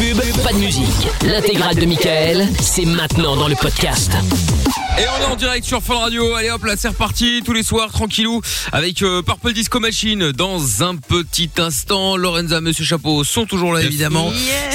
pub, pas de musique. L'intégrale de Michael, c'est maintenant dans le podcast. Et on est en direct sur Fun Radio. Allez hop, là c'est reparti tous les soirs tranquillou avec euh, Purple Disco Machine. Dans un petit instant, Lorenza, Monsieur Chapeau sont toujours là évidemment.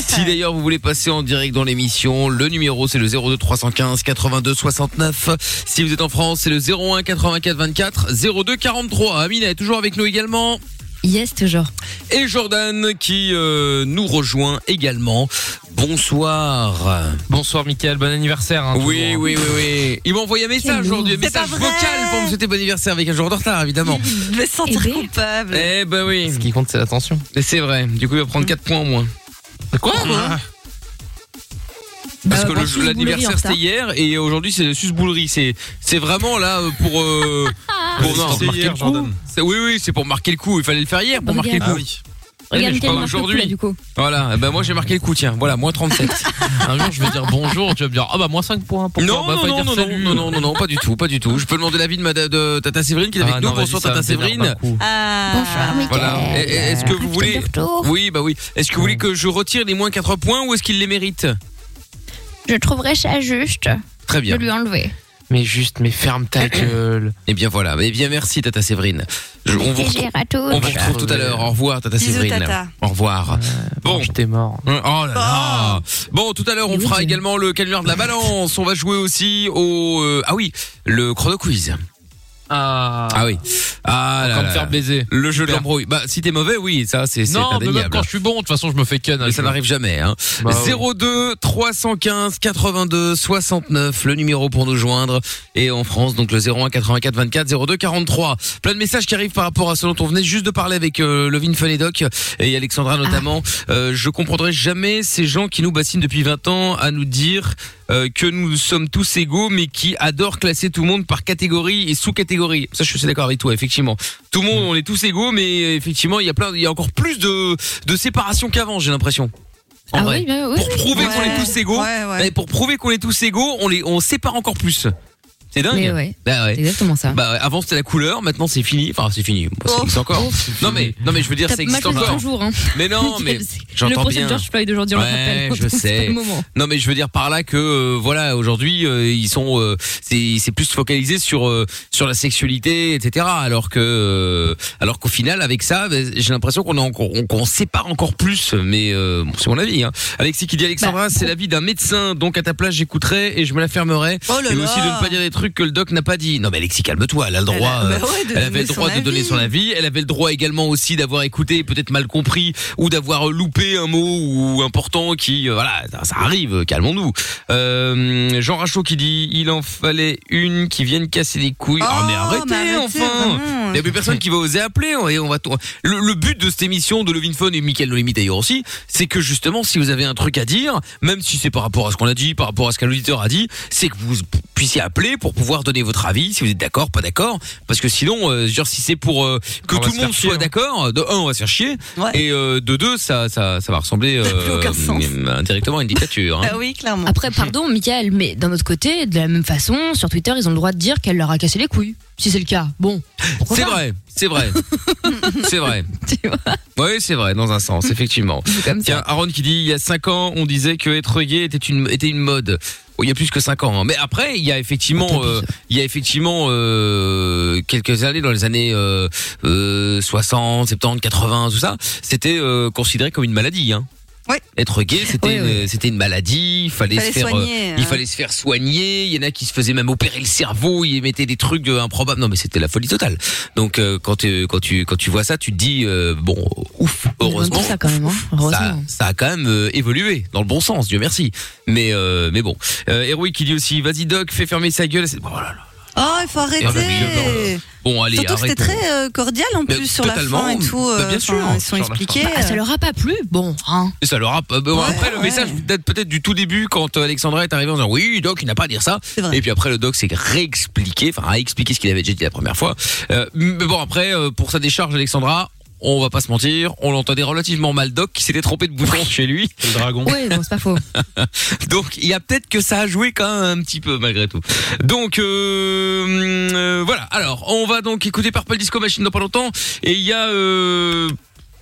Si d'ailleurs vous voulez passer en direct dans l'émission, le numéro c'est le 02 315 82 69. Si vous êtes en France, c'est le 01 84 24 02 43. Amina est toujours avec nous également. Yes, toujours. Et Jordan qui euh, nous rejoint également. Bonsoir. Bonsoir Mickaël, bon anniversaire. hein, Oui, toujours. oui, oui, oui. Il m'a envoyé un message aujourd'hui, un message vocal pour me souhaiter bon anniversaire avec un jour de retard, évidemment. Je vais se sentir Eh ben. coupable. Eh ben oui, Ce qui compte, c'est l'attention. Et c'est vrai. Du coup, il va prendre 4 points en moins. Quoi Parce Euh, que l'anniversaire c'était hier et aujourd'hui c'est susboulerie. C'est c'est vraiment là euh, pour euh, pour non, marquer hier, le coup. Jordan. C'est- Oui oui, c'est pour marquer le coup. Il fallait le faire hier pour marquer le coup. oui. mais Regarde quel aujourd'hui. du coup. Voilà. Eh Ben moi j'ai marqué le coup. Tiens, voilà moins 37. Un jour, je vais dire bonjour, tu vas me dire, ah bah, moins 5 points. Pourquoi non, Bah, non, non, dire non, salut. non, non, non, non, pas du tout, pas du tout. Je peux demander l'avis de, Tata Séverine qui est avec Ah, nous. Bonsoir ça Tata Séverine. Ah. Bonsoir. Voilà. Est-ce que vous voulez. Oui, bah oui. Est-ce que vous voulez que je retire les moins 4 points ou est-ce qu'il les mérite? Je trouverais ça juste Très bien. de lui enlever. Mais juste, mais ferme ta gueule. Eh bien voilà. Eh bien merci Tata Séverine. Je- on vous retrouve, Plaisir à tous. on vous retrouve tout à l'heure. Au revoir Tata Bisous, Séverine. Tata. Au revoir. Bon. Je t'ai mort. Oh là là. Bon, tout à l'heure, on Oui, fera également le canular de la balance. On va jouer aussi au euh, ah oui, le chrono quiz. Ah. Ah oui. Ah là là. me faire baiser. Le jeu de l'embrouille. Bah si t'es mauvais, oui, ça c'est c'est Non, mais même quand je suis bon, de toute façon, je me fais ken. Mais ça n'arrive jamais. Hein. Bah oui. 02 315 82 69, le numéro pour nous joindre. Et en France, donc le 01 84 24 02 43. Plein de messages qui arrivent par rapport à ce dont on venait juste de parler avec euh, Levin Fun et Doc et Alexandra notamment. Euh, je comprendrai jamais ces gens qui nous bassinent depuis 20 ans à nous dire euh, que nous sommes tous égaux, mais qui adorent classer tout le monde par catégorie et sous-catégorie. Ça, je suis d'accord avec toi, effectivement. Tout le monde, on est tous égaux, mais effectivement, il y a plein, il y a encore plus de, de séparation qu'avant, j'ai l'impression. En Ah vrai. oui, bah oui. Pour prouver qu'on est tous égaux, Ouais, ouais. mais pour prouver qu'on est tous égaux, on les, on sépare encore plus. C'est dingue. Mais ouais, Bah ouais. exactement ça. Bah ouais, avant c'était la couleur, maintenant c'est fini. Enfin c'est fini. Bon, ça Oh. existe encore. Oh. Non mais non mais je veux dire ça existe encore. ton jour, hein. Mais non mais le j'entends bien. George Floyd aujourd'hui, Ouais, je sais. Non mais je veux dire par là que euh, voilà aujourd'hui euh, ils sont euh, c'est c'est plus focalisé sur sur la sexualité etc alors que alors qu'au final avec ça bah, j'ai l'impression qu'on est encore on- qu'on sépare encore plus mais bon, c'est mon avis hein. Alexis qui dit Alexandra Bah, c'est l'avis d'un médecin donc à ta place j'écouterai et je me la fermerai Oh là et aussi là. de ne pas dire des trucs que le doc n'a pas dit. Non mais Alexis calme-toi. Elle a le droit Elle a- euh, bah ouais, de elle avait le droit de donner son avis. Elle avait le droit également aussi d'avoir écouté peut-être mal compris ou d'avoir loupé un mot ou important qui euh, voilà ça, ça arrive calmons-nous. Euh, Jean Rachaud qui dit il en fallait une qui vienne casser les couilles. Ah mais Oh, arrêtez, mais arrêtez, enfin. il n'y a plus personne qui va oser appeler et on va le, le but de cette émission de Levin Fun et Mickaël No Limit d'ailleurs aussi c'est que justement si vous avez un truc à dire même si c'est par rapport à ce qu'on a dit par rapport à ce qu'un auditeur a dit c'est que vous puissiez appeler pour pouvoir donner votre avis si vous êtes d'accord pas d'accord parce que sinon euh, genre si c'est pour euh, que On tout le monde soit hein. d'accord de un on va se faire chier Ouais. et euh, de deux ça ça ça va ressembler euh, indirectement à une dictature hein. Ah oui, clairement. Après, pardon, Michael, mais d'un autre côté, de la même façon, sur Twitter, ils ont le droit de dire qu'elle leur a cassé les couilles. Si c'est le cas, bon. c'est vrai c'est vrai c'est vrai oui c'est vrai dans un sens effectivement comme Tiens. Aaron qui dit il y a 5 ans, on disait que être gay était une était une mode. Oh, il y a plus que 5 ans. hein. Mais après, il y a effectivement, euh, il y a effectivement euh, quelques années dans les années euh, euh, 60, 70, 80, tout ça, c'était euh, considéré comme une maladie. Hein. Ouais. Être gay, c'était c'était une maladie. Il fallait, Fallait se faire, euh, soigner, il hein. fallait se faire soigner. Il y en a qui se faisaient même opérer le cerveau. Ils mettaient des trucs euh, improbables. Non, mais c'était la folie totale. Donc euh, quand tu quand tu quand tu vois ça, tu te dis euh, bon, ouf, heureusement ça quand même, hein. Heureusement. ça a quand même euh, évolué dans le bon sens, Dieu merci. Mais euh, mais bon, euh, Héroïque qui dit aussi, vas-y Doc, fais fermer sa gueule. C'est- oh là là. Oh, il faut arrêter. Bon allez, Surtout que c'était arrêtons. très euh, cordial en Mais plus sur la totalement. fin et tout. Bah, bien euh, sûr. Ils sont Sur la expliqués. Bah, ça leur a pas plu Bon, hein. Et ça leur a. bon, Ouais, après le message date peut-être du tout début quand euh, Alexandra est arrivée en disant oui Doc, il n'a pas à dire ça. Et puis après le Doc s'est réexpliqué, enfin a expliqué ce qu'il avait déjà dit la première fois. Euh, mais bon après euh, pour sa décharge Alexandra. On va pas se mentir, on l'entendait relativement mal Doc qui s'était trompé de bouton chez lui. C'est le dragon. Oui, non, c'est pas faux. Donc il y a peut-être que ça a joué quand même un petit peu malgré tout. Donc euh, euh, voilà. Alors on va donc écouter Purple Disco Machine dans pas longtemps et il y a euh,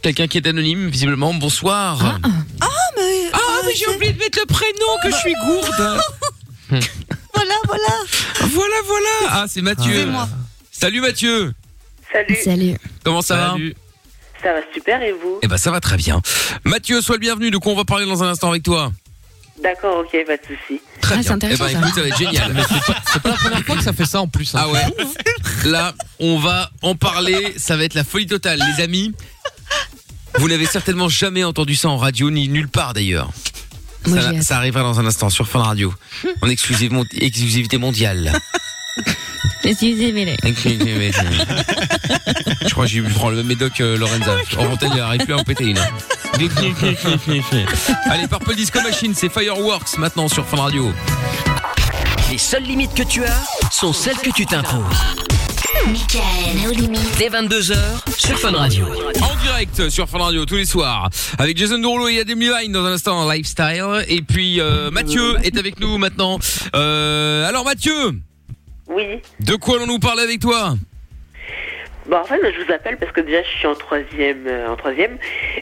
quelqu'un qui est anonyme visiblement. Bonsoir. mais- Ah, j'ai oublié de mettre le prénom que je suis gourde. Voilà, voilà. Voilà, voilà. Ah, c'est Mathieu. C'est moi. Salut Mathieu. Salut, Salut. Comment ça va Salut. Ça va super et vous Eh ben ça va très bien. Mathieu, sois le bienvenu. De quoi on va parler dans un instant avec toi D'accord, ok, pas de souci. Très Ah, bien. Eh ben ça. écoute, ça va être génial. Mais c'est pas, c'est pas la première fois que ça fait ça en plus. hein. Ah ouais. Là, on va en parler. Ça va être la folie totale, les amis. Vous n'avez certainement jamais entendu ça en radio ni nulle part d'ailleurs. Moi, Ça, j'ai hâte. ça arrivera dans un instant sur Fun Radio, en exclusivité mondiale. Excusez-moi. Je crois que j'ai prendre le même médoc que Lorenza. En montagne, il n'arrive plus à en péter une. Allez, Purple Disco Machine, c'est Fireworks maintenant sur Fun Radio. Les seules limites que tu as sont celles que tu t'imposes. Michael, nos limites. Dès 22h sur Fun Radio. En direct sur Fun Radio tous les soirs avec Jason Derulo et Adam Levine dans un instant en lifestyle et puis euh, Mathieu est avec nous maintenant. Euh, alors Mathieu, Oui, de quoi allons-nous parler avec toi? Bah en fait, moi, je vous appelle parce que déjà, je suis en troisième, euh, en troisième,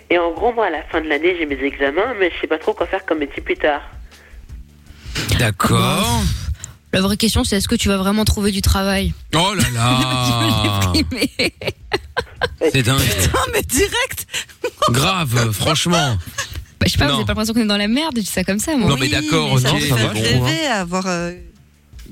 et en gros, moi, à la fin de l'année, j'ai mes examens, mais je sais pas trop quoi faire comme métier plus tard. D'accord. La vraie question, c'est est-ce que tu vas vraiment trouver du travail? Oh là là, c'est dingue, Non, mais direct. grave, franchement. Bah, je sais pas, Non. vous avez pas l'impression qu'on est dans la merde, je dis ça comme ça, moi. Non, mais Oui, d'accord, ça ok, mais bon, rêver à avoir euh,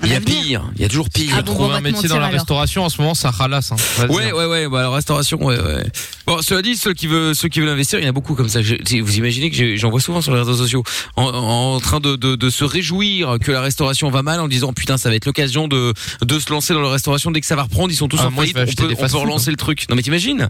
Il y a pire, il y a toujours pire. Ah bon, Trouver un métier dans la alors. restauration en ce moment, ça ralasse. Hein. Ouais, hein. ouais, ouais, bah, la restauration, ouais, ouais. Bon, cela dit, ceux qui veulent, ceux qui veulent investir, il y en a beaucoup comme ça. Je- vous imaginez que j'en vois souvent sur les réseaux sociaux, en, en train de, de, de se réjouir que la restauration va mal, en disant putain, ça va être l'occasion de, de se lancer dans la restauration dès que ça va reprendre. Ils sont tous Ah, en faillite. On peut, des on peut relancer le truc. Non, mais t'imagines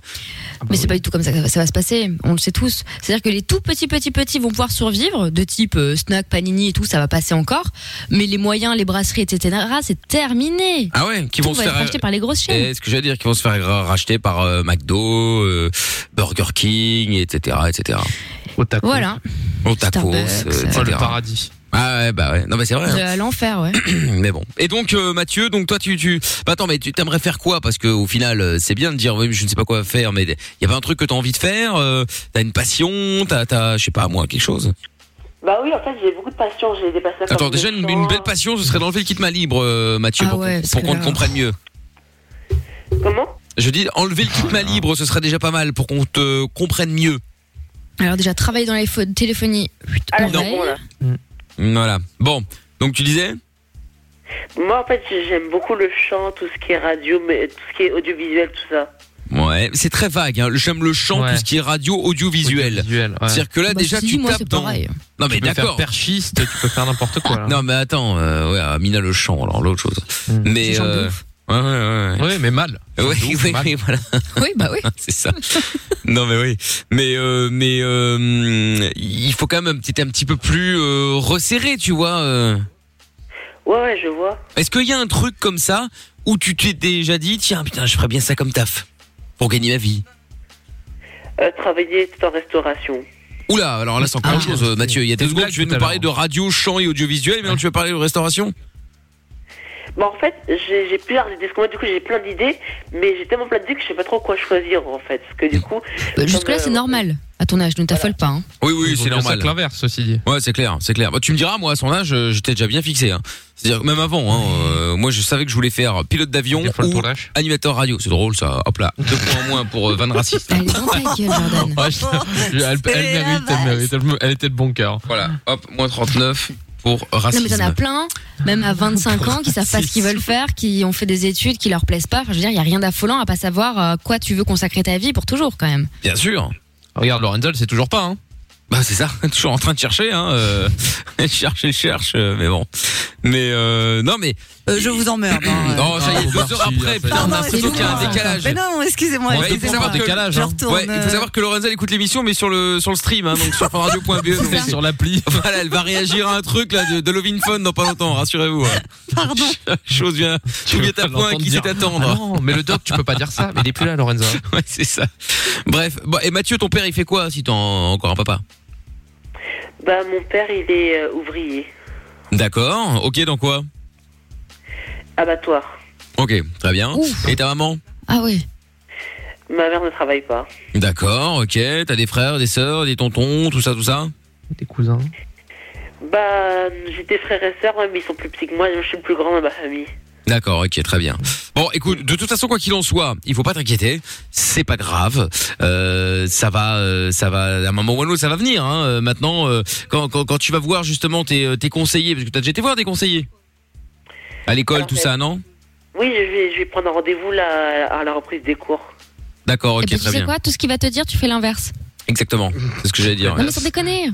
Mais c'est pas du tout comme ça que ça va se passer. On le sait tous. C'est-à-dire que les tout petits, petits, petits vont pouvoir survivre, de type euh, snack, panini et tout, ça va passer encore. Mais les moyens, les brasseries, etc., c'est terminé. Ah ouais, qui vont se va être faire. racheté par les grosses chaînes. Eh, ce que j'allais dire, qui vont se faire ra- racheter par euh, McDo, euh, Burger King, etc., etc. Au taco. Voilà. Au tacos, euh, euh, etc. Oh, le paradis. Ah ouais, bah ouais. Non, mais c'est vrai. hein. De l'enfer, ouais. Mais bon. Et donc euh, Mathieu, donc toi tu tu bah attends mais tu t'aimerais faire quoi? Parce que au final euh, c'est bien de dire oui mais je ne sais pas quoi faire mais il y a pas un truc que t'as envie de faire euh, t'as une passion t'as t'as je sais pas moi quelque chose? Bah oui, en fait, j'ai beaucoup de passion, j'ai des passions. Attends déjà une, belle passion ce serait d'enlever le kit main libre euh, Mathieu Ah pour, ouais, qu'on- parce pour que qu'on te là- comprenne mieux. Comment? Je dis enlever le kit main libre ce serait déjà pas mal pour qu'on te comprenne mieux. Alors déjà, travailler dans les fo- téléphonie, Ah, on là, veille. bon, là. Voilà. Bon donc tu disais? Moi, en fait, j'aime beaucoup le chant, tout ce qui est radio, mais tout ce qui est audiovisuel, tout ça. Ouais c'est très vague hein. j'aime le chant Ouais. tout ce qui est radio audiovisuel. Visuel, ouais. C'est-à-dire que là Bah, déjà tu moi, tapes dans pareil. non mais tu peux faire d'accord perchiste, tu peux faire n'importe quoi. Là. Non mais attends, euh, ouais, Amina le chant, alors l'autre chose. Hmm. Mais euh, ouais ouais ouais. Ouais, mais mal. Oui, mal. oui, voilà, Oui, bah oui. c'est ça. non mais oui, mais euh, mais euh, il faut quand même un petit un petit peu plus euh, resserré, tu vois. euh. Ouais, ouais, je vois. Est-ce qu'il y a un truc comme ça où tu t'es déjà dit tiens putain je ferais bien ça comme taf? Pour gagner ma vie. Euh, travailler tout en restauration. Oula, alors là c'est encore Ah, autre chose, Mathieu. Il y a deux secondes, tu veux nous parler de radio, chant et audiovisuel, mais maintenant tu veux parler de restauration Bon, en fait, j'ai plusieurs idées. Parce que moi, du coup, j'ai plein d'idées, mais j'ai tellement plein d'idées que je sais pas trop quoi choisir, en fait. Parce que du coup. Bah, Jusque-là, c'est euh, normal. À ton âge, ne t'affole pas. Hein. Oui oui, c'est normal. que l'inverse, ceci dit. Ouais, c'est clair, c'est clair. Bah, tu me diras, moi, à son âge, euh, j'étais déjà bien fixé. Hein. C'est-à-dire que même avant, hein, euh, moi, je savais que je voulais faire pilote d'avion ou animateur radio. C'est drôle, ça. Hop là, deux points en moins pour euh, Van Raciste. Allez, dans ta gueule, Jordan. Ouais, je- je- elle, C'est elle la mérite, elle base. mérite, elle, elle était de bon cœur. Voilà, hop, moins 39 pour Non, mais racisme. t'en as plein, même à 25 ans, qui savent pas ce qu'ils veulent faire, qui ont fait des études qui leur plaisent pas. Enfin, je veux dire, il y a rien d'affolant à pas savoir à quoi tu veux consacrer ta vie pour toujours, quand même. Bien sûr. Regarde, Lorenzo, c'est toujours pas, hein. Bah c'est ça, toujours en train de chercher, hein. Euh, elle cherche, euh, mais bon. Mais euh, non, mais Euh, je vous emmerde. hein, non, euh. ça y est, deux heures après, putain, est. on a l'impression qu'il y a un décalage. Mais non, excusez-moi. Ouais, il faut excusez-moi. savoir que- décalage, Je hein. retourne. Ouais, il faut savoir que Lorenza elle écoute l'émission, mais sur le sur le stream, hein, donc sur ça. Sur l'appli. Voilà, elle va réagir à un truc là de, de Lovin Fun dans pas longtemps, rassurez-vous. hein. Pardon. Chose vient, tout vient à point qui sait dire. Ah attendre. non, mais le doc, tu peux pas dire ça. Mais il est plus là, Lorenzo. Ouais, c'est ça. Bref, bon, et Mathieu, ton père, il fait quoi si t'as encore un papa? Bah, mon père, il est euh, ouvrier. D'accord. Ok, dans quoi? Abattoir. Ok, très bien. Ouf. Et ta maman? Ah oui. Ma mère ne travaille pas. D'accord. Ok. T'as des frères, des sœurs, des tontons, tout ça, tout ça? Tes cousins. Bah, j'ai des frères et sœurs, ouais, mais ils sont plus petits que moi, je suis le plus grand dans ma famille. D'accord, ok, très bien. Bon, écoute, de toute façon, quoi qu'il en soit, il faut pas t'inquiéter. C'est pas grave. Euh, ça va, euh, ça va. À un moment ou à un autre, ça va venir. Hein. Euh, Maintenant, euh, quand, quand, quand tu vas voir justement tes, tes conseillers, parce que t'as déjà été voir des conseillers? À l'école, tout ça, non? Oui, je vais, je vais prendre un rendez-vous là à la reprise des cours. D'accord, ok, ben, tu très sais bien. quoi? Tout ce qu'il va te dire, tu fais l'inverse. Exactement. C'est ce que j'allais dire. Non mais sans déconner.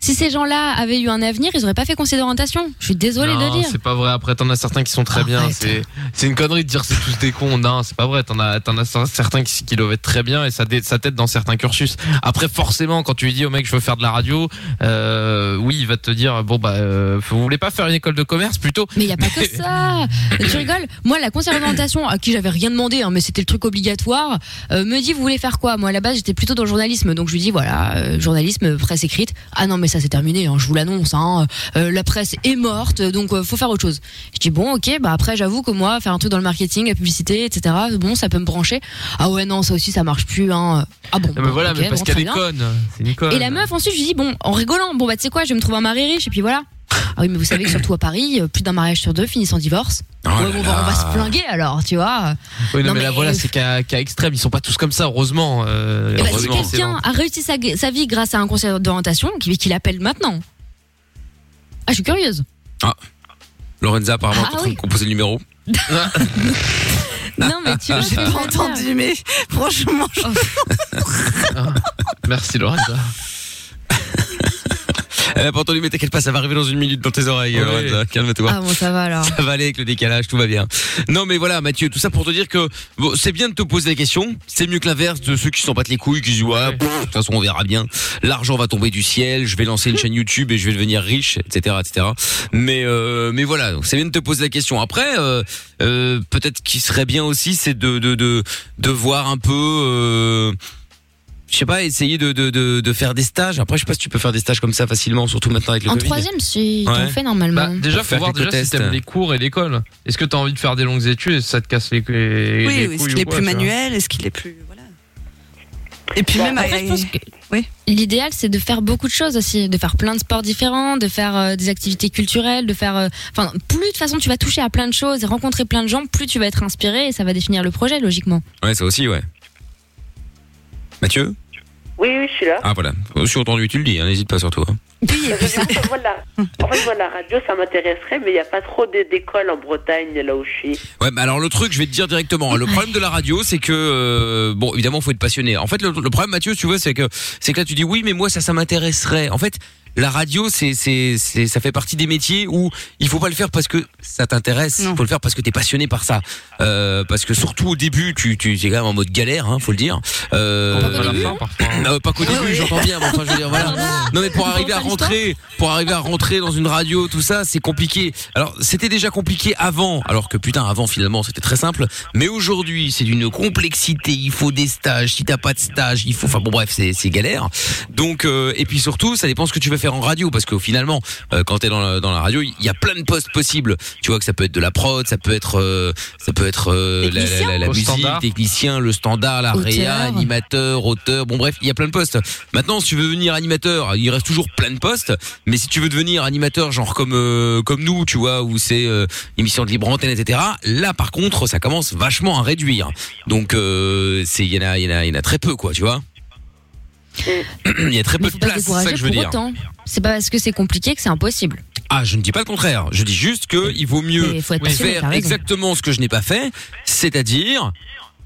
Si ces gens-là avaient eu un avenir, ils auraient pas fait conseil d'orientation. Je suis désolée de dire. c'est pas vrai. Après, t'en as certains qui sont très bien. C'est, c'est une connerie de dire c'est tous des cons. Non, c'est pas vrai. T'en as, t'en as certains qui, qui doivent être très bien et ça, ça t'aide dans certains cursus. Après, forcément, quand tu lui dis au mec, je veux faire de la radio, euh, oui, il va te dire, bon, bah, euh, vous voulez pas faire une école de commerce plutôt? Mais il y a pas que ça. tu rigoles? Moi, la conseillère d'orientation, à qui j'avais rien demandé, hein, mais c'était le truc obligatoire, euh, me dit vous voulez faire quoi? Moi, à la base, j'étais plutôt dans le journalisme, donc je lui dis voilà, euh, journalisme, presse écrite. Ah non, mais ça c'est terminé. hein, je vous l'annonce. Hein, euh, la presse est morte, donc euh, faut faire autre chose. Je dis bon, ok. Bah après, j'avoue que moi, faire un truc dans le marketing, la publicité, etc. Bon, ça peut me brancher. Ah ouais, non, ça aussi, ça marche plus. Hein. Ah bon. Mais voilà, ok, mais parce bon, qu'elle est conne. Et la meuf, ensuite, je lui dis, bon, en rigolant, bon, bah, tu sais quoi, je vais me trouver un mari riche, et puis voilà. Ah oui, mais vous savez que surtout à Paris, euh, plus d'un mariage sur deux finissent en divorce. Oh Ouais, on, va, on va là. se flinguer alors, tu vois. Oui, non, Non, mais, là, mais- voilà, c'est qu'à, qu'à extrême. Ils sont pas tous comme ça, heureusement. Euh, Et bah, si heureusement, quelqu'un a réussi sa, sa vie grâce à un conseil d'orientation, qui, qui l'appelle maintenant. Ah, je suis curieuse. Lorenza, apparemment, Ah, t'es en train oui. de composer le numéro. Non, mais tu vois, J'ai pas entendu, mais franchement, je- Merci, Lorenza. Elle a pas entendu, mais t'inquiète pas, ça va arriver dans une minute dans tes oreilles, Oui. Calme-toi. Ah bon, ça va alors. Ça va aller avec le décalage, tout va bien. Non mais voilà Mathieu, tout ça pour te dire que bon, c'est bien de te poser des questions, c'est mieux que l'inverse de ceux qui s'en battent les couilles, qui disent ouais, pff, de toute façon on verra bien, l'argent va tomber du ciel, je vais lancer une chaîne YouTube et je vais devenir riche, etc. etc. Mais euh, mais voilà, donc c'est bien de te poser la question. Après, euh, euh, peut-être qu'il serait bien aussi, c'est de, de, de, de voir un peu... Je sais pas, essayer de, de, de, de faire des stages. Après, je sais pas si tu peux faire des stages comme ça facilement, surtout maintenant avec le En Covid. troisième, si Ouais. t'en fais normalement. Bah, déjà, faut voir déjà si t'aimes les cours et l'école. Est-ce que t'as envie de faire des longues études et ça te casse les, les, oui, les oui, est-ce couilles qu'il est plus manuel Est-ce qu'il est plus. Voilà. Et puis Bon, même Après, je pense que Oui. l'idéal, c'est de faire beaucoup de choses aussi, de faire plein de sports différents, de faire euh, des activités culturelles, de faire. euh, Enfin, plus de toute façon tu vas toucher à plein de choses et rencontrer plein de gens, plus tu vas être inspiré et ça va définir le projet logiquement. Ouais, ça aussi, ouais. Mathieu? Oui, oui, je suis là. Ah voilà, je suis entendu, tu le dis, hein, n'hésite pas surtout. hein. Oui, et puis en, fait, en la radio, ça m'intéresserait, mais il n'y a pas trop d'é- d'écoles en Bretagne, là où je suis. Ouais, bah alors le truc, je vais te dire directement. hein, Le problème de la radio, c'est que euh, bon, évidemment, faut être passionné. En fait, le, le problème, Mathieu, tu vois, c'est que c'est que là, tu dis oui, mais moi, ça, ça m'intéresserait. En fait, la radio, c'est c'est c'est ça fait partie des métiers où il faut pas le faire parce que ça t'intéresse. Il faut le faire parce que t'es passionné par ça. Euh, parce que surtout au début, tu tu es quand même en mode galère, hein, faut le dire. Euh, Pas qu'au début, hein. Euh, pas qu'au début, j'entends bien. Mais enfin, je veux dire, voilà. Non, mais pour arriver à rentrer, pour arriver à rentrer dans une radio, tout ça, c'est compliqué. Alors, c'était déjà compliqué avant, alors que putain, avant finalement, c'était très simple. Mais aujourd'hui, c'est d'une complexité. Il faut des stages. Si t'as pas de stage, il faut. Enfin bon, bref, c'est c'est galère. Donc, euh, et puis surtout, ça dépend ce que tu veux faire en radio, parce que finalement, euh, quand t'es dans la, dans la radio, il y a plein de postes possibles. Tu vois que ça peut être de la prod, ça peut être, euh, ça peut être euh, la, la, la- musique, standard. technicien, le standard, la réa, animateur, auteur. Bon bref, il y a plein de postes. Maintenant, si tu veux devenir animateur, il reste toujours plein de postes. Mais si tu veux devenir animateur, genre comme euh, comme nous, tu vois, où c'est euh, émission de libre antenne, etc. Là, par contre, ça commence vachement à réduire. Donc, euh, c'est il y en a, il y en a, il y en a très peu, quoi, tu vois. Il y a très peu de place, c'est ça que je veux pour dire. autant. C'est pas parce que c'est compliqué que c'est impossible. Ah, je ne dis pas le contraire. Je dis juste que il vaut mieux faire exactement ce que je n'ai pas fait, c'est-à-dire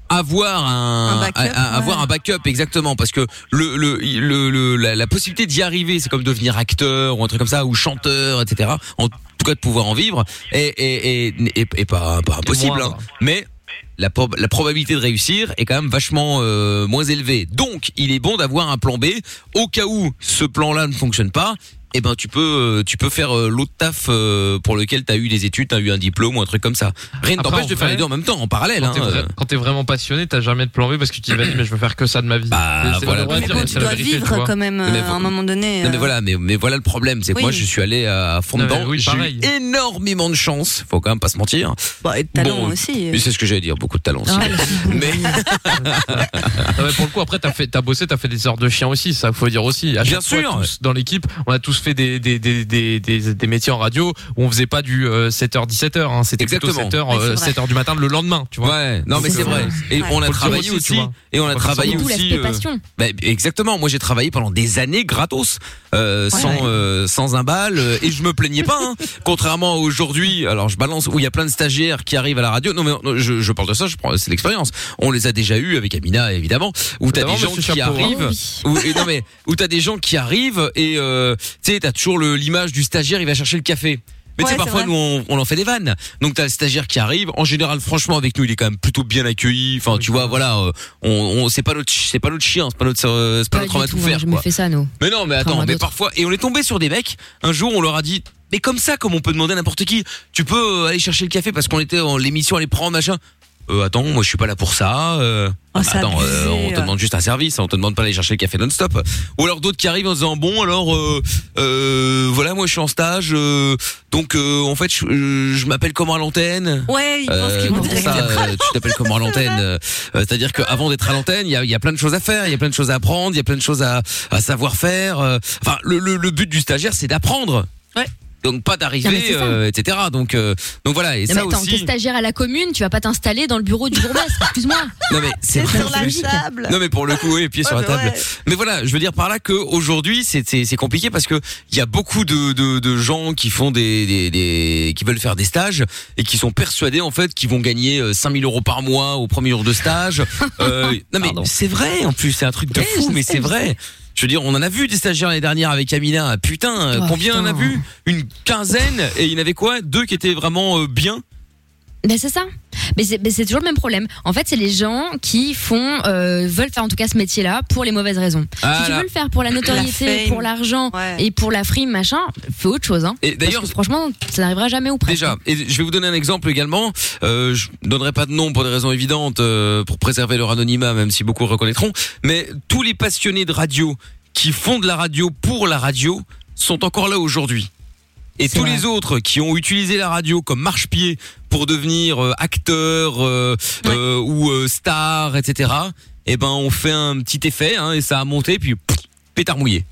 avoir un, Un backup, avoir ouais. un backup exactement parce que le, le, le, le- la, la possibilité d'y arriver c'est comme devenir acteur ou un truc comme ça ou chanteur etc en tout cas de pouvoir en vivre est, est, est, est- pas, pas impossible hein. mais la, prob- la probabilité de réussir est quand même vachement euh, moins élevée. Donc, il est bon d'avoir un plan B au cas où ce plan-là ne fonctionne pas. Eh ben, tu peux, euh, tu peux faire euh, l'autre taf euh, pour lequel t'as eu des études, t'as eu un diplôme ou un truc comme ça. Rien ne t'empêche de faire les deux en même temps, en parallèle. Quand Hein, t'es vra- euh. quand t'es vraiment passionné, t'as jamais de plan B parce que tu te dis, mais je veux faire que ça de ma vie. Bah, voilà. Mais dire, bon, mais tu dois vérité, tu vivre quand même euh, Mais à un moment donné. Non mais voilà, mais, mais voilà le problème, c'est que Oui. moi je suis allé à fond dedans. oui, J'ai eu énormément de chance, faut quand même pas se mentir. Bon, et de talent Bon, aussi. Mais c'est ce que j'allais dire. beaucoup de talent aussi. Ah, mais pour le coup, après, t'as fait, t'as bossé, t'as fait des heures de chien aussi, ça faut dire aussi. À Bien fois, sûr. tous, dans l'équipe, on a tous fait des, des, des, des, des, des métiers en radio où on faisait pas du euh, 7h, 17h, hein. C'était plutôt Exactement. 7h, Ouais, euh, c'est 7h du matin le lendemain, tu vois. ouais, non mais c'est euh, vrai. Et ouais. on a travaillé aussi, et on a travaillé aussi. euh, bah, exactement. Moi, j'ai travaillé pendant des années gratos, euh, sans ouais. euh, sans un bal, euh, et je me plaignais pas. Hein. Contrairement à aujourd'hui, alors je balance où il y a plein de stagiaires qui arrivent à la radio. Non mais non, je, je parle de ça, je prends c'est l'expérience. On les a déjà eu avec Amina évidemment. Où t'as des gens qui hein. arrivent. Et non mais où t'as des gens qui arrivent et euh, tu sais t'as toujours l'image du stagiaire il va chercher le café. Mais tu sais Ouais, c'est parfois nous on, on en fait des vannes. Donc t'as le stagiaire qui arrive. En général franchement avec nous il est quand même plutôt bien accueilli. Enfin tu vois voilà euh, on, on c'est pas notre c'est pas notre chien c'est pas notre euh, c'est pas, Pas notre tout faire jamais quoi. fait ça, nous. Mais non mais attends Enfin, mais parfois et on est tombé sur des mecs. Un jour on leur a dit mais comme ça comme on peut demander à n'importe qui tu peux euh, aller chercher le café parce qu'on était en l'émission aller prendre machin. Euh, attends, moi je suis pas là pour ça. Euh, Oh, attends, euh, on te demande juste un service, on te demande pas d'aller chercher le café non-stop. Ou alors d'autres qui arrivent en disant bon alors euh, euh, voilà moi je suis en stage, euh, donc euh, en fait je, je m'appelle comment à l'antenne. Ouais, ils pensent qu'ils vont ça, tu t'appelles comment à l'antenne C'est-à-dire qu'avant d'être à l'antenne, il y a, y a plein de choses à faire, il y a plein de choses à apprendre, il y a plein de choses à, à savoir faire. Enfin, le, le, le but du stagiaire, c'est d'apprendre. Ouais. Donc pas ça. euh, etc. Donc euh, donc voilà. Et Non, ça mais attends, t'es aussi. stagiaire à la commune, tu vas pas t'installer dans le bureau du bourgmestre, excuse-moi. Non mais c'est sur la plus. table. Non mais pour le coup, oui, pieds sur la table. ouais. Mais voilà, je veux dire par là que aujourd'hui c'est compliqué parce que il y a beaucoup de, de de gens qui font des, des des qui veulent faire des stages et qui sont persuadés en fait qu'ils vont gagner euh, 5000 euros par mois au premier jour de stage. Euh, non mais c'est vrai en plus, c'est un truc de fou, mais c'est vrai. Je veux dire, on en a vu des stagiaires l'année dernière avec Amina. Putain, euh, Oh, combien on a putain. vu Une quinzaine et il y en avait quoi Deux qui étaient vraiment euh, bien. Ben c'est ça. Mais c'est mais c'est toujours le même problème. En fait, c'est les gens qui font euh, veulent faire en tout cas ce métier-là pour les mauvaises raisons. Ah si tu là. veux le faire pour la notoriété, pour l'argent Ouais. et pour la frime machin, fais autre chose. Hein. Et Parce d'ailleurs, que franchement, ça n'arrivera jamais ou presque. Déjà, et je vais vous donner un exemple également. Euh, je donnerai pas de nom pour des raisons évidentes, euh, pour préserver leur anonymat, même si beaucoup le reconnaîtront. Mais tous les passionnés de radio qui font de la radio pour la radio sont encore là aujourd'hui. Et tous vrai. les autres qui ont utilisé la radio comme marche-pied pour devenir euh, acteurs euh, euh, ou stars, etc. Eh ben, on fait un petit effet hein, et ça a monté, puis pff, pétard mouillé.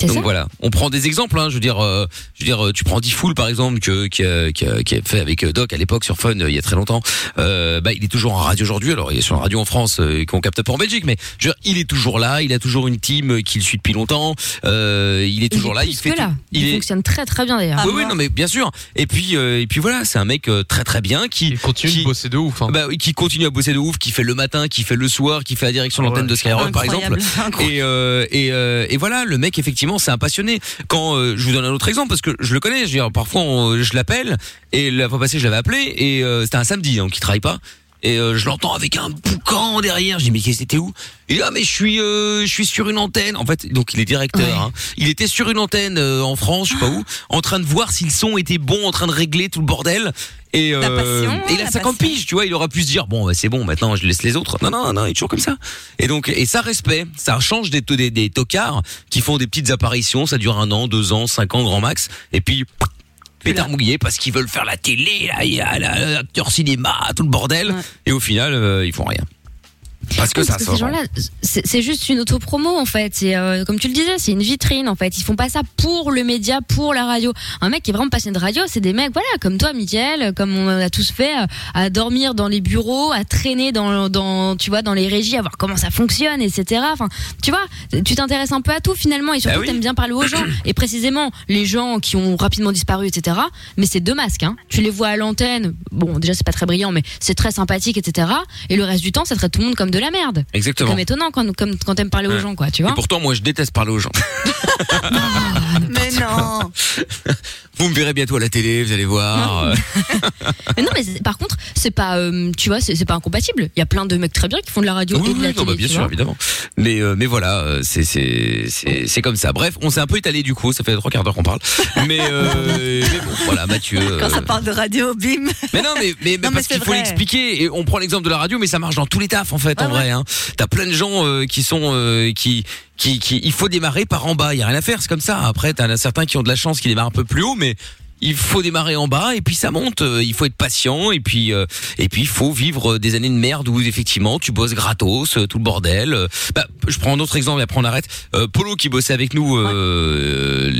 Donc ça. voilà, on prend des exemples. Hein, je veux dire, euh, je veux dire, euh, tu prends Diffoul par exemple, que, qui, a, qui, a, qui a fait avec euh, Doc à l'époque sur Fun euh, il y a très longtemps. Euh, bah, il est toujours en radio aujourd'hui. Alors il est sur la radio en France euh, qu'on capte pas en Belgique, mais je veux dire, il est toujours là. Il a toujours une team euh, qui le suit depuis longtemps. Euh, il est Il toujours est là. Il fait que là. tout- Il, Il est fonctionne très très bien d'ailleurs. Ah, oui, oui, moi. non, mais bien sûr. Et puis, euh, et puis voilà, c'est un mec euh, très très bien qui Il continue qui, de bosser de ouf. Hein. bah, oui, qui continue à bosser de ouf, qui fait le matin, qui fait le soir, qui fait la direction de l'antenne Ouais. de Skyrock par exemple. Incroyable. Et, euh, et, euh, et voilà, le mec effectivement c'est un passionné. Quand euh, je vous donne un autre exemple parce que je le connais, je parfois on- je l'appelle et la fois passée je l'avais appelé et euh, c'était un samedi donc il travaille pas. Et euh, je l'entends avec un boucan derrière. Je dis mais c'était où? Il dit ah mais je suis euh, je suis sur une antenne. En fait donc il est directeur. Ouais. hein. Il était sur une antenne euh, en France, je sais pas où, en train de voir si le son était bon, en train de régler tout le bordel. Et, La passion, et il a la 50 passion. piges, tu vois, il aura pu se dire bon bah, c'est bon maintenant je laisse les autres. Non non non, il est toujours comme ça. Et donc et ça respect, ça change des des, des tocards qui font des petites apparitions, ça dure un an, deux ans, cinq ans grand max, et puis pétard mouillé parce qu'ils veulent faire la télé, l'acteur cinéma, tout le bordel, et au final euh, ils font rien. Parce que Oui, ça parce que sort. ces gens-là, c'est juste une autopromo en fait. C'est euh, comme tu le disais, c'est une vitrine en fait. Ils font pas ça pour le média, pour la radio. Un mec qui est vraiment passionné de radio, c'est des mecs, voilà, comme toi, Mickaël, comme on a tous fait, euh, à dormir dans les bureaux, à traîner dans, dans, tu vois, dans les régies, à voir comment ça fonctionne, etc. Enfin, tu vois, tu t'intéresses un peu à tout finalement, et surtout Bah oui. t'aimes bien parler aux gens. Et précisément, les gens qui ont rapidement disparu, etc. Mais c'est deux masques. Hein. Tu les vois à l'antenne. Bon, déjà c'est pas très brillant, mais c'est très sympathique, etc. Et le reste du temps, ça traite tout le monde comme de la merde. C'est Exactement. comme étonnant quand, comme, quand t'aimes parler aux gens, quoi, tu Et vois. pourtant moi je déteste parler aux gens. Mais non. Vous me verrez bientôt à la télé, vous allez voir. euh, Mais non, mais c'est- par contre, c'est pas, euh, tu vois, c'est c'est pas incompatible. Il y a plein de mecs très bien qui font de la radio Oui, et de oui, la non, télé. bah, bien tu sûr, vois. évidemment. Mais euh, mais voilà, euh, c'est c'est c'est c'est comme ça. Bref, on s'est un peu étalé du coup. Ça fait trois quarts d'heure qu'on parle. Mais, euh, mais bon, voilà, Mathieu. Quand ça parle de radio, bim. Mais non, mais, mais, mais Non, mais parce c'est qu'il faut vrai. l'expliquer. Et on prend l'exemple de la radio, mais ça marche dans tous les tafs en fait, en Ouais, vrai. Hein. T'as plein de gens euh, qui sont euh, qui qui qui il faut démarrer par en bas. Il y a rien à faire, c'est comme ça. Après, t'as certains qui ont de la chance, qui démarrent un peu plus haut, mais il faut démarrer en bas et puis ça monte. Euh, Il faut être patient et puis euh, et puis il faut vivre des années de merde où effectivement tu bosses gratos, euh, tout le bordel. Euh, Bah, je prends un autre exemple et après on arrête. Euh, Polo qui bossait avec nous euh,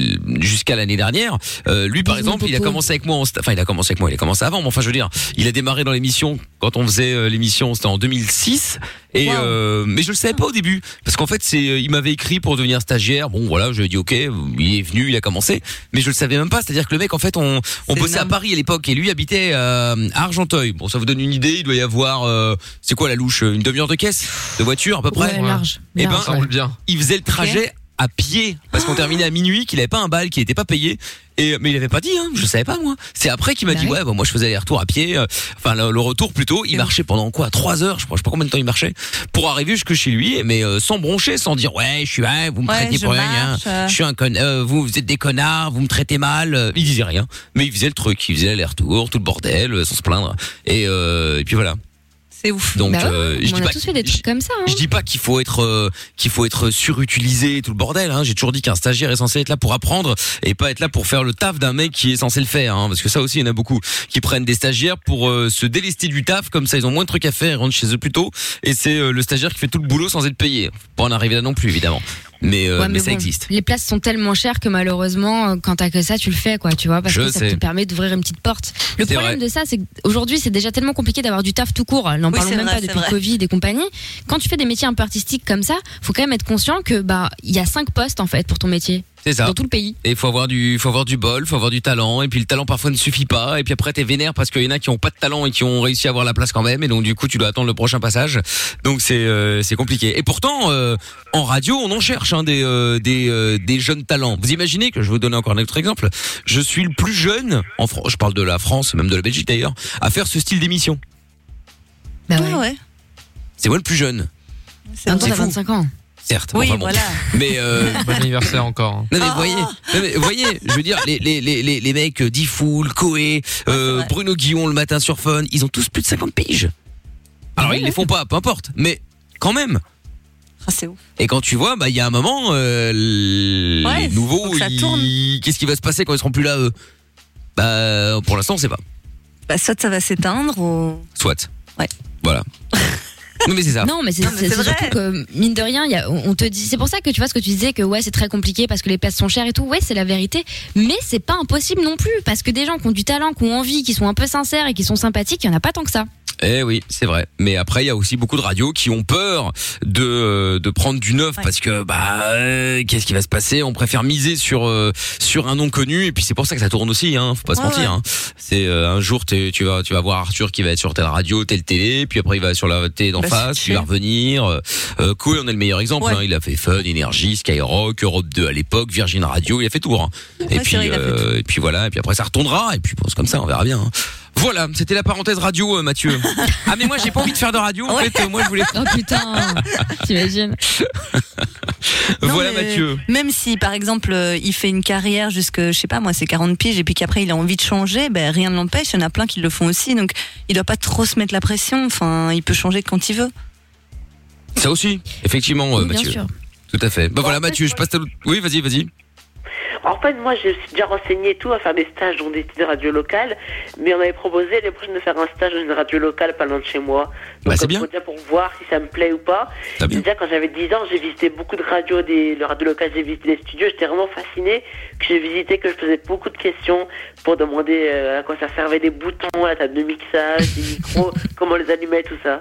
jusqu'à l'année dernière. euh, lui par exemple, il a commencé avec moi. En Enfin, il a commencé avec moi. Il a commencé avant. Mais enfin, je veux dire, il a démarré dans l'émission quand on faisait euh, l'émission. C'était en 2006. Et Wow. euh, mais je le savais pas au début parce qu'en fait c'est euh, il m'avait écrit pour devenir stagiaire. Bon voilà, je lui ai dit OK, il est venu, il a commencé, mais je le savais même pas, c'est-à-dire que le mec en fait on on bossait à. Paris à l'époque et lui habitait euh, à Argenteuil. Bon, ça vous donne une idée, il doit y avoir euh, c'est quoi la louche? Une demi-heure de caisse? De voiture à peu près? Ouais, large. Eh ben, large, ouais. roule bien. Il faisait le trajet à pied parce qu'on terminait à minuit, qu'il avait pas un bal, qu'il était pas payé. Et mais il avait pas dit, hein, je savais pas moi. C'est après qu'il m'a Bah dit oui. ouais, bah, moi je faisais les retours à pied, euh, enfin le, le retour plutôt. Il marchait pendant quoi, trois heures, je crois, je sais pas combien de temps il marchait pour arriver jusque chez lui, mais euh, sans broncher, sans dire ouais, je suis, vous me traitez pour rien, hein. euh. je suis un con, vous, vous êtes des connards, vous me traitez mal. Il disait rien, mais il faisait le truc, il faisait l'aller-retour, tout le bordel, sans se plaindre. Et, et puis voilà. C'est ouf. Donc Bah ouais, euh, je on dis a pas tous fait des trucs comme ça. hein. je dis pas qu'il faut être euh, qu'il faut être surutilisé et tout le bordel. Hein. J'ai toujours dit qu'un stagiaire est censé être là pour apprendre et pas être là pour faire le taf d'un mec qui est censé le faire. Hein. Parce que ça aussi, il y en a beaucoup qui prennent des stagiaires pour euh, se délester du taf. Comme ça, ils ont moins de trucs à faire, ils rentrent chez eux plus tôt. Et c'est euh, le stagiaire qui fait tout le boulot sans être payé. Pas en arriver là non plus, évidemment. Mais, euh, Ouais, mais, mais ça bon, existe. Les places sont tellement chères que malheureusement, euh, quand t'as que ça, tu le fais, quoi, tu vois, parce Je que ça sais. te permet d'ouvrir une petite porte. Le problème vrai. de ça, c'est qu'aujourd'hui, c'est déjà tellement compliqué d'avoir du taf tout court. N'en Oui, parlons c'est même vrai, pas depuis vrai. Covid et compagnie. Quand tu fais des métiers un peu artistiques comme ça, faut quand même être conscient que bah il y a cinq postes en fait pour ton métier C'est ça. dans tout le pays. Et il faut avoir du, faut avoir du bol, faut avoir du talent. Et puis le talent parfois ne suffit pas. Et puis après t'es vénère parce qu'il y en a qui ont pas de talent et qui ont réussi à avoir la place quand même. Et donc du coup tu dois attendre le prochain passage. Donc c'est euh, c'est compliqué. Et pourtant euh, en radio on en cherche hein, des euh, des euh, des jeunes talents. Vous imaginez que je vais vous donner encore un autre exemple. Je suis le plus jeune en France. Je parle de la France, même de la Belgique d'ailleurs, à faire ce style d'émission. Bah Ouais, ouais. C'est moi le plus jeune, C'est t'as fou. 25 ans. Certes. Oui, Enfin bon. voilà. Mais euh, Bon anniversaire encore. hein. Non mais Ah. voyez, non, mais voyez, je veux dire les les les les, les mecs euh, Diffoul, Coé, euh, vrai. Bruno Guillon le matin sur Fun, ils ont tous plus de 50 piges. Alors ils les font pas, peu importe, mais quand même. Ah, c'est ouf. Et quand tu vois, bah il y a un moment, euh, les Ouais, nouveaux, ils- qu'est-ce qui va se passer quand ils seront plus là eux? Bah pour l'instant on sait pas. Bah, soit ça va s'éteindre ou. Soit. Ouais. Voilà. Non mais c'est ça. Non, mais c'est surtout que mine de rien, y a, on te dit, c'est pour ça que tu vois ce que tu disais que ouais c'est très compliqué parce que les places sont chères et tout. Ouais, c'est la vérité, mais c'est pas impossible non plus parce que des gens qui ont du talent, qui ont envie, qui sont un peu sincères et qui sont sympathiques, il y en a pas tant que ça. Eh oui, c'est vrai. Mais après, il y a aussi beaucoup de radios qui ont peur de euh, de prendre du neuf Ouais. parce que bah euh, qu'est-ce qui va se passer? On préfère miser sur euh, sur un nom connu et puis c'est pour ça que ça tourne aussi. Hein, faut pas se Ouais, mentir. ouais. Hein. C'est euh, un jour tu vas tu vas voir Arthur qui va être sur telle radio, telle télé, puis après il va sur la télé d'en Bah, face, puis il va revenir. Euh, Koé, on est le meilleur exemple. Hein. Il a fait Fun, Énergie, Skyrock, Europe 2 à l'époque, Virgin Radio. Il a fait tout. Hein. et puis vrai, et puis voilà. Et puis après ça retournera. Et puis bon, c'est comme ça, on verra bien. Voilà, c'était la parenthèse radio, euh, Mathieu. ah mais moi j'ai pas envie de faire de radio. En fait, euh, moi je voulais. Oh putain, t'imagines Non, voilà mais Mathieu. Même si, par exemple, euh, il fait une carrière jusque, je sais pas, moi, c'est 40 piges, et puis qu'après, il a envie de changer, ben, rien ne l'empêche. Il y en a plein qui le font aussi. Donc, il doit pas trop se mettre la pression. Enfin, il peut changer quand il veut. Ça aussi, effectivement, euh, Bien Mathieu. sûr. Tout à fait. Bah En voilà Mathieu, je passe ta... Oui, vas-y, vas-y. En fait, moi, je suis déjà renseigné et tout à faire des stages dans des petites radios locales, mais on m'avait proposé les prochaines de faire un stage dans une radio locale pas loin de chez moi. Bah, c'est bien. pour- Déjà pour voir si ça me plaît ou pas. Déjà, quand j'avais 10 ans, j'ai visité beaucoup de radios, des le radio local, j'ai visité des studios, j'étais vraiment fasciné, que j'ai visité, que je posais beaucoup de questions pour demander euh, à quoi ça servait des boutons, la table de mixage, des micros, comment les allumer, tout ça.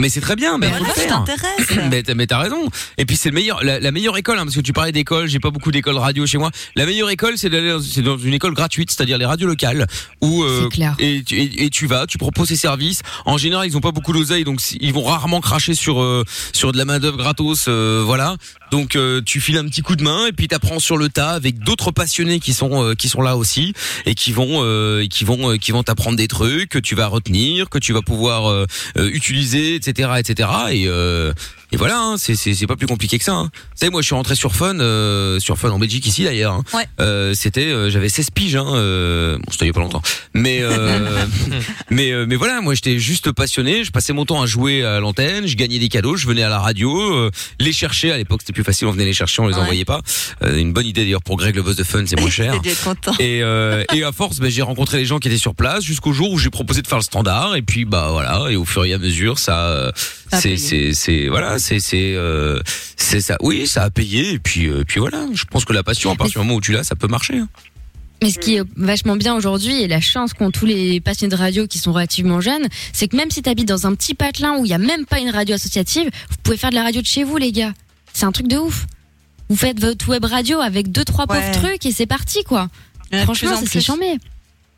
Mais c'est très bien, mais Ben voilà, faire. t'intéresse. Mais t'as, mais t'as raison. Et puis c'est le meilleur, la, la meilleure école, hein, parce que tu parlais d'école, j'ai pas beaucoup d'écoles radio chez moi. La meilleure école, c'est d'aller dans, c'est dans une école gratuite, c'est-à-dire les radios locales, où euh, et, tu- et, et tu vas, tu proposes tes services. En général, ils ont pas beaucoup d'oseille, donc si- ils vont rarement cracher sur euh, sur de la main d'œuvre gratos, euh, voilà. Donc euh, tu files un petit coup de main et puis t'apprends sur le tas avec d'autres passionnés qui sont euh, qui sont là aussi et qui vont euh, qui vont euh, qui vont t'apprendre des trucs que tu vas retenir, que tu vas pouvoir euh, euh, utiliser, etc., etc. Et euh, et voilà, hein, c'est pas plus compliqué que ça. Hein. Vous savez, moi, je suis rentré sur Fun, euh, sur Fun en Belgique ici d'ailleurs. hein. Ouais. Euh, c'était, euh, j'avais 16 piges. Hein, euh, bon, c'était il y a pas longtemps, mais euh, mais euh, mais voilà, moi, j'étais juste passionné. Je passais mon temps à jouer à l'antenne. Je gagnais des cadeaux. Je venais à la radio, euh, les chercher. À l'époque, c'était plus facile. On venait les chercher, on les Ouais. envoyait pas. Euh, une bonne idée d'ailleurs pour Greg le boss de Fun, c'est moins cher. Content. Et, euh, et à force, ben, j'ai rencontré les gens qui étaient sur place jusqu'au jour où j'ai proposé de faire le standard. Et puis bah voilà. Et au fur et à mesure, ça, c'est c'est voilà, c'est c'est euh, c'est ça. Oui, ça a payé. Et puis euh, puis voilà. Je pense que la passion, à partir du moment où tu l'as, ça peut marcher. hein. Mais ce qui est vachement bien aujourd'hui et la chance qu'ont tous les passionnés de radio qui sont relativement jeunes, c'est que même si t'habites dans un petit patelin où il y a même pas une radio associative, vous pouvez faire de la radio de chez vous, les gars. C'est un truc de ouf. Vous faites votre web radio avec deux trois Ouais. pauvres trucs et c'est parti quoi. Il y en a de Franchement, plus en c'est plus. chambé.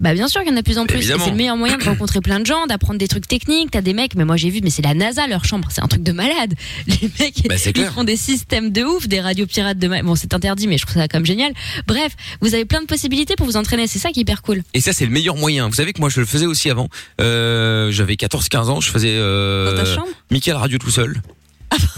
Bah bien sûr qu'il y en a de plus en plus. Et. C'est le meilleur moyen de rencontrer plein de gens, d'apprendre des trucs techniques. T'as des mecs, mais moi j'ai vu, mais c'est la NASA leur chambre, c'est un truc de malade. Les mecs, Bah, ils clair. font des systèmes de ouf, des radios pirates de malade. Bon, c'est interdit, mais je trouve ça quand même génial. Bref, vous avez plein de possibilités pour vous entraîner. C'est ça qui est hyper cool. Et ça, c'est le meilleur moyen. Vous savez que moi, je le faisais aussi avant. Euh, J'avais 14-15 ans. Je faisais euh, Dans ta chambre? Michael Radio tout seul.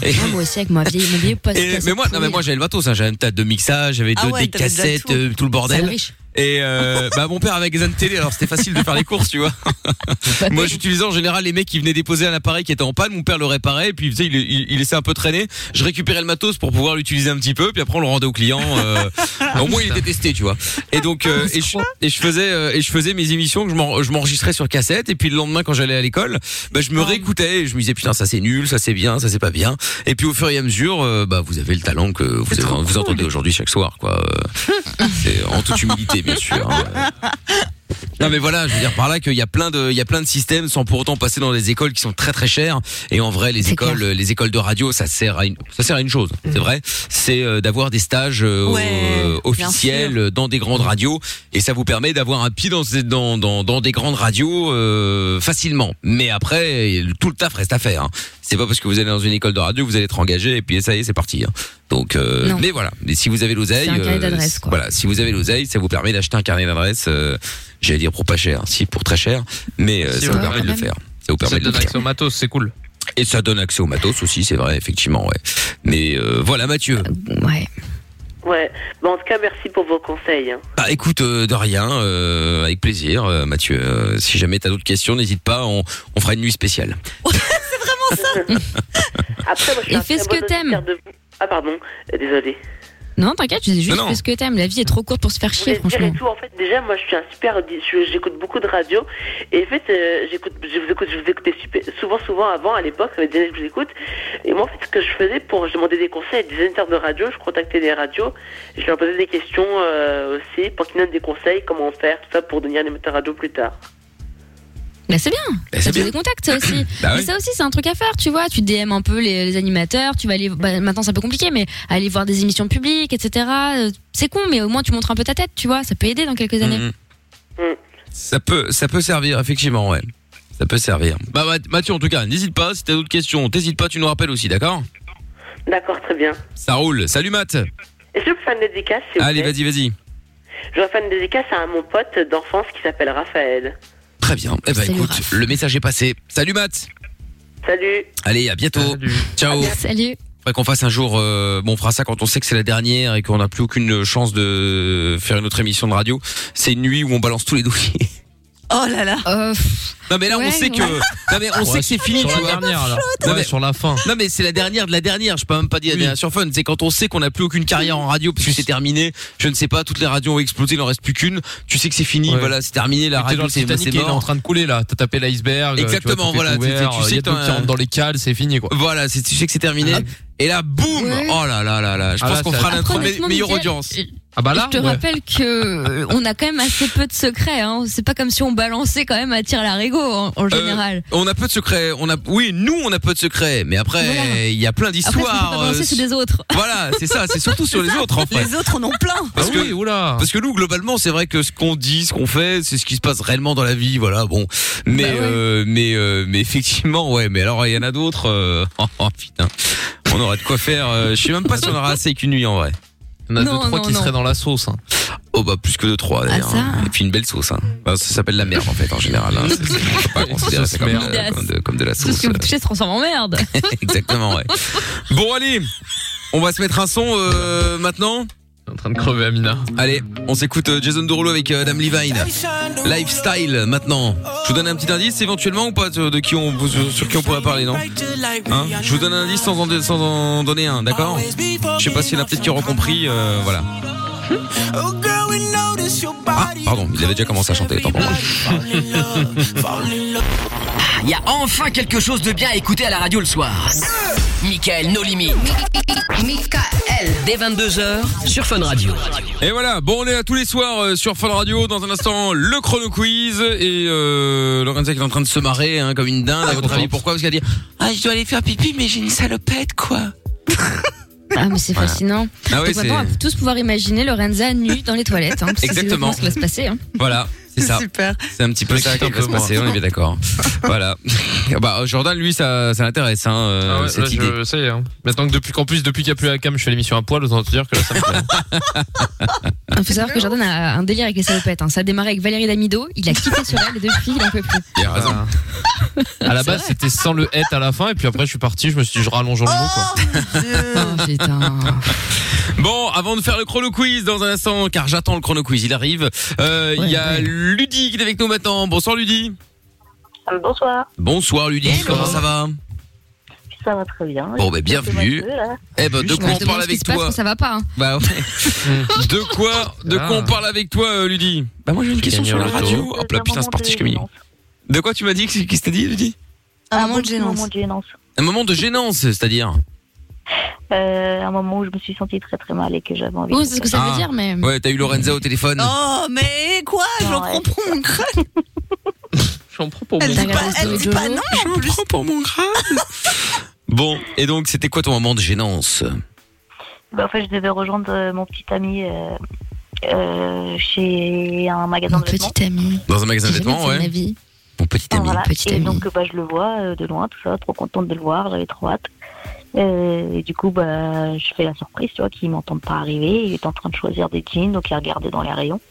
Et- Ah, moi aussi avec moi vieille, mon vieil poste. Et- mais moi, non, mais moi j'avais le matos, hein, j'avais une table de mixage, j'avais Ah ouais, des cassettes, tout. euh, tout le bordel. Et euh, bah mon père avait des télé, alors c'était facile de faire les courses, tu vois. Moi j'utilisais en général les mecs qui venaient déposer un appareil qui était en panne, mon père le réparait, et puis tu sais, il, il, il laissait un peu traîner. Je récupérais le matos pour pouvoir l'utiliser un petit peu, puis après on le rendait au client. euh, au moins il était testé, tu vois. Et donc euh, et, je, et je faisais euh, et je faisais mes émissions que je m'en- je m'enregistrais sur cassette, et puis le lendemain quand j'allais à l'école, bah, je me réécoutais et je me disais putain ça c'est nul, ça c'est bien, ça c'est pas bien. Et puis au fur et à mesure, euh, bah vous avez le talent que vous, avez- vous entendez aujourd'hui chaque soir, quoi. Euh, en toute humilité bien sûr. Non mais voilà, je veux dire par là qu'il y a plein de il y a plein de systèmes sans pour autant passer dans des écoles qui sont très très chères et en vrai les écoles clair. les écoles de radio ça sert à une ça sert à une chose, c'est vrai, c'est euh, d'avoir des stages euh, Ouais, officiels dans des grandes radios et ça vous permet d'avoir un pied dans dans dans, dans des grandes radios euh, facilement. Mais après tout le taf reste à faire. hein. C'est pas parce que vous allez dans une école de radio que vous allez être engagé et puis ça y est c'est parti. hein. Donc euh, mais voilà, mais si vous avez l'oseille euh, voilà, si vous avez l'oseille, ça vous permet d'acheter un carnet d'adresse euh, j'allais dire pour pas cher, si pour très cher, mais euh, Si, ça ouais, vous permet de le faire. Ça vous Ça permet de le donne faire. accès au matos, c'est cool. Et ça donne accès au matos aussi, c'est vrai, effectivement, ouais. Mais euh, voilà, Mathieu. Ouais. Ouais. Bon, en tout cas, merci pour vos conseils. hein. Bah écoute, euh, de rien, euh, avec plaisir, euh, Mathieu. Euh, si jamais t'as d'autres questions, n'hésite pas, on, on fera une nuit spéciale. Après, moi, je suis Et un fais très ce que t'aimes. auditeur de vous. Ah, pardon. Euh, désolé. Non, t'inquiète, je dis juste Non, non. ce que t'aimes. La vie est trop courte pour se faire chier, franchement. tout, en fait, déjà, moi, je suis un super J'écoute beaucoup de radio. Et en fait, euh, j'écoute, je vous écoute, je vous écoutais super, souvent, souvent avant, à l'époque, ça fait des années que je vous écoute. Et moi, en fait, ce que je faisais pour, je demandais des conseils à des éditeurs de radio, je contactais des radios, je leur posais des questions, euh, aussi, pour qu'ils donnent des conseils, comment faire, tout ça, pour devenir animateur radio plus tard. Bah c'est bien. Bah, ça c'est des contacts, ça aussi. Bah Mais oui. ça aussi, c'est un truc à faire, tu vois. Tu DM un peu les, les animateurs, tu vas aller. Bah, maintenant, c'est un peu compliqué, mais aller voir des émissions publiques, etc. euh, C'est con, mais au moins, tu montres un peu ta tête, tu vois. Ça peut aider dans quelques années. Mhm. Mm. Ça peut, ça peut servir, effectivement, ouais. Ça peut servir. Bah Math- Mathieu, en tout cas, n'hésite pas, si t'as d'autres questions, t'hésites pas, tu nous rappelles aussi, d'accord? D'accord, très bien. Ça roule. Salut Matt. Est-ce que je peux faire une dédicace, Allez, plaît vas-y, vas-y. Je vais faire une dédicace à mon pote d'enfance qui s'appelle Raphaël. Très bien. Eh ben Salut, écoute, Raph. le message est passé. Salut Matt. Salut. Allez, à bientôt. Salut. Ciao. Salut. Faudrait qu'on fasse un jour, euh, bon, on fera ça quand on sait que c'est la dernière et qu'on n'a plus aucune chance de faire une autre émission de radio. C'est une nuit où on balance tous les dossiers. Oh là là. Euh, Non mais là on sait que, ouais. non mais on Ouais, sait que c'est fini, sur tu la vois. dernière, là. Non, Ouais, mais- sur la fin. Non mais c'est la dernière de la dernière. Je peux même pas dire la Oui. dernière sur Fun. C'est quand on sait qu'on n'a plus aucune carrière en radio parce que c'est terminé. Je ne sais pas, toutes les radios ont explosé, il en reste plus qu'une. Tu sais que c'est fini, Ouais. voilà, c'est terminé. La radio c'est est en train de couler là. T'as tapé l'iceberg. Exactement, tu vois, voilà, tu sais, tu un- rentre dans les cales, c'est fini quoi. Voilà, c'est tu sais que c'est terminé. Ah. Et là, boum. Oh là là là là Je Ah pense qu'on fera me- honnêtement, meilleure audience. Ah bah là. je te ouais. rappelle que euh, on a quand même assez peu de secrets. Hein. C'est pas comme si on balançait quand même à tir larigot en, en général. Euh, on a peu de secrets. On a, oui, nous on a peu de secrets, mais après Voilà. il y a plein Après, d'histoires. pas balancer, euh, c'est des autres. Voilà, c'est ça. C'est surtout sur les autres en fait. Les autres en ont plein. Parce Ah que oui, oula. Parce que nous, globalement, c'est vrai que ce qu'on dit, ce qu'on fait, c'est ce qui se passe réellement dans la vie, voilà. Bon, mais Bah ouais. euh, mais euh, mais effectivement, ouais. Mais alors, il y en a d'autres. euh, Oh, oh, putain, on aurait de quoi faire. euh, je sais même pas si on aura assez qu'une nuit en vrai. Il y en a Non, deux trois non, qui non. seraient dans la sauce. hein. Oh bah plus que 2 3 d'ailleurs. Ah, hein. Et puis une belle sauce. Hein. Bah, ça s'appelle la merde en fait en général. Hein. C'est- pas considérer ça comme, Sauce de- comme de, comme de la Tout ce sauce. que vous touchez se transforme en merde. Exactement ouais. Bon allez, on va se mettre un son euh, maintenant. En train de crever Amina. Allez, on s'écoute euh, Jason Derulo avec euh, Adam Levine. Lifestyle maintenant. Je vous donne un petit indice éventuellement ou pas de, de qui on sur qui on pourrait parler non? Hein? Je vous donne un indice sans en, sans en donner un, d'accord? Je sais pas s'il y en a peut-être qui auront compris, euh, voilà. Ah, pardon, il avait déjà commencé à chanter, tant pour moi. Il y a enfin quelque chose de bien à écouter à la radio le soir. Michael No Limit. Michael. Dès 22h sur Fun Radio. Et voilà, bon on est là tous les soirs euh, sur Fun Radio, dans un instant le chrono quiz et euh, Lorenza qui est en train de se marrer hein, comme une dinde. À votre avis pourquoi? Parce qu'elle dit ah je dois aller faire pipi mais j'ai une salopette quoi. Ah, mais c'est Voilà. fascinant. Ah ouais, Donc maintenant, on va tous pouvoir imaginer Lorenza nue dans les toilettes. Hein, parce que c'est Exactement. ce qui va se passer. Hein. voilà, c'est ça. Super. C'est un petit peu ça qui va se passer, on est bien d'accord. voilà. bah Jordan lui ça ça l'intéresse hein euh, Ah ouais, cette là, idée. je, ça y est, hein. Maintenant que depuis qu'en plus depuis qu'il n'y a plus la cam, je fais l'émission à poil, autant te dire que là ça me plaît. Il faut savoir que Jordan a un délire avec les salopettes. Hein. Ça a démarré avec Valérie Damido. Il a quitté sur elle et depuis, il en peut plus. Il a raison. À la base, c'était sans le het à la fin, et puis après, je suis parti, je me suis dit, je rallonge le mot, quoi. Oh, putain. Bon, avant de faire le chrono quiz dans un instant, car j'attends le chrono quiz, il arrive. euh, Il y a ouais. Ludie qui est avec nous maintenant. Bonsoir Ludie. Bonsoir, Bonsoir Ludie, comment ça va ça va très bien. Bon, bah, bienvenue. Eh ben, de quoi on parle avec toi ça va pas. Hein. Bah ouais. De quoi, de quoi Ah. on parle avec toi, euh, Ludie Bah moi j'ai une question sur la radio. Hop là, putain, c'est parti, je communique. De quoi tu m'as dit Qu'est-ce que t'as dit, Ludie Un Un moment de gênance. Un moment de gênance, c'est-à-dire Euh, un moment où je me suis sentie très très mal et que j'avais envie. Oui, de c'est ce que ça Ah. veut dire, mais. Ouais, t'as eu Lorenza au téléphone. Oh, mais quoi? J'en Ouais. prends pour mon crâne. J'en prends pour Elle mon regardé elle dit pas non en J'en prends pour mon crâne. bon, et donc c'était quoi ton moment de gênance? Bah, en fait, je devais rejoindre euh, mon petit ami euh, euh, chez un magasin Mon de vêtements. petit ami. Dans un magasin de vêtements, ouais. Mon petit Ah, ami. voilà. petit et ami. donc bah, je le vois euh, de loin, tout ça, trop contente de le voir, j'avais trop hâte. Euh, et du coup, bah, je fais la surprise, tu vois, qu'il m'entende pas arriver. Il est en train de choisir des jeans, donc il regardait dans les rayons.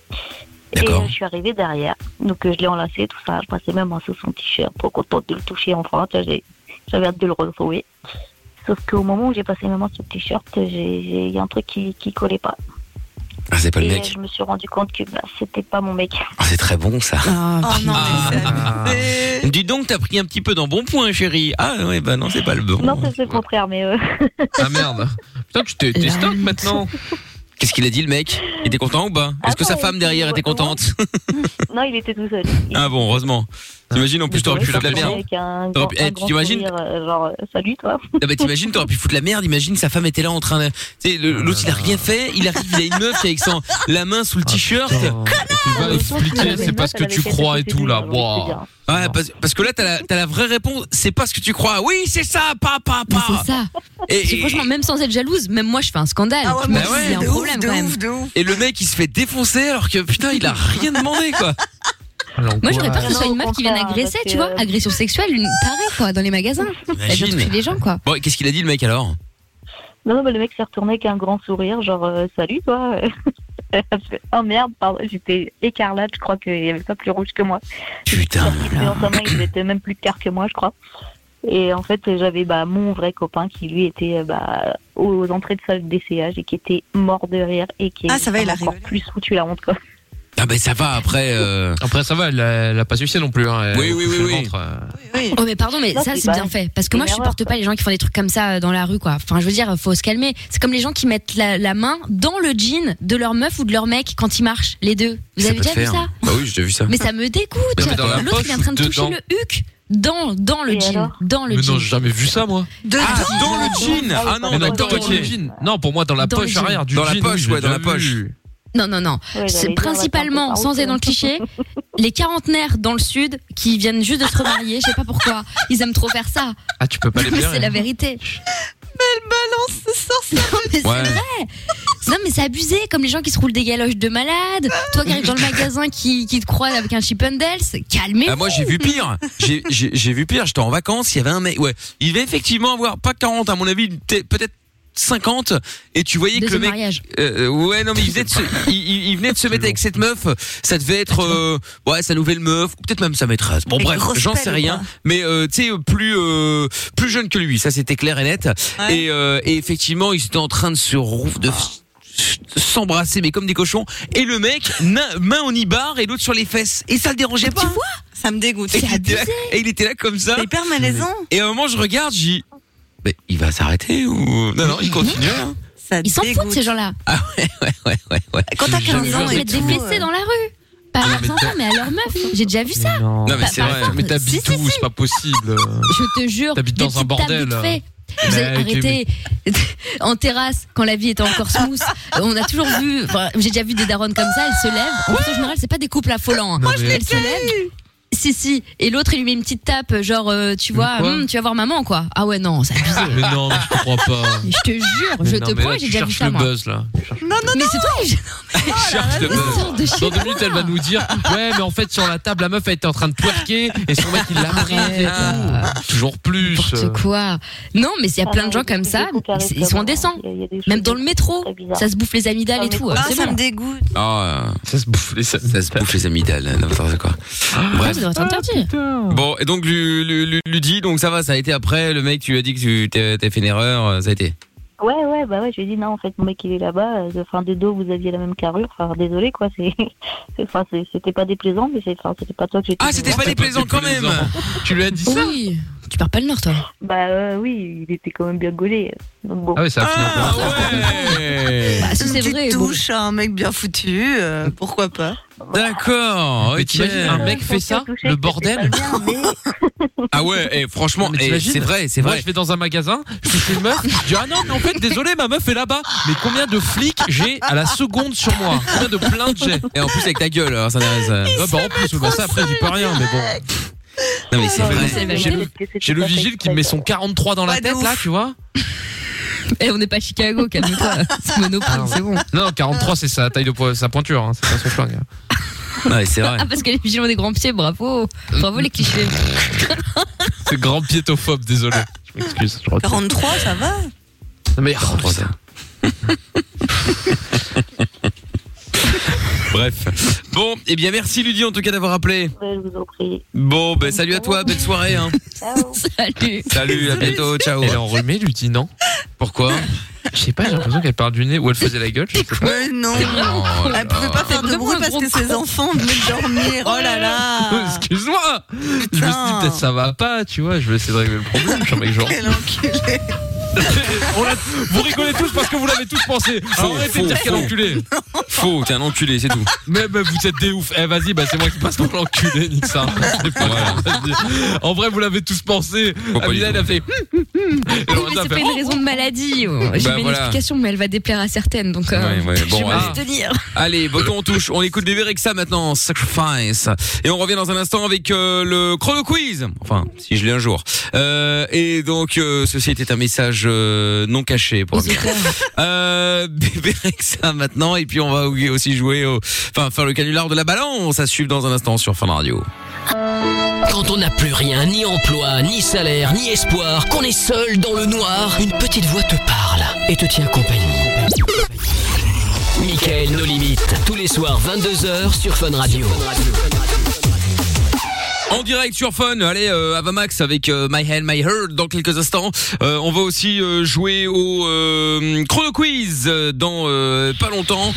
Et euh, je suis arrivée derrière, donc euh, je l'ai enlacé, tout ça. Je passais même en sous son t-shirt, trop contente de le toucher enfin. J'avais hâte de le retrouver. Sauf qu'au moment où j'ai passé mes mains sur le t-shirt, il y a un truc qui, qui collait pas. Ah, c'est pas le et mec. je me suis rendu compte que bah, c'était pas mon mec. Ah, c'est très bon ça. Ah, Oh non, mais Ah. Dis donc, t'as pris un petit peu dans bon point, chérie. Ah ouais, bah non, c'est pas le bon. Non, c'est le contraire, mais euh, Ah merde. Putain, tu t'es stock maintenant. Qu'est-ce qu'il a dit le mec? Il était content ou pas? Est-ce que Attends, sa femme derrière était contente? Non, il était tout seul. Il- Ah bon, heureusement. T'imagines en plus t'aurais pu foutre la merde. T'aurais pu- eh, tu grand t'imagines euh, genre, euh, salut toi. Ah bah t'imagines t'aurais pu foutre la merde. Imagine sa femme était là en train de. Tu sais, le- l'autre il a rien fait. Il arrive, il a une meuf qui est avec son la main sous le t-shirt. Tu vas expliquer, c'est pas ce que tu crois et tout là. Ouais, parce, parce que là t'as la, t'as la vraie réponse. C'est pas ce que tu crois. Oui, c'est ça, pas, pas, pas. c'est ça. Et, Parce que et- franchement, même sans être jalouse, même moi, je fais un scandale. Ah ouais, Je me mais dis, ouais, il y a un de problème quand même. ouf, de ouf. et le mec il se fait défoncer alors que putain il a rien demandé quoi. Moi, j'aurais peur que ce Non, soit une meuf qui vienne agresser, tu vois, agression sexuelle, une quoi, dans les magasins. Elle vient toucher les gens, quoi. Bon, qu'est-ce qu'il a dit le mec alors? Non, non, mais le mec s'est retourné avec un grand sourire, genre euh, salut toi. oh merde, pardon, j'étais écarlate, je crois qu'il y avait pas plus rouge que moi. Putain. Il était dans sa main, il était même plus clair que moi, je crois. Et en fait, j'avais bah, mon vrai copain qui lui était euh, bah, aux entrées de salle d'essayage et qui était mort de rire et qui Ah, ça va, il a encore plus foutu la honte quoi. Ah ben ça va après. euh, Après, ça va, elle a, elle a pas sucé non plus. Hein. Elle Oui, oui, le oui. ventre, euh. Oui. Oh mais pardon mais Non, ça c'est bien fait parce que moi je supporte pas les gens qui font des trucs comme ça euh, dans la rue quoi. Enfin je veux dire faut se calmer. C'est comme les gens qui mettent la, la main dans le jean de leur meuf ou de leur mec quand ils marchent les deux. Vous ça avez déjà vu ça Bah oui, j'ai déjà vu ça. Mais ça me dégoûte. L'autre il est en train de ou toucher dedans le huc dans dans le jean, dans le Mais jean. non, j'ai jamais vu ça moi. De Ah, dans le jean. Ah non, Mais non, dans le jean. Non, pour moi, dans la poche jean. arrière du Dans la jean. poche, ouais, dans la poche. Non non non. C'est principalement sans être dans le cliché les quarantenaires dans le sud qui viennent juste de se remarier, je sais pas pourquoi. Ils aiment trop faire ça. Ah, tu peux pas les Mais c'est la vérité. balance ce sort, ça. Non, mais c'est Ouais. vrai. Non, mais c'est abusé, comme les gens qui se roulent des galoches de malade. Toi qui arrives dans le magasin qui, qui te croit avec un Chippendales, calmez-vous. Ah, moi j'ai vu pire. J'ai vu pire. J'étais en vacances. Il y avait un mec. Ouais, il devait effectivement avoir pas 40 à mon avis, peut-être 50 et tu voyais que le mec mariage. euh, ouais non mais il venait de se, il, il- il venait de se mettre avec cette meuf ça devait être euh, ouais sa nouvelle meuf ou peut-être même sa maîtresse. Bon bref grosse j'en sais rien quoi mais euh, tu sais plus euh, plus jeune que lui ça c'était clair et net. Ouais. et, euh, et effectivement ils étaient en train de se rou- de de s'embrasser mais comme des cochons. Et le mec main en ibar et l'autre sur les fesses. Et ça le dérangeait pas Tu vois Ça me dégoûte. et il, était là, et il était là comme ça. C'est hyper malaisant. et à un moment je regarde je dis mais il va s'arrêter ou non non il continue hein. Ça Ils s'en foutent ces gens-là. ah ouais ouais ouais ouais ouais Quand t'as 15 Ils ans vont et tout, euh, dans la rue. Pas à leurs enfants, mais à leur meuf. J'ai déjà vu ça. Non, non mais Bah, c'est par vrai contre, mais t'habites Si, si, où C'est pas possible. Je te jure. T'habites des dans un petites tables bordel. vite fait. Vous Mais avez arrêté en terrasse quand la vie était encore smooth. On a toujours vu, enfin, j'ai déjà vu des daronnes comme ça, elles se lèvent. En plus, en général, c'est pas des couples affolants. hein. Non, mais- Elles se lèvent. Si, si. Et l'autre, il lui met une petite tape, genre, euh, tu vois, quoi hum, tu vas voir maman, quoi. Ah ouais, non, c'est abusé. Mais non, mais je te crois pas. Je te jure, Mais je non, te mais là, promets, j'ai tu déjà vu cherches ça, le moi. buzz là. Mais c'est toi qui cherche le Mais buzz. de Dans deux minutes, elle va nous dire Ouais, mais en fait, sur la table, la meuf, elle était en train de twerker et son mec, il l'a pris. et tout. Toujours plus. N'importe quoi. Non, mais s'il y a Ah plein non, de gens il comme ça, ils sont indécents. il il Même dans le métro, ça se bouffe les amygdales et Ah, mais tout. Ah, C'est ça bon. me dégoûte. Ah, Ça se bouffe les ça se bouffe les amygdales, n'importe quoi. Ah, Bref. Ça doit être interdit. Bon, et donc, Lu- Lu- Lu- Ludi, donc ça va, ça a été après, le mec, tu lui as dit que tu t'as t'as fait une erreur, euh, ça a été. Ouais, ouais, bah ouais, je lui ai dit non, en fait, mon mec il est là-bas. euh, Enfin, de dos, vous aviez la même carrure. Enfin, désolé, quoi. C'est, c'est- enfin, c'est- c'était pas déplaisant, mais c'est, enfin, c'était pas toi que j'étais. Ah, c'était pas déplaisant quand même Tu lui as dit ça Oui. Tu perds pas le nord, toi. Bah euh, oui, il était quand même bien gaulé. Donc bon. Ah ouais, ça a fini Ah ouais Bah, si c'est vrai. bon. touche à un mec bien foutu, euh, pourquoi pas D'accord, ok. un mec fait ça, le bordel pas bien, mais- Ah ouais, et franchement, c'est vrai, c'est Moi, vrai. je vais dans un magasin, je touche une meuf, je dis ah non, mais en fait, désolé, ma meuf est là-bas. Mais combien de flics j'ai à la seconde sur moi Combien de plaintes j'ai Et en plus avec ta gueule, alors, ça n'arrête. Ouais, bah en plus, bah, ça après, j'y peux rien, mais bon. Non mais c'est Non, vrai. J'ai le, j'ai le vigile qui me met son 43 dans la tête là, tu vois Eh, on n'est pas à Chicago, calme-toi. C'est Monoprix, c'est bon. Non, 43 c'est sa taille de po- sa pointure, hein, c'est pas son flingue. Ouais, c'est vrai. Ah, parce que les vigilants ont des grands pieds, bravo. Bravo les clichés. C'est grand piétophobe, désolé. Je m'excuse. je retire. 43, ça va Non, mais oh. Bref. Bon, eh bien merci Ludi en tout cas d'avoir appelé. Ouais, je vous en prie. Bon, ben salut à toi, belle soirée. Hein. Ciao. Salut. Salut, à bientôt, ciao. Elle est enrhumée, lui dit non? Pourquoi? Je sais pas, j'ai l'impression qu'elle parle du nez ou elle faisait la gueule. Je sais pas. Ouais, non. Oh là Elle pouvait pas faire de bruit parce que ses enfants venaient de dormir. Oh là là. Excuse-moi Je me suis dit peut-être ça va pas, tu vois, je vais essayer de régler le problème. Je suis un mec genre. Quel enculé. On l'a- vous rigolez tous parce que vous l'avez tous pensé. Faux, arrêtez de faux, dire quel faux. enculé. Faux, t'es un enculé, c'est tout. Mais, mais vous êtes des ouf. Eh vas-y, bah c'est moi qui passe pour l'enculé, nique ça. C'est pas Voilà. grave. En vrai, vous l'avez tous pensé. Faut pas Amina, elle a fait. Et Oui, Lorenza mais a c'est fait, pas une oh, raison de maladie. J'ai Bah, mis voilà. une explication, mais elle va déplaire à certaines. Donc, euh, Ouais, ouais, bon, je vais allez. me tenir. Allez, botton on touche. On écoute Bébé Rexa maintenant, Sacrifice. Et on revient dans un instant avec euh, le chrono quiz. Enfin, si je l'ai un jour. Euh, et donc, euh, ceci était un message euh, non caché pour Amina. Euh, Bébé Rexa maintenant. Et puis on va aussi jouer au... Enfin, faire le canular de la balance. Ça suit dans un instant sur Fun Radio. Quand on n'a plus rien, ni emploi, ni salaire, ni espoir, qu'on est seul dans le noir, une petite voix te parle et te tient compagnie. Michael, nos limites, tous les soirs 22h sur Fun Radio. En direct sur Fun, allez euh, Avamax avec euh, My Hand, My Heart dans quelques instants. Euh, on va aussi euh, jouer au euh, chrono quiz dans euh, pas longtemps.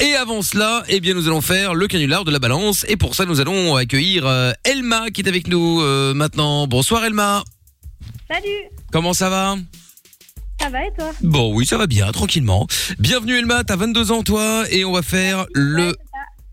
Et avant cela, eh bien nous allons faire le canular de la balance. Et pour ça, nous allons accueillir euh, Elma qui est avec nous euh, maintenant. Bonsoir Elma. Salut, Comment ça va? Ça va et toi? Bon oui, ça va bien, tranquillement. Bienvenue Elma, t'as 22 ans toi et on va faire le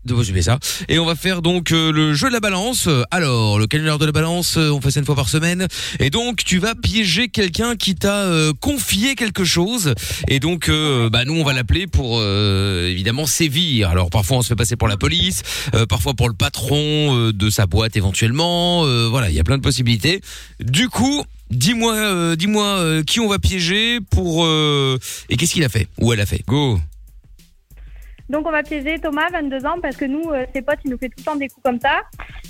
de vos ça. Et on va faire donc euh, le jeu de la balance. Alors, le canular de la balance, euh, on fait ça une fois par semaine. Et donc, tu vas piéger quelqu'un qui t'a euh, confié quelque chose. Et donc, bah nous, on va l'appeler pour évidemment sévir. Alors, parfois, on se fait passer pour la police, parfois pour le patron de sa boîte éventuellement. Voilà, il y a plein de possibilités. Du coup. Dis-moi, dis-moi qui on va piéger pour et qu'est-ce qu'il a fait? Ou elle a fait? Go. Donc on va piéger Thomas, 22 ans, parce que nous, euh, ses potes, il nous fait tout le temps des coups comme ça.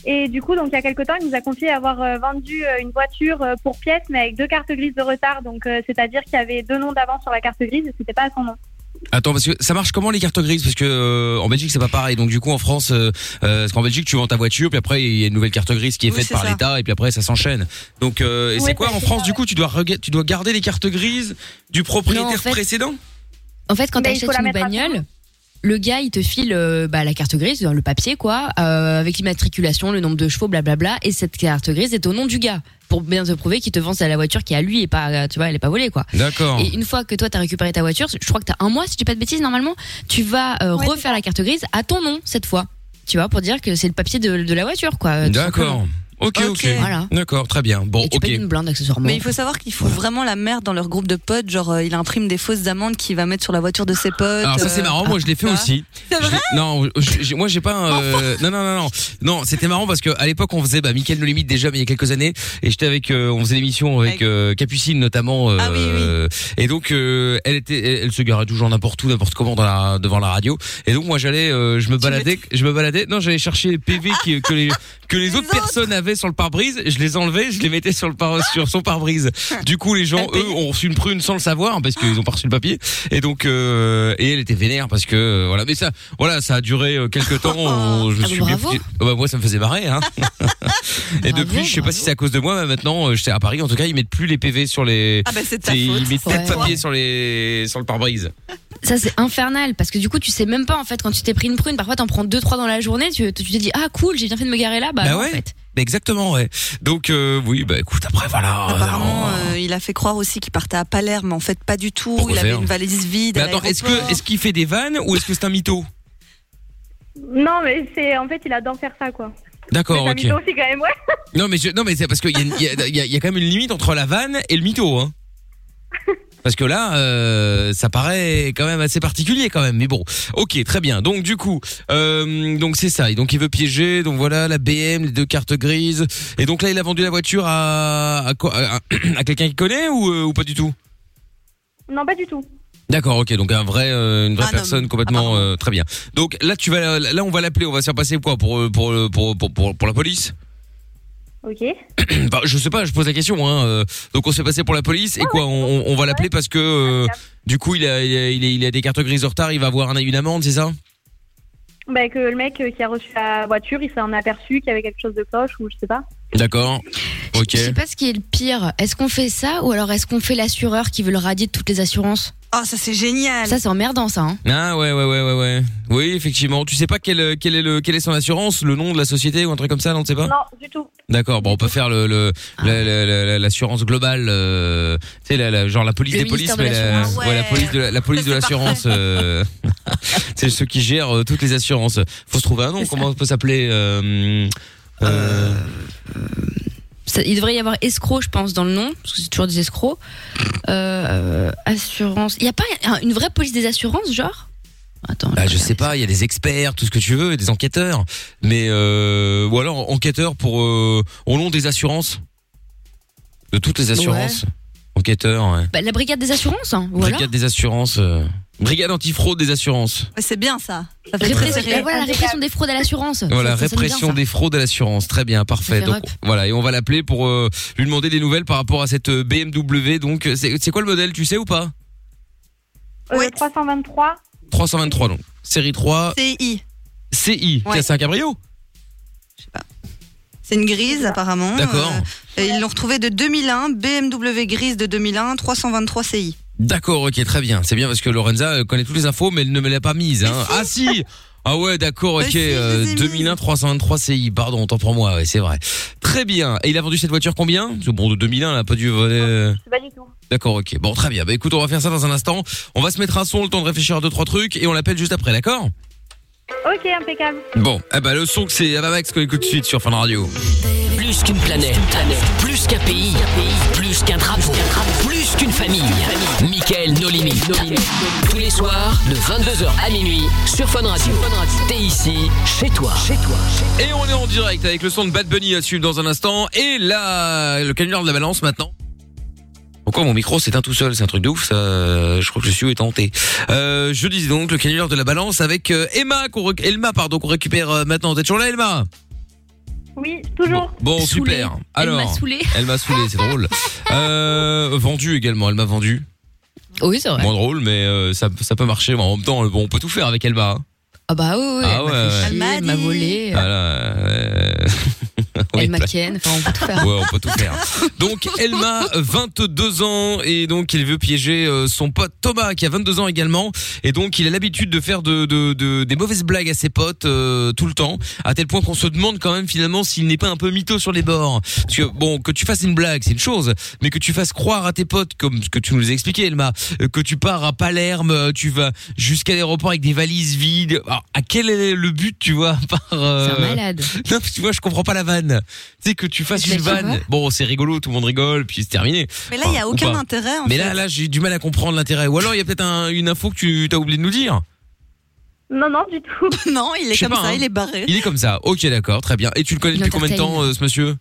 Et du coup, donc il y a quelques temps, il nous a confié avoir euh, vendu euh, une voiture euh, pour pièce, mais avec deux cartes grises de retard. Donc euh, c'est-à-dire qu'il y avait deux noms d'avance sur la carte grise et c'était pas à son nom. Attends, parce que ça marche comment les cartes grises? Parce que euh, en Belgique c'est pas pareil. Donc du coup en France, euh, euh, parce qu'en Belgique tu vends ta voiture, puis après il y a une nouvelle carte grise qui est Oui, faite par l'État, et puis après ça s'enchaîne. Donc euh, et Oui, c'est quoi en ça, France du coup tu dois tu dois garder les cartes grises du propriétaire Non, en fait- précédent? En fait, quand Mais tu achètes la une bagnole, le gars, il te file euh, bah, la carte grise, le papier, quoi, euh, avec l'immatriculation, le nombre de chevaux, blablabla. Et cette carte grise est au nom du gars, pour bien te prouver qu'il te vend la voiture qui est à lui et pas, tu vois, elle est pas volée, quoi. D'accord. Et une fois que toi, t'as récupéré ta voiture, je crois que t'as un mois, si dis pas de bêtises, normalement, tu vas euh, Ouais, refaire la carte grise à ton nom, cette fois. Tu vois, pour dire que c'est le papier de, de la voiture, quoi. D'accord. Ok, ok. Voilà. D'accord, très bien. Bon, Et tu ok. payes une blinde, accessoirement. Mais il faut savoir qu'il faut vraiment la merde dans leur groupe de potes. Genre, euh, il imprime des fausses amendes qu'il va mettre sur la voiture de ses potes. Alors ça c'est euh, marrant, moi je l'ai fait ah. aussi. C'est Je l'ai- Non, je- je- moi j'ai pas un, euh, non non non non non c'était marrant parce que à l'époque on faisait bah Mickaël No Limite déjà mais il y a quelques années et j'étais avec euh, on faisait l'émission avec Avec- euh, Capucine notamment euh, Ah oui, oui. et donc euh, elle était elle, elle se garait toujours n'importe où n'importe comment dans la devant la radio et donc moi j'allais euh, je me baladais je me baladais non j'allais chercher les PV qui, que les que les autres personnes avaient sur le pare-brise je les enlevais je les mettais sur le pare sur son pare-brise. Du coup les gens eux ont reçu une prune sans le savoir parce qu'ils ont pas reçu le papier. Et donc euh, et elle était vénère parce que euh, voilà. Mais ça voilà ça a duré euh, quelques temps je Ah, suis bah, bien bravo. foutu- Ah bah, moi ça me faisait marrer hein. Et Bravo, depuis je sais pas bravo. si c'est à cause de moi mais maintenant euh, j'étais à Paris. En tout cas ils mettent plus les PV sur les Ah bah c'est ta c'est- faute. ils mettent plus de Ouais. papier sur les sur le pare-brise Ça c'est infernal parce que du coup tu sais même pas en fait quand tu t'es pris une prune parfois t'en prends deux trois dans la journée tu, tu te dis ah cool j'ai bien fait de me garer là bah, Bah non, ouais. en fait Bah, exactement ouais donc euh, oui bah écoute après voilà Apparemment, euh, euh, il a fait croire aussi qu'il partait à Palerme, mais en fait pas du tout. Pourquoi il avait faire une valise vide. mais attends est-ce que est-ce qu'il fait des vannes ou est-ce que c'est un mytho Non, mais c'est en fait, il adore faire ça, quoi. d'accord mais ok mytho aussi, quand même, ouais. Non mais je, non mais c'est parce qu'il y a, y, a, il y a- il y a quand même une limite entre la vanne et le mytho hein. Parce que là, euh, ça paraît quand même assez particulier quand même. Mais bon, ok, très bien. Donc du coup, euh, donc c'est ça. Et donc il veut piéger. Donc voilà, la BM, les deux cartes grises. Et donc là, il a vendu la voiture à à, quoi- à, à quelqu'un qu'il connaît ou, euh, ou pas du tout? Non, pas du tout. D'accord, ok. Donc un vrai, euh, une vraie personne complètement euh, très bien. Donc là, tu vas, là, on va l'appeler. On va se faire passer quoi pour euh, pour pour pour pour, pour la police? Ok. Bah, je sais pas, je pose la question. Hein. euh, Donc on s'est passé pour la police et quoi on, on- va l'appeler parce que euh, du coup il a, il a il a il a des cartes grises de retard, il va avoir un- une amende, c'est ça? Bah, que le mec euh, qui a reçu la voiture, il s'en a aperçu qu'il y avait quelque chose de cloche ou je sais pas. D'accord. Ok. je sais pas ce qui est le pire est-ce qu'on fait ça ou alors est-ce qu'on fait l'assureur qui veut le radier de toutes les assurances? Oh, ça c'est génial. ça c'est emmerdant ça hein. Ah ouais ouais ouais ouais ouais. Oui effectivement. Tu sais pas quel euh, quel est le quel est son assurance, le nom de la société ou un truc comme ça, non, tu sais pas? Non, du tout. D'accord. Bon, on peut faire le le la- la- la- la- l'assurance globale, euh, tu sais la, la- genre la police Le des polices, ministère de mais la, l'assurance. ouais, la police de la, la police de l'assurance. euh, c'est ceux qui gèrent euh, toutes les assurances. Faut se trouver un nom. Comment on peut s'appeler euh, euh, Ça- il devrait y avoir escroc je pense dans le nom parce que c'est toujours des escrocs. Euh, assurance. Il y a pas un- une vraie police des assurances genre? Attends bah, je sais pas, il y a des experts, tout ce que tu veux, des enquêteurs, mais euh, ou alors enquêteurs pour euh, au nom des assurances, de toutes les assurances, ouais. Bah, la brigade des assurances hein, brigade des assurances, euh, brigade antifraude des assurances. Ouais, c'est bien ça. Ça fait très Répression- sérieux. bah, voilà la répression des fraudes à l'assurance Voilà, Ça- ça sonne bien, répression ça. des fraudes à l'assurance. Très bien, parfait. fait Donc rep. voilà, et on va l'appeler pour euh, lui demander des nouvelles par rapport à cette euh, BMW. Donc c'est c'est quoi le modèle, tu sais ou pas? Euh, Ouais. 323. 323 donc. Série 3 CI. CI. Tiens, C'est un cabrio? C'est une grise apparemment. D'accord. Euh, et ils l'ont retrouvé de 2001, BMW grise de 2001, 323 CI. D'accord, ok, très bien. C'est bien parce que Lorenza connaît toutes les infos, mais elle ne me l'a pas mise. Hein. Ah si Ah ouais, d'accord, ok. si, je euh, les ai 2001 323 CI, pardon, tant pour moi, ouais, c'est vrai. Très bien. Et il a vendu cette voiture combien? Parce que bon, de 2001, elle a pas dû voler... euh, pas du tout. D'accord, ok. Bon, très bien. Bah écoute, on va faire ça dans un instant. On va se mettre un son, le temps de réfléchir à deux, trois trucs, et on l'appelle juste après, d'accord? Ok, impeccable. Bon, eh ben le son que c'est Avamax qu'on écoute tout de suite sur Fun Radio. Plus qu'une planète, plus qu'un pays, plus qu'un drapeau, plus qu'une famille. Michael No Limit. Tous les soirs, de 22h à minuit, sur Fun Radio. T'es ici, chez toi. Chez toi. Et on est en direct avec le son de Bad Bunny à suivre dans un instant, et là, le canular de la balance maintenant. Pourquoi mon micro s'éteint tout seul? C'est un truc de ouf, ça. Je crois que je suis tenté. Euh, je disais donc le canular de la balance avec euh, Emma, qu'on rec- Elma, pardon, qu'on récupère euh, maintenant. T'es toujours là, Elma? Oui, toujours. Bon, Saoulée. super. Elle Alors, m'a saoulée. Elle m'a saoulé, c'est drôle. Euh, vendu également, elle m'a vendu. Oui, c'est vrai. Moins drôle, mais euh, ça, ça peut marcher. En même temps, bon, on peut tout faire avec Elma. hein. Ah bah oui, oui, Ah elle m'a ouais, fait ouais. chier, Elle m'a volé, Voilà. euh, oui, elle m'a bah- ken, enfin on peut tout faire. Ouais, on peut tout faire. Donc, Elma, 22 ans, et donc il veut piéger euh, son pote Thomas, qui a 22 ans également, et donc il a l'habitude de faire de, de, de- des mauvaises blagues à ses potes euh, tout le temps, à tel point qu'on se demande quand même finalement s'il n'est pas un peu mytho sur les bords. Parce que bon, que tu fasses une blague, c'est une chose, mais que tu fasses croire à tes potes, comme ce que tu nous as expliqué, Elma, euh, que tu pars à Palerme, tu vas jusqu'à l'aéroport avec des valises vides. Alors, à quel est le but, tu vois, par euh, C'est un malade. non, tu vois, je comprends pas la vanne. Tu sais que tu fasses une vanne. Bon, c'est rigolo, tout le monde rigole, puis c'est terminé. Mais là, il n'y a aucun intérêt. En Mais fait. là, là, j'ai du mal à comprendre l'intérêt. Ou alors, il y a peut-être un- une info que tu as oublié de nous dire. Non, non, du tout. non, il Je est sais comme pas, ça, hein. il est barré. Il est comme ça. Ok, d'accord, très bien. Et tu le connais depuis combien de temps, euh, ce monsieur?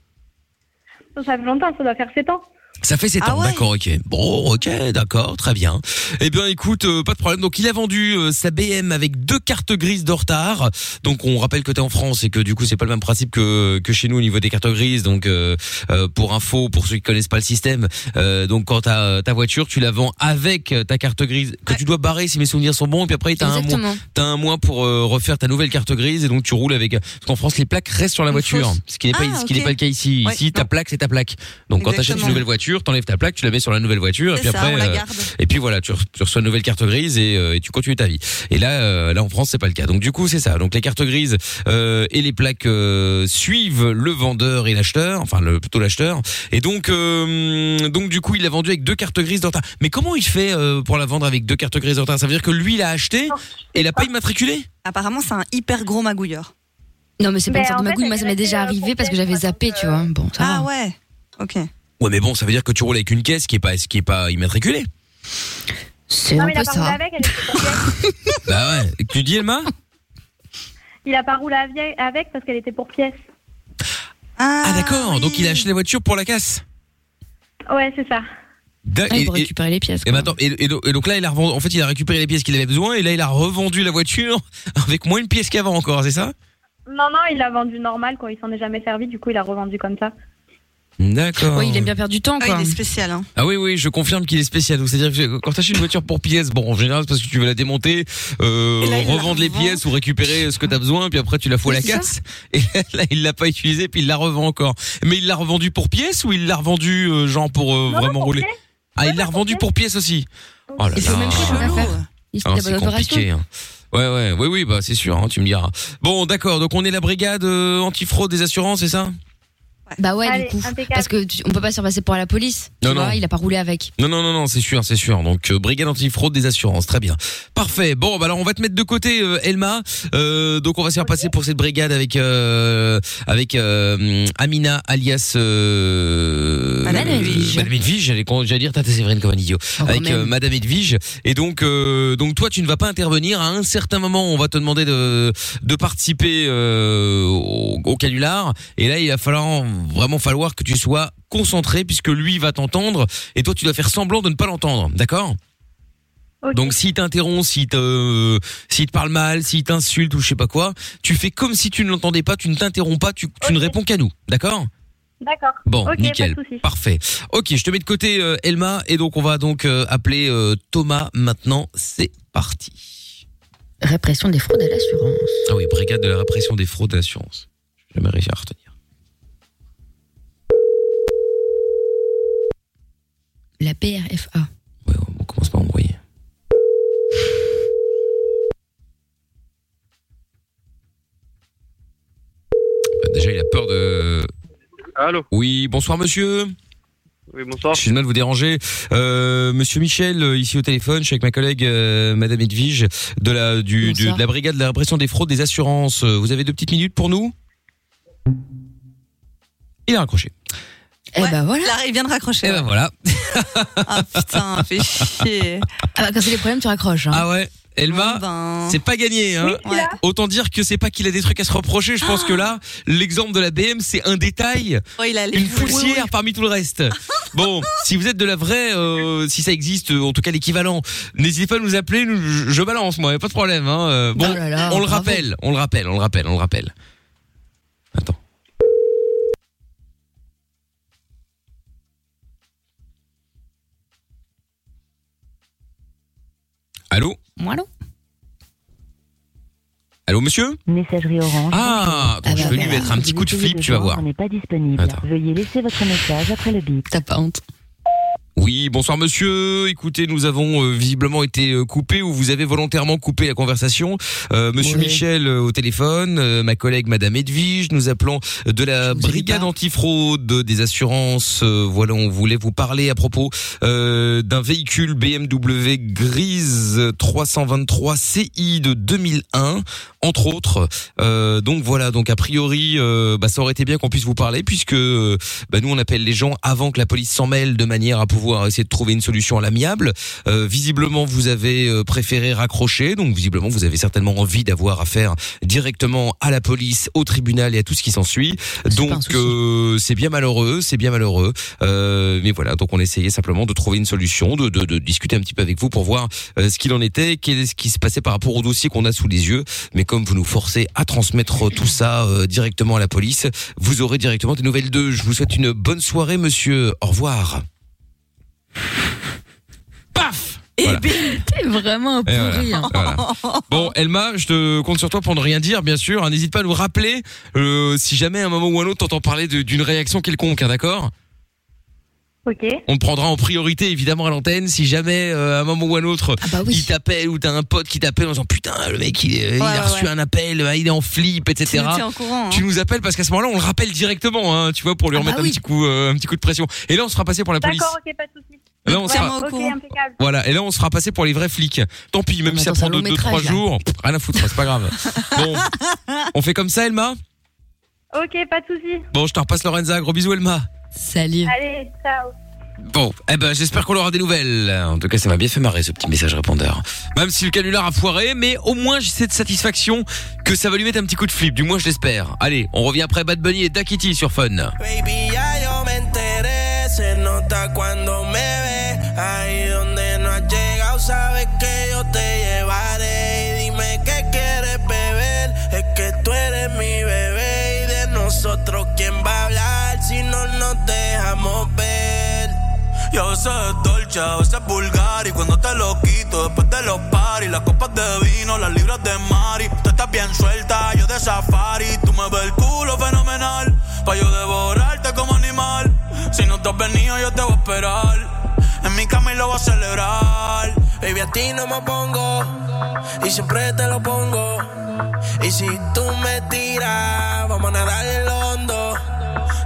Ça fait longtemps, ça doit faire 7 ans. Ça fait 7 Ah ans, ouais. d'accord, ok. Bon, ok, d'accord, très bien. Eh bien, écoute, euh, pas de problème. Donc, il a vendu euh, sa BM avec deux cartes grises de retard. Donc, on rappelle que t'es en France et que du coup, c'est pas le même principe que que chez nous au niveau des cartes grises. Donc, euh, euh, pour info, pour ceux qui connaissent pas le système, euh, donc quand t'as ta voiture, tu la vends avec ta carte grise que tu dois barrer si mes souvenirs sont bons. Et puis après, t'as un mois, t'as un mois pour euh, refaire ta nouvelle carte grise et donc tu roules avec. Parce qu'en France, les plaques restent sur la Une voiture, fausse. ce qui n'est pas Ah, ce qui n'est pas le cas ici. Ouais, ici, ta plaque, c'est ta plaque. Donc, quand t'achètes une nouvelle voiture, t'enlèves ta plaque, tu la mets sur la nouvelle voiture et puis ça, après on la euh, garde. et puis voilà tu, re- tu reçois une nouvelle carte grise et, euh, et tu continues ta vie et là euh, là en France c'est pas le cas donc du coup c'est ça donc les cartes grises euh, et les plaques euh, suivent le vendeur et l'acheteur enfin le plutôt l'acheteur et donc euh, donc du coup il l'a vendu avec deux cartes grises retard mais comment il fait euh, pour la vendre avec deux cartes grises retard ça veut dire que lui il a acheté et il a pas immatriculé Apparemment, c'est un hyper gros magouilleur. Non mais c'est pas une sorte de magouille, moi ça est m'est déjà arrivé parce que j'avais zappé, tu vois. Bon, ça Ah va. ouais. Ok. Ouais mais bon ça veut dire que tu roules avec une caisse qui est pas qui est pas immatriculée C'est Non, un mais il peu a pas roulé ça. avec, elle était pour pièce. bah ouais tu dis Elma Il a pas roulé avec- avec parce qu'elle était pour pièce. ah d'accord oui. donc il a acheté la voiture pour la casse Ouais, c'est ça. Da- Ah, et- faut et- récupérer les pièces. Et, maintenant, et, et donc et donc là, il a revendu, en fait, il a récupéré les pièces qu'il avait besoin et là, il a revendu la voiture avec moins de pièces qu'avant encore, c'est ça? Non, non, il l'a vendu normal, quoi. Il s'en est jamais servi, du coup, il a revendu comme ça. D'accord. Il aime bien perdre du temps, Ah, quoi. il est spécial. Hein. Ah oui, oui, je confirme qu'il est spécial. Donc, C'est-à-dire que quand tu achètes une voiture pour pièces, bon, en général, c'est parce que tu veux la démonter, euh, là, revendre les pièces ou récupérer ce que tu as besoin, puis après, tu la fous à la c'est casse. Et là, il l'a pas utilisé, puis il la revend encore. Mais il l'a revendu pour pièces ou il l'a revendu, euh, genre, pour euh, Non, vraiment pour rouler? pièce. Ah, il l'a revendu pièces. pour pièces aussi. Oh là Et c'est là. même chose, on a Chelou. fait. Il Ah, fait c'est la opération. compliqué. hein. Ouais, ouais, oui, oui, bah c'est sûr, hein, tu me diras. Bon, d'accord. Donc on est la brigade euh, antifraude des assurances, c'est ça? Bah ouais, Allez, du coup. impeccable. Parce que tu- on peut pas se passer pour la police. Tu Non, vois, non. il a pas roulé avec. Non, non, non, non, c'est sûr, c'est sûr. Donc, euh, brigade anti-fraude des assurances, très bien. Parfait. Bon, bah alors on va te mettre de côté, euh, Elma. Euh, donc on va se faire passer pour cette brigade avec euh, avec euh, Amina, alias euh, Madame Edwige. Madame Edwige. J'allais j'allais dire Tata Séverine comme un idiot. Oh, quand avec même. euh, Madame Edwige. Et donc, euh, donc toi, tu ne vas pas intervenir. À un certain moment, on va te demander de de participer euh, au, au canular. Et là, il va falloir vraiment falloir que tu sois concentré puisque lui va t'entendre et toi tu dois faire semblant de ne pas l'entendre, d'accord? Donc s'il t'interrompt, s'il te s'il te parle mal, s'il t'insulte ou je sais pas quoi, tu fais comme si tu ne l'entendais pas, tu ne t'interromps pas, tu, tu ne réponds qu'à nous, d'accord? D'accord. Bon, nickel, parfait. Ok, je te mets de côté euh, Elma et donc on va donc euh, appeler euh, Thomas maintenant. C'est parti. Répression des fraudes à l'assurance. Ah oui, brigade de la répression des fraudes à l'assurance. J'ai jamais réussi à retenir. La PRFA. Ouais, on commence par envoyer. Bah, Déjà, il a peur de. Allô Oui, bonsoir monsieur. Oui, bonsoir. Excusez-moi de vous déranger. Euh, monsieur Michel, euh, ici au téléphone, je suis avec ma collègue euh, Madame Edwige de la du, du- Bonsoir. de la brigade de la répression des fraudes des assurances. Euh, Vous avez deux petites minutes pour nous? Il a raccroché. Eh Ouais. ben voilà. Là, il vient de raccrocher. Et ben ouais. voilà. Ah putain, fait chier. Ah bah, quand c'est des problèmes, tu raccroches. Hein. Ah ouais. Elma, ben. c'est pas gagné. Hein. Ouais. Autant dire que c'est pas qu'il a des trucs à se reprocher. Je pense que là, l'exemple de la BM, c'est un détail, Oh, il a les une Oui, oui, poussière oui. parmi tout le reste. Bon, si vous êtes de la vraie, euh, si ça existe, en tout cas l'équivalent, n'hésitez pas à nous appeler. nous- je, balance, moi, y a pas de problème. Hein. Euh, Bon, Oh là là, on le rappelle, on le rappelle, on le rappelle, on le rappelle. Allô Voilà. Allô, monsieur Messagerie orange. Ah, Ah je bah vais lui mettre un petit coup de flip, tu vas voir. n'est pas disponible. Attends. Veuillez laisser votre message après le bip. T'as pas honte. Oui, bonsoir monsieur. Écoutez, nous avons euh, visiblement été euh, coupés ou vous avez volontairement coupé la conversation. Euh, monsieur. Michel euh, au téléphone, euh, ma collègue madame Edwige, nous appelons de la brigade antifraude des assurances. Euh, voilà, on voulait vous parler à propos euh, d'un véhicule BMW grise 323 CI de 2001 entre autres. Euh, donc voilà, donc a priori euh, bah, ça aurait été bien qu'on puisse vous parler puisque euh, bah, nous on appelle les gens avant que la police s'en mêle de manière à pouvoir essayer de trouver une solution à l'amiable. Euh, visiblement vous avez euh, préféré raccrocher, donc visiblement vous avez certainement envie d'avoir affaire directement à la police, au tribunal et à tout ce qui s'ensuit. Donc euh, c'est bien malheureux, c'est bien malheureux. Euh, mais voilà, donc on essayait simplement de trouver une solution, de, de, de discuter un petit peu avec vous pour voir ce qu'il en était, ce qui se passait par rapport au dossier qu'on a sous les yeux. Mais comme vous nous forcez à transmettre tout ça directement à la police, vous aurez directement des nouvelles d'eux. Je vous souhaite une bonne soirée, monsieur. Au revoir. Paf Voilà. T'es vraiment un Et voilà, pourri. hein. voilà. Bon, Elma, je te compte sur toi pour ne rien dire, bien sûr. hein. N'hésite pas à nous rappeler euh, si jamais à un moment ou à un autre t'entends parler de- d'une réaction quelconque, hein, d'accord? Ok. On te prendra en priorité évidemment à l'antenne si jamais euh, à un moment ou à un autre Ah bah oui. il t'appelle ou t'as un pote qui t'appelle en disant putain le mec il, a ouais, reçu ouais. un appel, euh, il est en flip, Tu etc. nous hein. Tu nous appelles parce qu'à ce moment-là on le rappelle directement, hein, tu vois, pour lui Ah bah remettre un oui. petit coup, euh, un petit coup de pression. Et là on sera passé pour la police. D'accord, ok, pas de soucis. Là on sera, voilà, et là on sera passé pour les vrais flics. Tant pis, même si ça prend un long 2 trois métrage, là. jours, pff, rien à foutre, c'est pas grave. Bon, on fait comme ça, Elma? Ok, pas de soucis. Bon, je te repasse Lorenza. Gros bisous, Elma. Salut. Allez, ciao. Bon, eh ben j'espère qu'on aura des nouvelles. En tout cas, ça m'a bien fait marrer ce petit message répondeur. Même si le canular a foiré, mais au moins j'ai cette satisfaction que ça va lui mettre un petit coup de flip. Du moins, je l'espère. Allez, on revient après Bad Bunny et Dakiti sur Fun. Baby, ya yo me enteré, se nota cuando me ve. Ahí Y a veces es dolce, a veces es vulgar. Y cuando te lo quito después de los paris Las copas de vino, las libras de mari. Tú estás bien suelta, yo de safari. Tú me ves el culo fenomenal Pa' yo devorarte como animal. Si no te has venido yo te voy a esperar. En mi cama y lo voy a celebrar. Baby, a ti no me pongo y siempre te lo pongo. Y si tú me tiras, vamos a nadar en el hondo.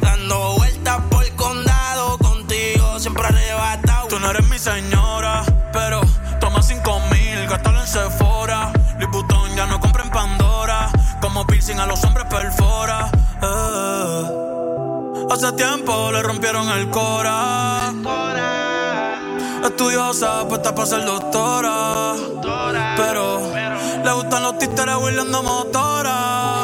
Dando vueltas por el condado. Contigo siempre arrebatado. Tú no eres mi señora, pero toma cinco mil, gástalo en Sephora. Louis ya no compra en Pandora. Como piercing a los hombres perfora. Eh. Hace tiempo le rompieron el cora. Estudiosa, puesta para ser doctora. Pero le gustan los títeres huirleando motora.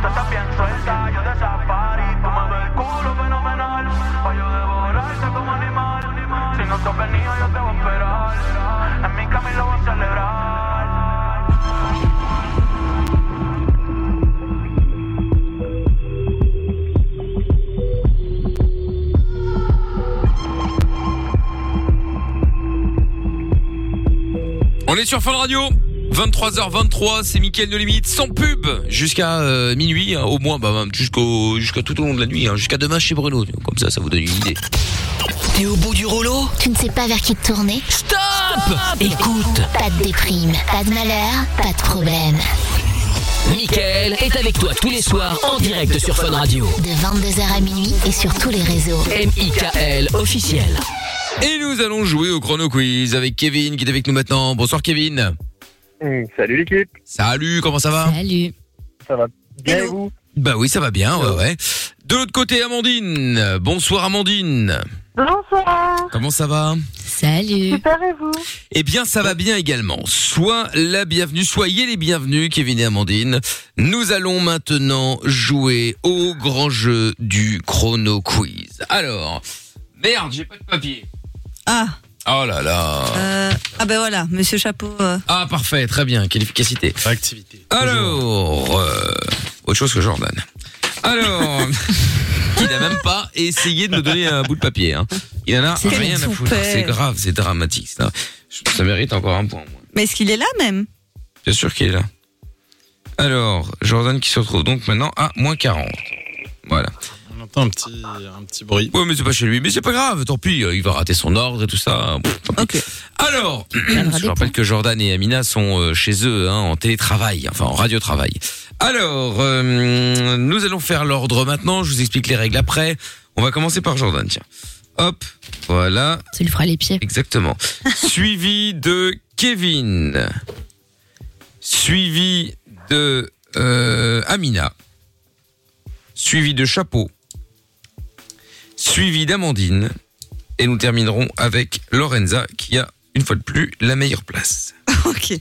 Tú yo de safari. Me el culo fenomenal. Pa' yo devorarte como animal. Si no te yo te voy a esperar. En mi camino celebrar. On est sur Fun Radio. 23h23, c'est Mickaël de Limite, sans pub, jusqu'à euh, minuit, hein, au moins, bah, même jusqu'au, jusqu'à tout au long de la nuit, hein, jusqu'à demain chez Bruno. Comme ça, ça vous donne une idée. T'es au bout du rouleau? Tu ne sais pas vers qui te tourner? Stop Écoute, Pas de déprime, pas de malheur, pas de problème. Mickaël est avec toi tous les soirs en direct sur Fun Radio. De 22h à minuit et sur tous les réseaux. M.I.K.L. officiel. Et nous allons jouer au chrono quiz avec Kevin qui est avec nous maintenant. Bonsoir Kevin. Salut l'équipe. Salut, comment ça va Salut. Ça va bien et vous? Bah oui, ça va bien, ouais, ouais. De l'autre côté, Amandine. Bonsoir Amandine. Bonsoir. Comment ça va? Salut. Super et vous? Eh bien, ça va bien également. Sois la bienvenue, soyez les bienvenus, Kevin et Amandine. Nous allons maintenant jouer au grand jeu du chrono quiz. Alors, merde, j'ai pas de papier. Ah, Oh là là. euh, ah ben voilà, Monsieur Chapeau. euh, Ah parfait, très bien, quelle efficacité. Activité. Alors, euh, autre chose que Jordan. Alors, il n'a même pas essayé de me donner un bout de papier. Hein. Il en a C'est rien à foutre. C'est grave, c'est dramatique. Ça. ça mérite encore un point. moi. Mais est-ce qu'il est là même? Bien sûr qu'il est là. Alors, Jordan qui se retrouve donc maintenant à moins 40. Voilà. Un petit, un petit bruit. Ouais, mais c'est pas chez lui. Mais c'est pas grave, tant pis. euh, Il va rater son ordre et tout ça. Pis. Alors, je rappelle que Jordan et Amina sont euh, chez eux hein, en télétravail, enfin en radiotravail. Alors, euh, nous allons faire l'ordre maintenant. Je vous explique les règles après. On va commencer par Jordan, tiens. Hop, voilà. Ça lui fera les pieds. Exactement. Suivi de Kevin. Suivi de euh, Amina. Suivi de Chapeau. Suivi d'Amandine. Et nous terminerons avec Lorenza qui a, une fois de plus, la meilleure place. Ok.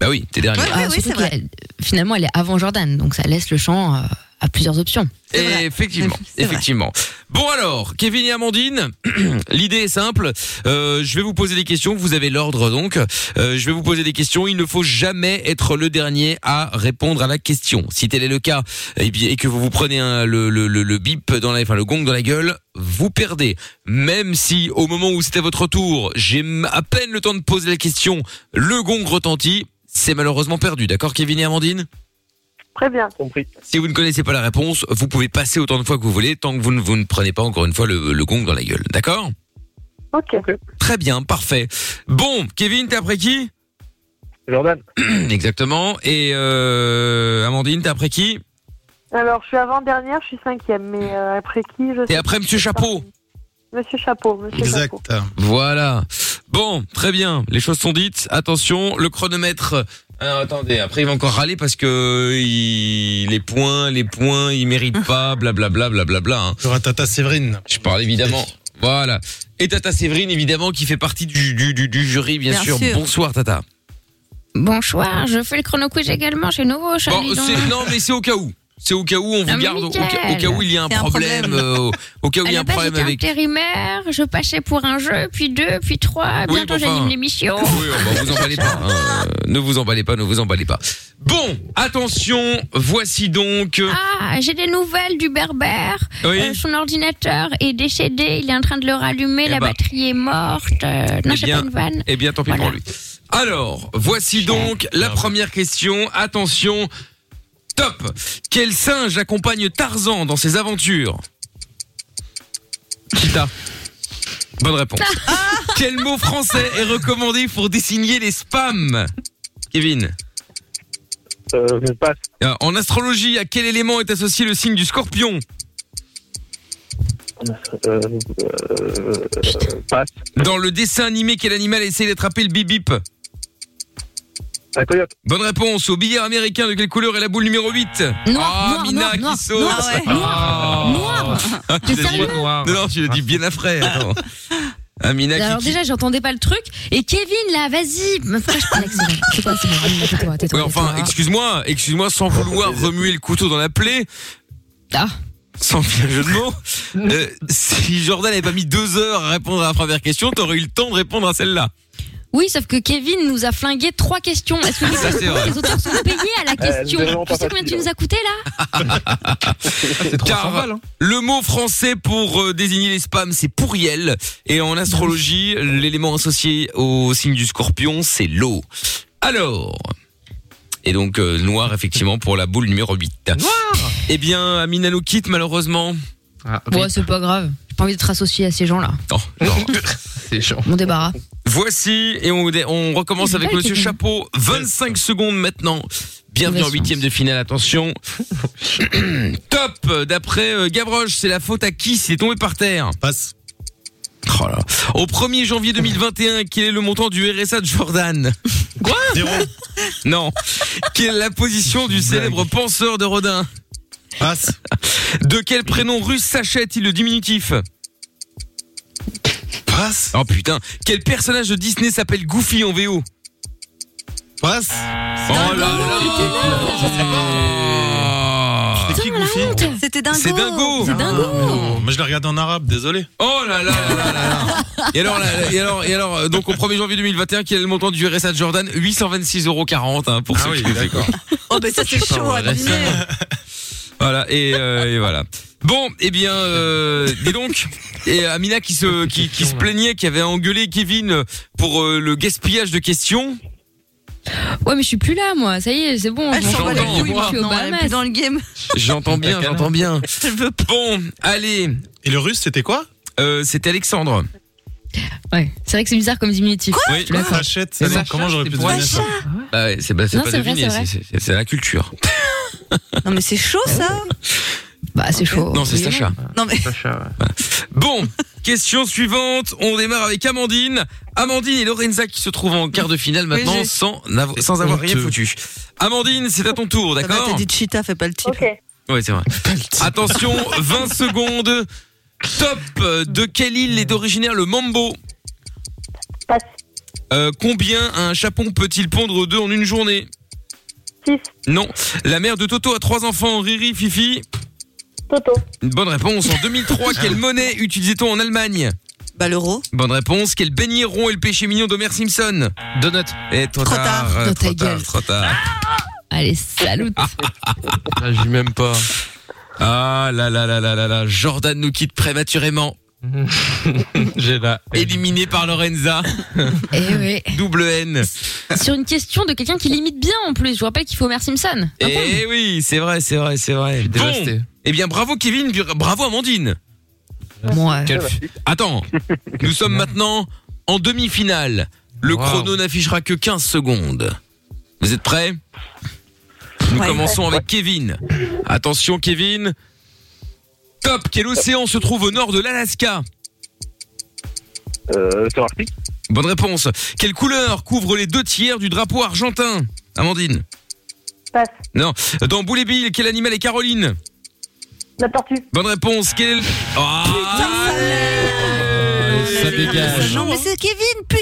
Bah oui, t'es dernière. Ah, surtout qu'elle- Finalement, elle est avant Jordan, donc ça laisse le champ euh, à plusieurs options. Et effectivement, effectivement. Bon alors, Kevin et Amandine, l'idée est simple. Euh, je vais vous poser des questions. Vous avez l'ordre donc. Euh, je vais vous poser des questions. Il ne faut jamais être le dernier à répondre à la question. Si tel est le cas, et, bien, et que vous vous prenez un, le, le, le, le bip dans la, enfin le gong dans la gueule, vous perdez. Même si au moment où c'était votre tour, j'ai à peine le temps de poser la question, le gong retentit. C'est malheureusement perdu. D'accord, Kevin et Amandine? Très bien. Compris. si vous ne connaissez pas la réponse, vous pouvez passer autant de fois que vous voulez tant que vous ne, vous ne prenez pas encore une fois le, le gong dans la gueule. D'accord? Ok. Très bien, parfait. Bon, Kevin, t'es après qui? Jordan. Exactement. Et euh, Amandine, t'es après qui? Alors, je suis avant-dernière, je suis cinquième, mais euh, après qui je T'es après Monsieur Chapeau. Monsieur Chapeau, Monsieur Chapeau. Voilà. Bon, très bien. Les choses sont dites. Attention, le chronomètre. Alors, attendez, après il va encore râler parce que il- les points, les points, ils méritent pas, blablabla, blablabla. Hein. Il y aura Tata Séverine. Je parle évidemment. Voilà. Et Tata Séverine, évidemment, qui fait partie du, du, du, du jury, bien, Bien sûr. sûr. Bonsoir, Tata. Bonsoir, je fais le chrono quiz également chez Novo, Charlie. Bon, non, mais c'est au cas où. C'est au cas où on vous garde, au, ca- au nickel. cas où il y a un C'est un problème, problème. euh, au, cas où il y a un problème avec. intérimaire, je passais pour un jeu, puis deux, puis trois. Oui, Bientôt, enfin, j'anime l'émission. Oui, oh, bah, vous emballez pas. hein. Ne vous emballez pas, ne vous emballez pas. Bon, attention, voici donc. euh, Ah, j'ai des nouvelles du berbère. Oui. Euh, son ordinateur est décédé, il est en train de le rallumer, Eh la ben. batterie est morte. Euh, non, eh c'est bien, pas une vanne. eh bien, tant pis pour lui. Alors, voici donc la première question. Attention, top. Quel singe accompagne Tarzan dans ses aventures Kita. Bonne réponse. Quel mot français est recommandé pour désigner les spams Kevin. Euh, je passe. Euh, En astrologie, à quel élément est associé le signe du scorpion Euh, euh, passe. Dans le dessin animé, quel animal essaie d'attraper le bip-bip La. Bonne réponse. Au billard américain, de quelle couleur est la boule numéro 8 Ah, noir, Mina noir, qui noir, saute. noir, ouais. Ah. Noir. Ah, tu l'as dit sérieux? Non, non, tu l'as dit bien après. Attends. Amina Alors qui... déjà, j'entendais pas le truc. Et Kevin, là, vas-y. C'est quoi, c'est bon. Enfin, excuse-moi, excuse-moi, sans vouloir remuer le couteau dans la plaie. Ah. Sans bien jeu de mots. euh, si Jordan n'avait pas mis deux heures à répondre à la première question, t'aurais eu le temps de répondre à celle-là. Oui, sauf que Kevin nous a flingué trois questions. Est-ce que Ça, les auteurs sont payés à la Euh, question Tu sais combien tu nous as coûté là Car le mot français pour euh, désigner les spams, c'est pourriel. Et en astrologie, l'élément associé au signe du scorpion, c'est l'eau. Alors... Et donc euh, noir effectivement pour la boule numéro 8. Noir Eh bien Amina nous quitte malheureusement. Ouais, c'est pas grave. J'ai pas envie d'être associé à ces gens-là. Oh, non. c'est chaud. Mon débarras. Voici et on, on recommence avec Monsieur. Chapeau. 25 secondes maintenant. Bienvenue en huitième de finale. Attention. Top. D'après euh, Gavroche, c'est la faute à qui s'il est tombé par terre? Passe. Oh là. Au 1er janvier 2021, quel est le montant du RSA de Jordan? Quoi Zéro. Non. Quelle est la position du célèbre penseur de Rodin? Passe. De quel prénom russe s'achète-il le diminutif Passe. Oh putain. Quel personnage de Disney s'appelle Goofy en VO Passe. Oh là là C'est qui Goofy C'était dingo. C'est dingo. C'est dingo. Non, Moi je l'ai regardé en arabe, désolé. Oh là là là là là là. Et alors, là, et alors, et alors, euh, donc au 1er janvier 2021, quel est le montant du RSA de Jordan? 826,40 euros hein, pour Ah ceux oui, qui d'accord. Oh, ben ça, c'est chaud à deviner. Voilà et, euh, et voilà. Bon, eh bien, euh, dis donc, et Amina qui se qui, qui se plaignait, qui avait engueulé Kevin pour euh, le gaspillage de questions. Ouais, mais je suis plus là, moi. Ça y est, c'est bon. Elle je m'en s'en va les bats les couilles couilles, je suis au maintenant, elle est Bahamas. plus dans le game. J'entends bien, j'entends bien. Bon, allez. Et le russe, c'était quoi? Euh, C'était Alexandre. Ouais, c'est vrai que c'est bizarre comme diminutif. Oui. D'accord. Sachette, ça, Sacha, comment j'aurais pu deviner ça Bah ouais, c'est bah, c'est Non, pas c'est vrai, deviné, c'est vrai. c'est- c'est c'est la culture. Non, mais c'est chaud, ça. Bah, c'est chaud. Non, c'est Oui, Sacha. Non, mais. Bon, question suivante. On démarre avec Amandine. Amandine et Lorenza qui se trouvent en quart de finale maintenant j'ai- sans, n'avo- sans avoir rien honteux. foutu. Amandine, c'est à ton tour, Ça va, d'accord T'as dit cheetah, fais pas le type. Ok. Oui, c'est vrai. Attention, 20 secondes. Top. De quelle île est originaire le mambo Passe. Euh, Combien un chapon peut-il pondre deux en une journée 6. Non. La mère de Toto a trois enfants, Riri, Fifi. Toto. Une bonne réponse. En 2003, quelle monnaie utilisait-on en Allemagne Bah, l'euro. Bonne réponse. Quel beignet rond est le péché mignon d'Homer Simpson Donut. Et trop, Trop tard. tard. euh, trop ta tard, gueule. trop tard. Allez, salut. Là, j'y même pas. Ah là là là là là là. Jordan nous quitte prématurément. J'ai la. Éliminé par Lorenza. Eh ouais. Double N. Sur une question de quelqu'un qui limite bien en plus. Je vous rappelle qu'il faut Homer Simpson. Eh oui, c'est vrai, c'est vrai, c'est vrai. Bon. dévasté. Eh bien, bravo Kevin, bravo Amandine. Ouais. Quel- Attends, nous sommes maintenant en demi-finale. Le Wow. chrono n'affichera que 15 secondes. Vous êtes prêts? Nous Ouais. commençons avec Kevin. Attention Kevin. Top, quel océan se trouve au nord de l'Alaska? Euh, Arctique. Bonne réponse. Quelle couleur couvre les deux tiers du drapeau argentin? Amandine. Passe. Non. Dans Boule et Bill, quel animal est Caroline? La tortue. Bonne réponse. Quel. Ah, Ça dégage. Non, mais c'est Kevin, putain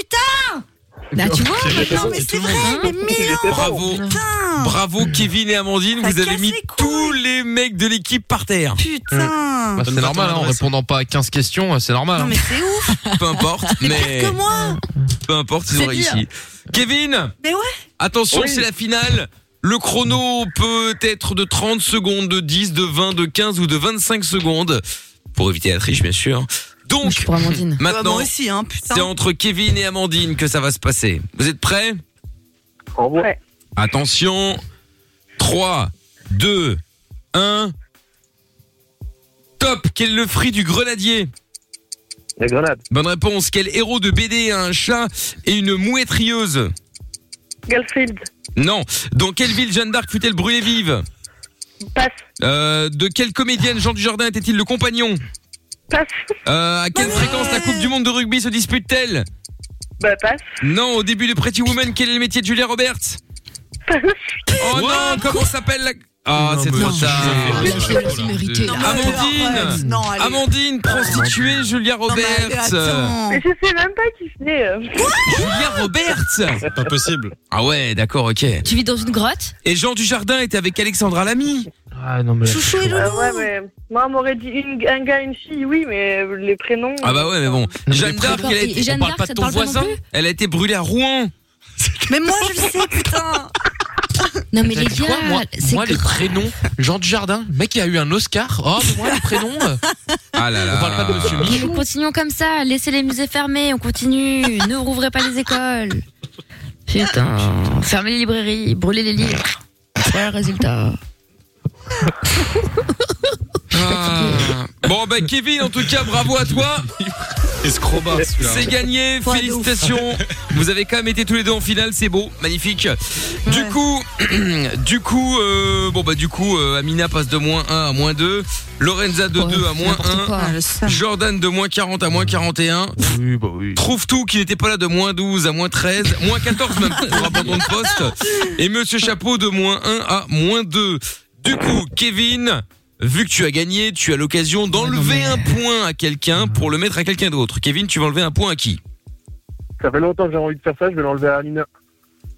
Là, tu vois Non, mais c'est vrai, mais mille ans Bravo. Bravo Kevin et Amandine, Ça vous avez casse mis les couilles. tous les mecs de l'équipe par terre. Putain Bah, c'est normal, hein, en répondant pas à 15 questions, c'est normal. Non, hein. mais c'est ouf Peu importe, mais que moi peu importe, ils ont C'est réussi. Kevin, Mais ouais attention, Oui. c'est la finale. Le chrono peut être de 30 secondes, de 10, de 20, de 15 ou de 25 secondes. Pour éviter la triche, bien sûr. Donc, suis pour Amandine. Bah, maintenant, hein, c'est entre Kevin et Amandine que ça va se passer. Vous êtes prêts Au revoir. Ouais. Attention. 3, 2, 1. Top Quel est le fruit du grenadier Les grenades. Bonne réponse. Quel héros de BD a un chat et une mouette rieuse Garfield. Non. Dans quelle ville Jeanne d'Arc fut-elle brûlée vive Passe. Euh, De quelle comédienne Jean Dujardin était-il le compagnon Passe. Euh, À quelle fréquence la Coupe du Monde de rugby se dispute-t-elle Bah, passe. Non. Au début de Pretty Woman, quel est le métier de Julia Roberts. Oh non Comment s'appelle la... Ah, c'est trop tard. Amandine. Amandine, prostituée, Julia Roberts. Mais je sais même pas qui c'est. euh. Julia Roberts C'est pas possible. Ah ouais, d'accord, ok. Tu vis dans une grotte? Et Jean Dujardin était avec Alexandra Lamy. Ah non mais. Chouchou et Loulou. ouais, mais moi, on m'aurait dit une, un gars, une fille, oui, mais les prénoms. Ah bah ouais, mais bon. Jeanne d'Arc, elle a été, Jeanne on parle pas de ton voisin. Elle a été brûlée à Rouen. Mais moi, je le sais, putain. Non, mais les quoi, gars, moi, c'est moi les grave. prénoms, Jean Dujardin, le mec il a eu un Oscar. Oh, mais moi les prénoms. euh, Ah là là. On parle pas de Monsieur Mais Michou. nous continuons comme ça, laissez les musées fermés, on continue, ne rouvrez pas les écoles. Putain, fermez les librairies, brûlez les livres. Voilà le résultat. Ah. Bon bah Kevin, en tout cas, bravo à toi. C'est gagné, félicitations. Vous avez quand même été tous les deux en finale, c'est beau, magnifique. Du Ouais. coup, du coup, euh, bon bah du coup, euh, Amina passe de moins 1 à moins 2, Lorenza de Ouais, 2 à moins n'importe 1, quoi. Ah, le seum. Jordan de moins 40 à moins 41, Oui, bah oui. Trouve tout qui n'était pas là de moins 12 à moins 13, moins 14 même pour abandon de poste, et Monsieur Chapeau de moins 1 à moins 2. Du coup, Kevin, vu que tu as gagné, tu as l'occasion d'enlever un point à quelqu'un pour le mettre à quelqu'un d'autre. Kevin, tu vas enlever un point à qui? Ça fait longtemps que j'ai envie de faire ça, je vais l'enlever à Amina.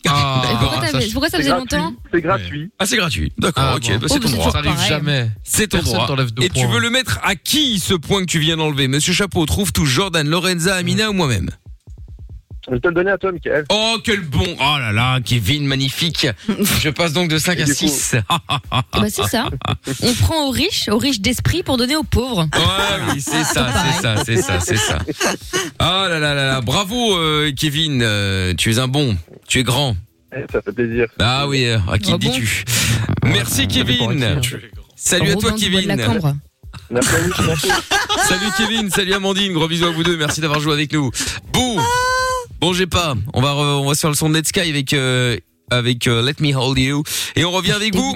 Ah, Et pourquoi, ça, t'avais- pourquoi ça C'est faisait gratuit. longtemps C'est gratuit. Ah, c'est gratuit. D'accord, Ah, ok, bon. bah, c'est Oh, ton droit. Ça arrive pareil. jamais. C'est ton Personne droit. t'enlève deux Et tu veux le mettre à qui ce point que tu viens d'enlever? Monsieur Chapeau, trouve tout Jordan, Lorenza, Amina ou moi-même? Je vais te le donner à toi, Michael. Oh, quel bon Oh là là, Kevin, magnifique Je passe donc de 5 Et à du coup- 6. Bah c'est ça. On prend aux riches, aux riches d'esprit pour donner aux pauvres. Ouais, oui, c'est ça, c'est ça, c'est ça, c'est ça. Ah là là là là, bravo euh, Kevin, euh, tu es un bon, tu es grand. Eh, Ça fait plaisir. Ah oui, euh, à qui Ah le dis-tu? Merci Kevin. Salut à toi Robin du bois de la Kevin. Cambre. Salut Kevin, salut Amandine, gros bisous à vous deux, merci d'avoir joué avec nous. Bouh Bon, j'ai pas. On va re- on va sur le son de Netsky avec euh, avec euh, Let Me Hold You et on revient avec vous.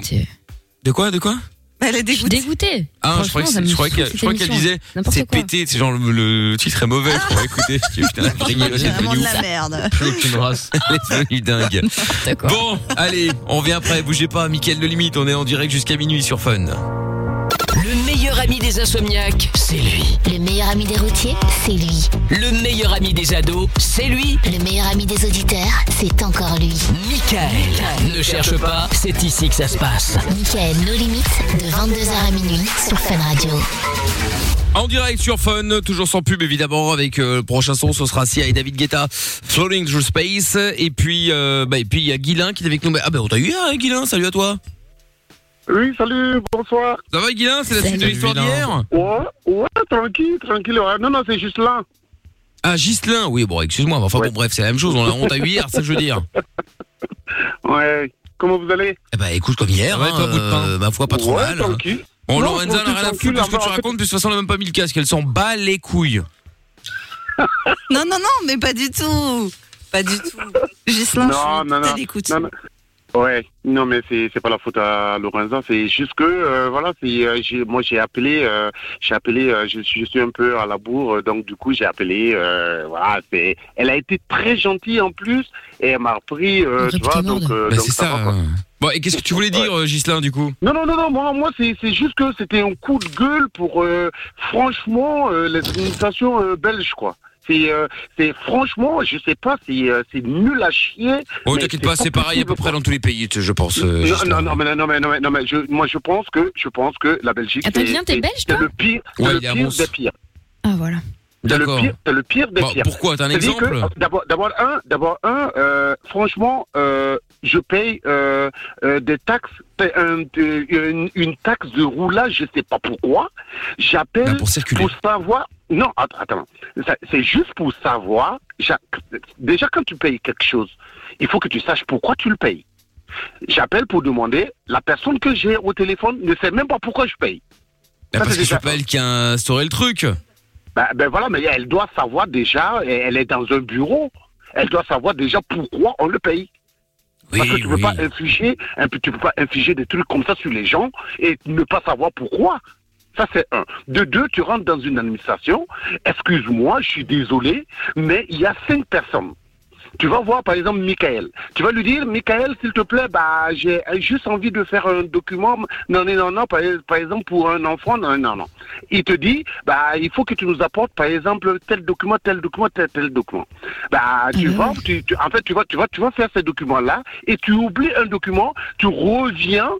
De quoi De quoi? Elle est dégoûtée. dégoûtée. Ah, je crois que je qu'elle disait c'est pété, c'est genre le, le titre est mauvais, je crois. Écoutez, putain, C'est vraiment de la merde. Plus aucune race. Elle est devenue dingue. Bon, allez, on vient après, bougez pas, Mickaël de Limite, on est en direct jusqu'à minuit sur Fun. Le meilleur ami des insomniaques, c'est lui. Le meilleur ami des routiers, c'est lui. Le meilleur ami des ados, c'est lui. Le meilleur ami des auditeurs, c'est encore lui. Michael. Ne cherche pas, c'est ici que ça se passe. Michael, nos limites, de 22h à minuit sur Fun Radio. En direct sur Fun, toujours sans pub évidemment, avec euh, le prochain son, ce sera Sia et David Guetta, Floating Through Space. Et puis, euh, bah, et puis il y a Guilin qui est avec nous. Ah ben on t'a eu hier, hein, Guilin, salut à toi. Oui, salut, bonsoir. Ça va Guilin, c'est la suite de l'histoire d'hier Ouais, ouais, tranquille, tranquille. ouais. Non, non, c'est juste là. Ah Gislin, oui bon excuse-moi, mais enfin Ouais. bon bref c'est la même chose, on, l'a- on t'a eu hier, c'est ça que je veux dire. Ouais. Comment vous allez? Eh ben écoute comme hier, Ouais, hein, toi, bout de pain? euh, ma foi pas trop ouais, mal. hein. tranquille. Bon Non, Lorenza tranquille, rien à foutre de ce que tu enfin, en fait- racontes, de toute façon elle a même pas mis le casque, elle s'en bat les couilles. Non, non, non, mais pas du tout. Pas du tout. Gislain, Non, je suis non, non. à l'écoute. Non, non. Ouais, non mais c'est c'est pas la faute à Lorenza, c'est juste que euh, voilà, c'est euh, j'ai moi j'ai appelé euh, j'ai appelé euh, je suis je suis un peu à la bourre euh, donc du coup j'ai appelé euh, voilà, c'est elle a été très gentille en plus et elle m'a repris euh, tu vois donc, euh, Bah, donc c'est ça. va, quoi. euh. Bon et qu'est-ce que tu voulais dire euh, Gislin du coup? Non, non, non, non, moi, moi c'est, c'est juste que c'était un coup de gueule pour, euh, franchement, euh, l'administration euh, belge, quoi. C'est, euh, c'est franchement, je sais pas, c'est, euh, c'est nul à chier. Oh t'inquiète pas, c'est pareil à peu près dans tous les pays, je pense. euh, non, non, non, mais non, mais non, mais, non, mais je, moi je pense que, je pense que la Belgique. Attends, t'es c'est- belge, C'est toi le pire, c'est le pire des pires. Ah voilà. C'est le D'accord. pire, c'est le pire des Bon, pires. pourquoi T'as un exemple D'abord, d'abord un, d'abord un, franchement, je paye euh, euh, des taxes, un- de- une, une taxe de roulage, je sais pas pourquoi. J'appelle Bah, pour savoir. Non, att- attends, c'est juste pour savoir. Déjà, quand tu payes quelque chose, il faut que tu saches pourquoi tu le payes. J'appelle pour demander. La personne que j'ai au téléphone ne sait même pas pourquoi je paye. Ça, parce que c'est pas elle qui a instauré le truc. ben, ben voilà, mais elle doit savoir déjà, elle est dans un bureau, elle doit savoir déjà pourquoi on le paye. Oui, Parce que tu ne peux pas infliger, tu peux pas infliger des trucs comme ça sur les gens et ne pas savoir pourquoi. Ça, c'est un. De deux, tu rentres dans une administration. Excuse-moi, je suis désolé, mais il y a cinq personnes Tu vas voir par exemple Michael. Tu vas lui dire, Michael, s'il te plaît, bah j'ai juste envie de faire un document. Non, non, non, non, par, par exemple pour un enfant, non, non, non. Il te dit, bah il faut que tu nous apportes par exemple tel document, tel document, tel, tel document. Bah tu vas, tu, tu- en fait tu vas, tu vas, tu vas faire ces documents-là et tu oublies un document, tu reviens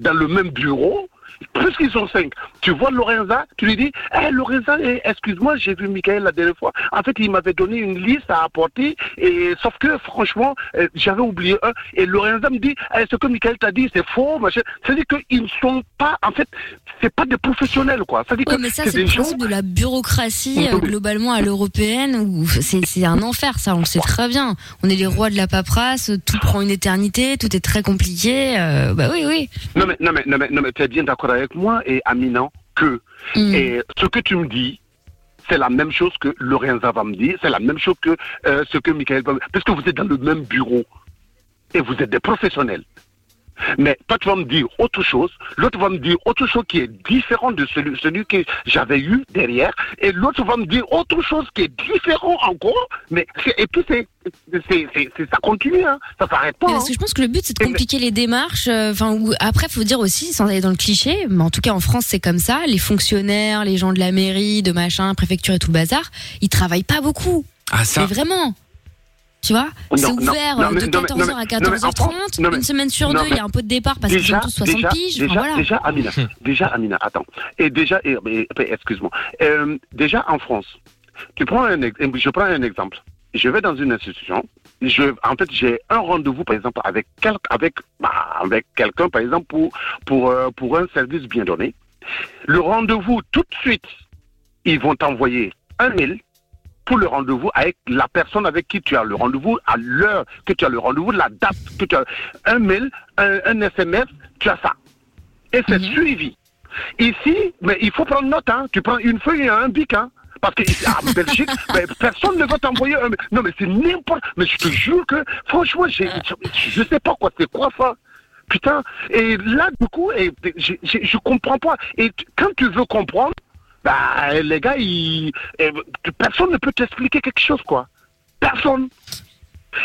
dans le même bureau. Puisqu'ils sont cinq, tu vois Lorenza, tu lui dis, hey, Lorenza, eh, excuse-moi, j'ai vu Michael la dernière fois. En fait, il m'avait donné une liste à apporter, et sauf que franchement, euh, j'avais oublié un. Et Lorenza me dit, Eh, ce que Michael t'a dit, c'est faux, machin. C'est-à-dire qu'ils ne sont pas, en fait, c'est pas des professionnels, quoi. C'est-à-dire Ouais, que mais ça, c'est le gens. principe de la bureaucratie euh, globalement à l'européenne où c'est c'est un enfer, ça, on le sait très bien. On est les rois de la paperasse, tout prend une éternité, tout est très compliqué. euh, bah oui, oui. Non mais, non mais, non mais, non mais tu es bien d'accord avec moi et Aminan que Mm. et ce que tu me dis, c'est la même chose que Lorenza va me dire, c'est la même chose que euh, ce que Michael va me dire, parce que vous êtes dans le même bureau et vous êtes des professionnels. Mais toi, tu vas me dire autre chose, l'autre va me dire autre chose qui est différent de celui, celui que j'avais eu derrière, et l'autre va me dire autre chose qui est différent encore, mais c'est- et puis c'est, c'est, c'est- c'est- ça continue, hein, ça s'arrête pas. Parce hein. que je pense que le but c'est de compliquer les démarches. euh, Enfin, ou- après, faut dire aussi, sans aller dans le cliché, mais en tout cas en France c'est comme ça. Les fonctionnaires, les gens de la mairie, de machin, préfecture et tout le bazar, ils travaillent pas beaucoup. Ah ça. Mais vraiment. Tu vois, c'est ouvert non, euh, mais- de non, mais- 14h non, à mais- non, mais 14h30, en France- non, mais- une semaine sur non, deux, il y a un pot de départ parce qu'ils ont tous 60 déjà, piges. Déjà, enfin, voilà. déjà, Amina, déjà, Amina, attends. Et déjà, excuse-moi. Euh, déjà, en France, tu prends un, je prends un exemple. Je vais dans une institution. Je, en fait, j'ai un rendez-vous, par exemple, avec quel, avec, bah, avec quelqu'un, par exemple, pour, pour, euh, pour un service bien donné. Le rendez-vous, tout de suite, ils vont t'envoyer un mail pour le rendez-vous avec la personne avec qui tu as le rendez-vous, à l'heure que tu as le rendez-vous, la date que tu as. Un mail, un, un SMS, tu as ça. Et c'est suivi. Ici, mais il faut prendre note, hein. Tu prends une feuille et un bic, hein. Parce que en Belgique, ben, personne ne va t'envoyer un. Non, mais c'est n'importe. Mais je te jure que, franchement, j'ai, je, je sais pas quoi, c'est quoi ça. Putain. Et là, du coup, et, je, je, je comprends pas. Et quand tu veux comprendre, bah, les gars, ils, personne ne peut t'expliquer quelque chose, quoi. Personne.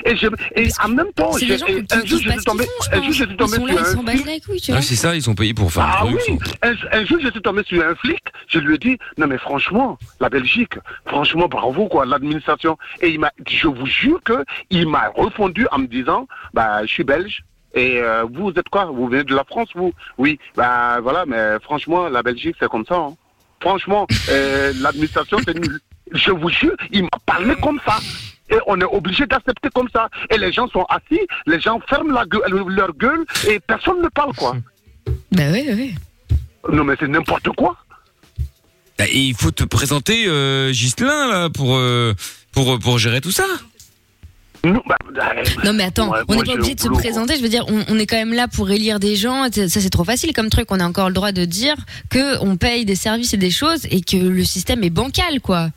Et, je, et en même temps, un jour, je suis tombé, font, je un jour, je suis pense. tombé sur un flic. vois. c'est ça, ils sont payés pour faire Ah truc. oui, un, un jour je suis tombé sur un flic, je lui ai dit, non mais franchement, la Belgique, franchement bravo quoi, l'administration. Et il m'a, je vous jure que il m'a répondu en me disant, bah je suis belge. Et euh, vous êtes quoi? Vous venez de la France, vous? Oui, bah voilà, mais franchement, la Belgique, c'est comme ça. hein. Franchement, euh, l'administration, c'est nul. Je vous jure, il m'a parlé comme ça. Et on est obligé d'accepter comme ça. Et les gens sont assis, les gens ferment la gueule- leur gueule et personne ne parle, quoi. Bah oui, oui. Non, mais c'est n'importe quoi. Et il faut te présenter euh, Ghislain là pour euh, pour pour gérer tout ça. Non, bah, Non mais attends, Ouais, on n'est pas obligé de se boulot, présenter. Je veux dire, on, on est quand même là pour élire des gens. Ça c'est trop facile comme truc. On a encore le droit de dire que on paye des services et des choses et que le système est bancal, quoi.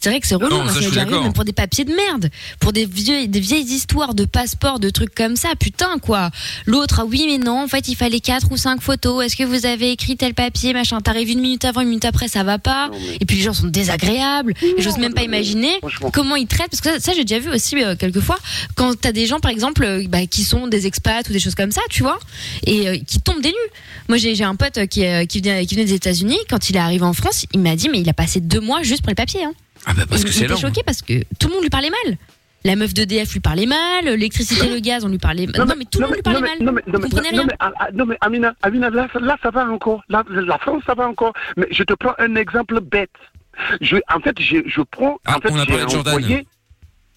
C'est vrai que c'est relou, Non, moi, ça, d'accord. même pour des papiers de merde, pour des vieux, des vieilles histoires de passeports, de trucs comme ça, putain quoi. L'autre, ah oui mais non, en fait il fallait quatre ou cinq photos. Est-ce que vous avez écrit tel papier, machin? T'arrives une minute avant, une minute après, ça va pas. Et puis les gens sont désagréables. Et j'ose même pas imaginer comment ils traitent, parce que ça, ça, j'ai déjà vu aussi euh, quelquefois quand t'as des gens par exemple euh, bah, qui sont des expats ou des choses comme ça, tu vois, et euh, qui tombent des nues. Moi j'ai j'ai un pote qui, euh, qui, venait, qui venait des États-Unis. Quand il est arrivé en France, il m'a dit mais il a passé deux mois juste pour le papier. Hein. Ah bah parce il que il c'est était lent. choqué parce que tout le monde lui parlait mal. La meuf d'EDF lui parlait mal, l'électricité, le gaz, on lui parlait mal. Non, mais tout le monde lui parlait non, mal. non, mais- non, Vous mais- comprenez non, rien mais, ah, ah, non, mais Amina, Amina là, ça- là, ça va encore. Là, la France, ça va encore. Mais je te prends un exemple bête. Je, en fait, je, je prends. en fait, on a j'ai parlé de Jordan. envoyé-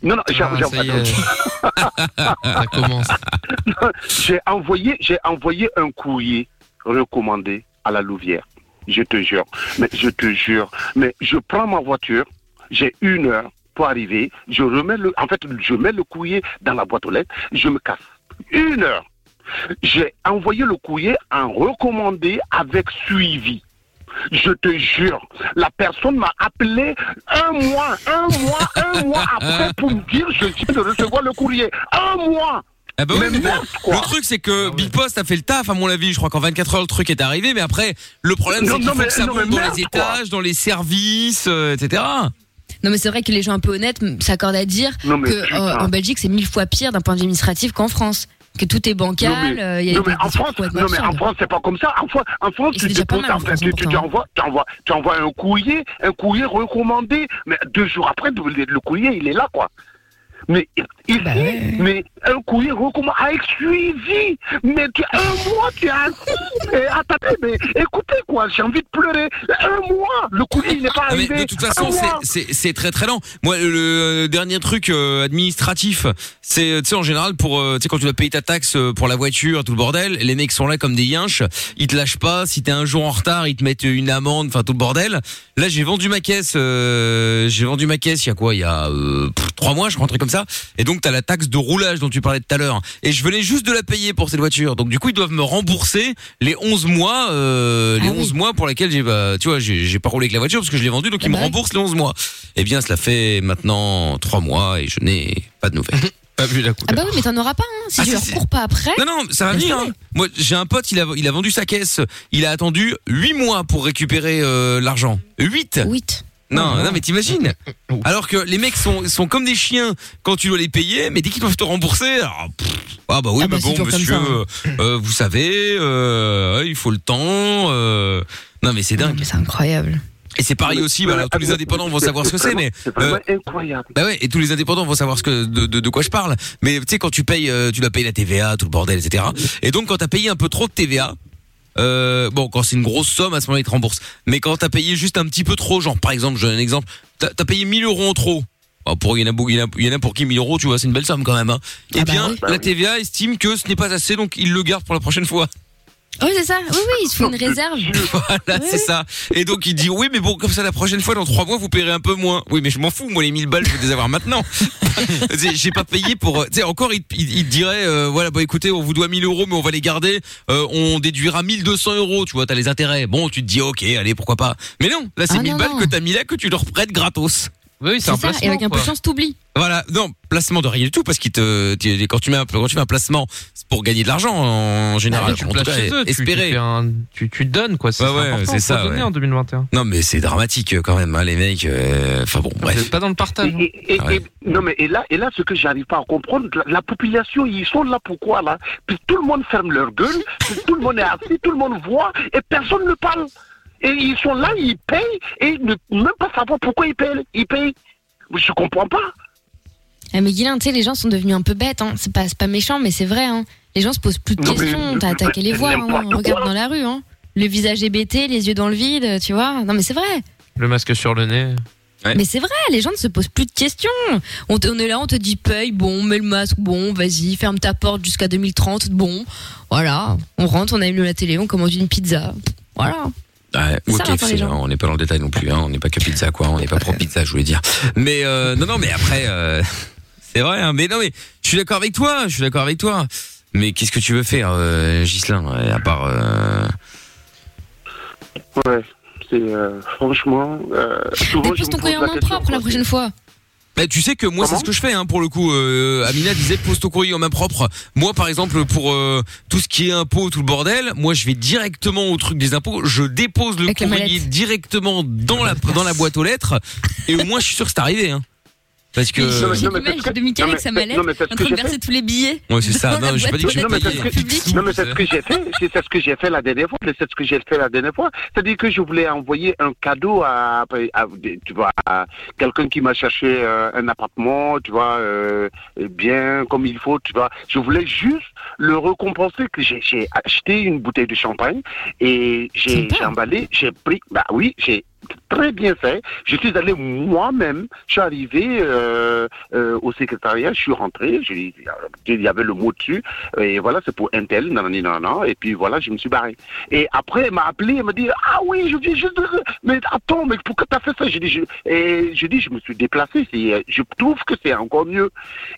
Non, non, j'ai Ah, j'ai envoyé, j'ai envoyé un courrier recommandé à la Louvière. Je te jure. Mais je te jure. Mais je prends ma voiture. J'ai une heure pour arriver. Je remets le, en fait, je mets le courrier dans la boîte aux lettres. Je me casse. Une heure. J'ai envoyé le courrier en recommandé avec suivi. Je te jure, la personne m'a appelé un mois, un mois, un mois après pour me dire je viens de recevoir le courrier. Un mois Ah bah oui, Mais merde, le truc c'est que Big Post a fait le taf à mon avis, je crois qu'en 24 heures le truc est arrivé, mais après le problème c'est qu'il faut mais- que ça monte dans merde, les quoi. étages, dans les services, euh, etc. Non mais c'est vrai que les gens un peu honnêtes s'accordent à dire Non, mais que putain. euh, en Belgique c'est mille fois pire d'un point de vue administratif qu'en France. Que tout est bancal, Non, mais- euh, il y a non, des- mais en France, complètement non, mais en absurdes. France, c'est pas comme ça. En France, en France Et tu déposes, en France, tu, tu, tu envoies, tu, envoies, tu envoies un courrier, un courrier recommandé, mais deux jours après, le courrier, il est là, quoi. Mais ici, Bah mais un courrier recommandé avec suivi. Mais tu, un mois, tu es assis. Mais attendez, mais écoutez, quoi, j'ai envie de pleurer. Un mois, le courrier, n'est pas Ah, mais arrivé. de toute façon, c'est- très très lent. Moi, le dernier truc euh, administratif, c'est tu sais en général pour euh, tu sais quand tu dois payer ta taxe euh, pour la voiture, tout le bordel, les mecs sont là comme des yinches, ils te lâchent pas. Si t'es un jour en retard, ils te mettent une amende, enfin tout le bordel. Là, j'ai vendu ma caisse, euh, j'ai vendu ma caisse il y a quoi? Il y a euh, pff, trois mois, je crois, un truc comme ça. Et donc t'as la taxe de roulage dont tu parlais tout à l'heure. Et je venais juste de la payer pour cette voiture. Donc du coup, ils doivent me rembourser les 11 mois, euh, les 11 mois pour lesquels j'ai, bah, tu vois, j'ai j'ai pas roulé avec la voiture parce que je l'ai vendue, donc ils me remboursent les 11 mois. Eh bien, cela fait maintenant trois mois et je n'ai pas de nouvelles. pas vu la Ah bah oui mais t'en auras pas hein, si Ah, tu si, leur si. cours pas après. Non, non, ça va venir. hein. Moi, j'ai un pote, il a, il a vendu sa caisse. Il a attendu 8 mois pour récupérer euh, l'argent. 8 8 Non, non, mais t'imagines Alors que les mecs sont, sont comme des chiens quand tu dois les payer, mais dès qu'ils doivent te rembourser, alors, pff, ah bah oui, Ah bah, mais c'est bon, monsieur, ça, hein. euh, euh, vous savez, euh, il faut le temps. euh, non, mais c'est dingue. C'est incroyable. Et c'est pareil aussi, bah, alors, tous les indépendants vont savoir ce que c'est, mais euh, incroyable. bah ouais, et tous les indépendants vont savoir ce que de, de, de quoi je parle. Mais tu sais, quand tu payes, euh, tu dois payer la TVA, tout le bordel, etc. Et donc, quand t'as payé un peu trop de TVA, euh, bon, quand c'est une grosse somme, à ce moment-là, ils te remboursent. Mais quand t'as payé juste un petit peu trop, genre par exemple, je donne un exemple, t'as as payé 1000 euros en trop. Pour il y en a beaucoup- il y en a- il y en a pour qui 1000 euros, tu vois, c'est une belle somme quand même. Hein. Eh bien, la TVA estime que ce n'est pas assez, donc ils le gardent pour la prochaine fois. Oui c'est ça. Oui oui ils se font une réserve. Voilà, c'est ça. Et donc il dit oui, mais bon, comme ça la prochaine fois dans trois mois vous paierez un peu moins. Oui, mais je m'en fous, moi les 1000 balles je veux les avoir maintenant. J'ai pas payé pour. euh, Tu sais encore il, il, il dirait euh, voilà bah écoutez on vous doit 1000 euros mais on va les garder. Euh, on déduira 1200 euros. Tu vois t'as les intérêts. Bon tu te dis ok allez pourquoi pas. Mais non là c'est Ah, 1000 non, balles non. que t'as mis là que tu leur prêtes gratos. Oui, C'est ça. Et avec un peu de chance t'oublies. Voilà, non, placement de rien du tout parce qu'il te tu- quand tu mets un, quand tu fais un placement c'est pour gagner de l'argent en général. Ah, tu En te tout places cas, chez eux, tu- tu espérer. fais un- tu, tu donnes quoi. C'est Ouais, ouais, important, c'est faut ça, donner ouais. en 2021. Non mais c'est dramatique euh, quand même hein, les mecs. euh, Enfin bon bref. Pas dans le partage. Et, et- Ah et- non mais et là et là ce que j'arrive pas à comprendre la, la population ils sont là pourquoi là? Puis tout le monde ferme leur gueule puis tout le monde est assis tout le monde voit et personne ne parle et ils sont là ils payent et ne même pas savoir pourquoi ils payent ils payent je comprends pas Ah, mais Guilain, tu sais, les gens sont devenus un peu bêtes. Hein. C'est pas, c'est pas méchant, mais c'est vrai. Hein. Les gens se posent plus de Non, questions. T'as qu'à les voir. Hein. n'importe Regarde dans la rue. Hein. Le visage hébété, les yeux dans le vide, tu vois. Non, mais c'est vrai. Le masque sur le nez. Mais c'est vrai, les gens ne se posent plus de questions. On, te- on est là, on te dit paye, bon, mets le masque, bon, vas-y, ferme ta porte jusqu'à 2030, bon, voilà. On rentre, on allume la télé, on commande une pizza, voilà. Ouais, ça, gens. hein, on n'est pas dans le détail non plus, hein, on n'est pas que pizza quoi, on n'est pas pro pizza, je voulais dire. Mais euh, non non, mais après euh, c'est vrai, hein, mais non mais je suis d'accord avec toi, je suis d'accord avec toi. Mais qu'est-ce que tu veux faire, euh, Gislin, à part euh, ouais c'est euh, franchement euh, souvent je Dépose ton en la main propre la prochaine fois. Bah, tu sais que moi c'est ce que je fais hein, pour le coup. Euh, Amina disait pose ton courrier en main propre. Moi par exemple pour euh, tout ce qui est impôts, tout le bordel, moi je vais directement au truc des impôts, je dépose le Avec la courrier mallette. directement dans la dans la boîte aux lettres et au moins je suis sûr que c'est arrivé. Hein. Parce que Non, mais- J'ai non, mais l'image c'est ce que- de Mickaël non, avec sa mais- mallette, en que train de j'ai verser fait. tous les billets. Ouais, c'est ça. Non, j'ai pas dit que j'ai aux Non mais, c'est ce que, j'ai fait, c'est ce que j'ai fait la dernière fois, c'est ce que j'ai fait la dernière fois. C'est-à-dire que je voulais envoyer un cadeau à, à- tu vois, à quelqu'un qui m'a cherché euh, un appartement, tu vois, euh, bien comme il faut, tu vois. Je voulais juste le récompenser que j'ai acheté une bouteille de champagne et j'ai emballé, j'ai pris, bah oui, j'ai très bien fait. Je suis allé moi-même, je suis arrivé euh, euh, au secrétariat, je suis rentré, je, il y avait le mot dessus, et voilà, c'est pour un tel, non, non, non, non, et puis voilà, je me suis barré. Et après, elle m'a appelé, elle m'a dit, ah oui, je viens juste de... Mais attends, mais pourquoi t'as fait ça J'ai dit, je... et je dis, je me suis déplacé, je trouve que c'est encore mieux.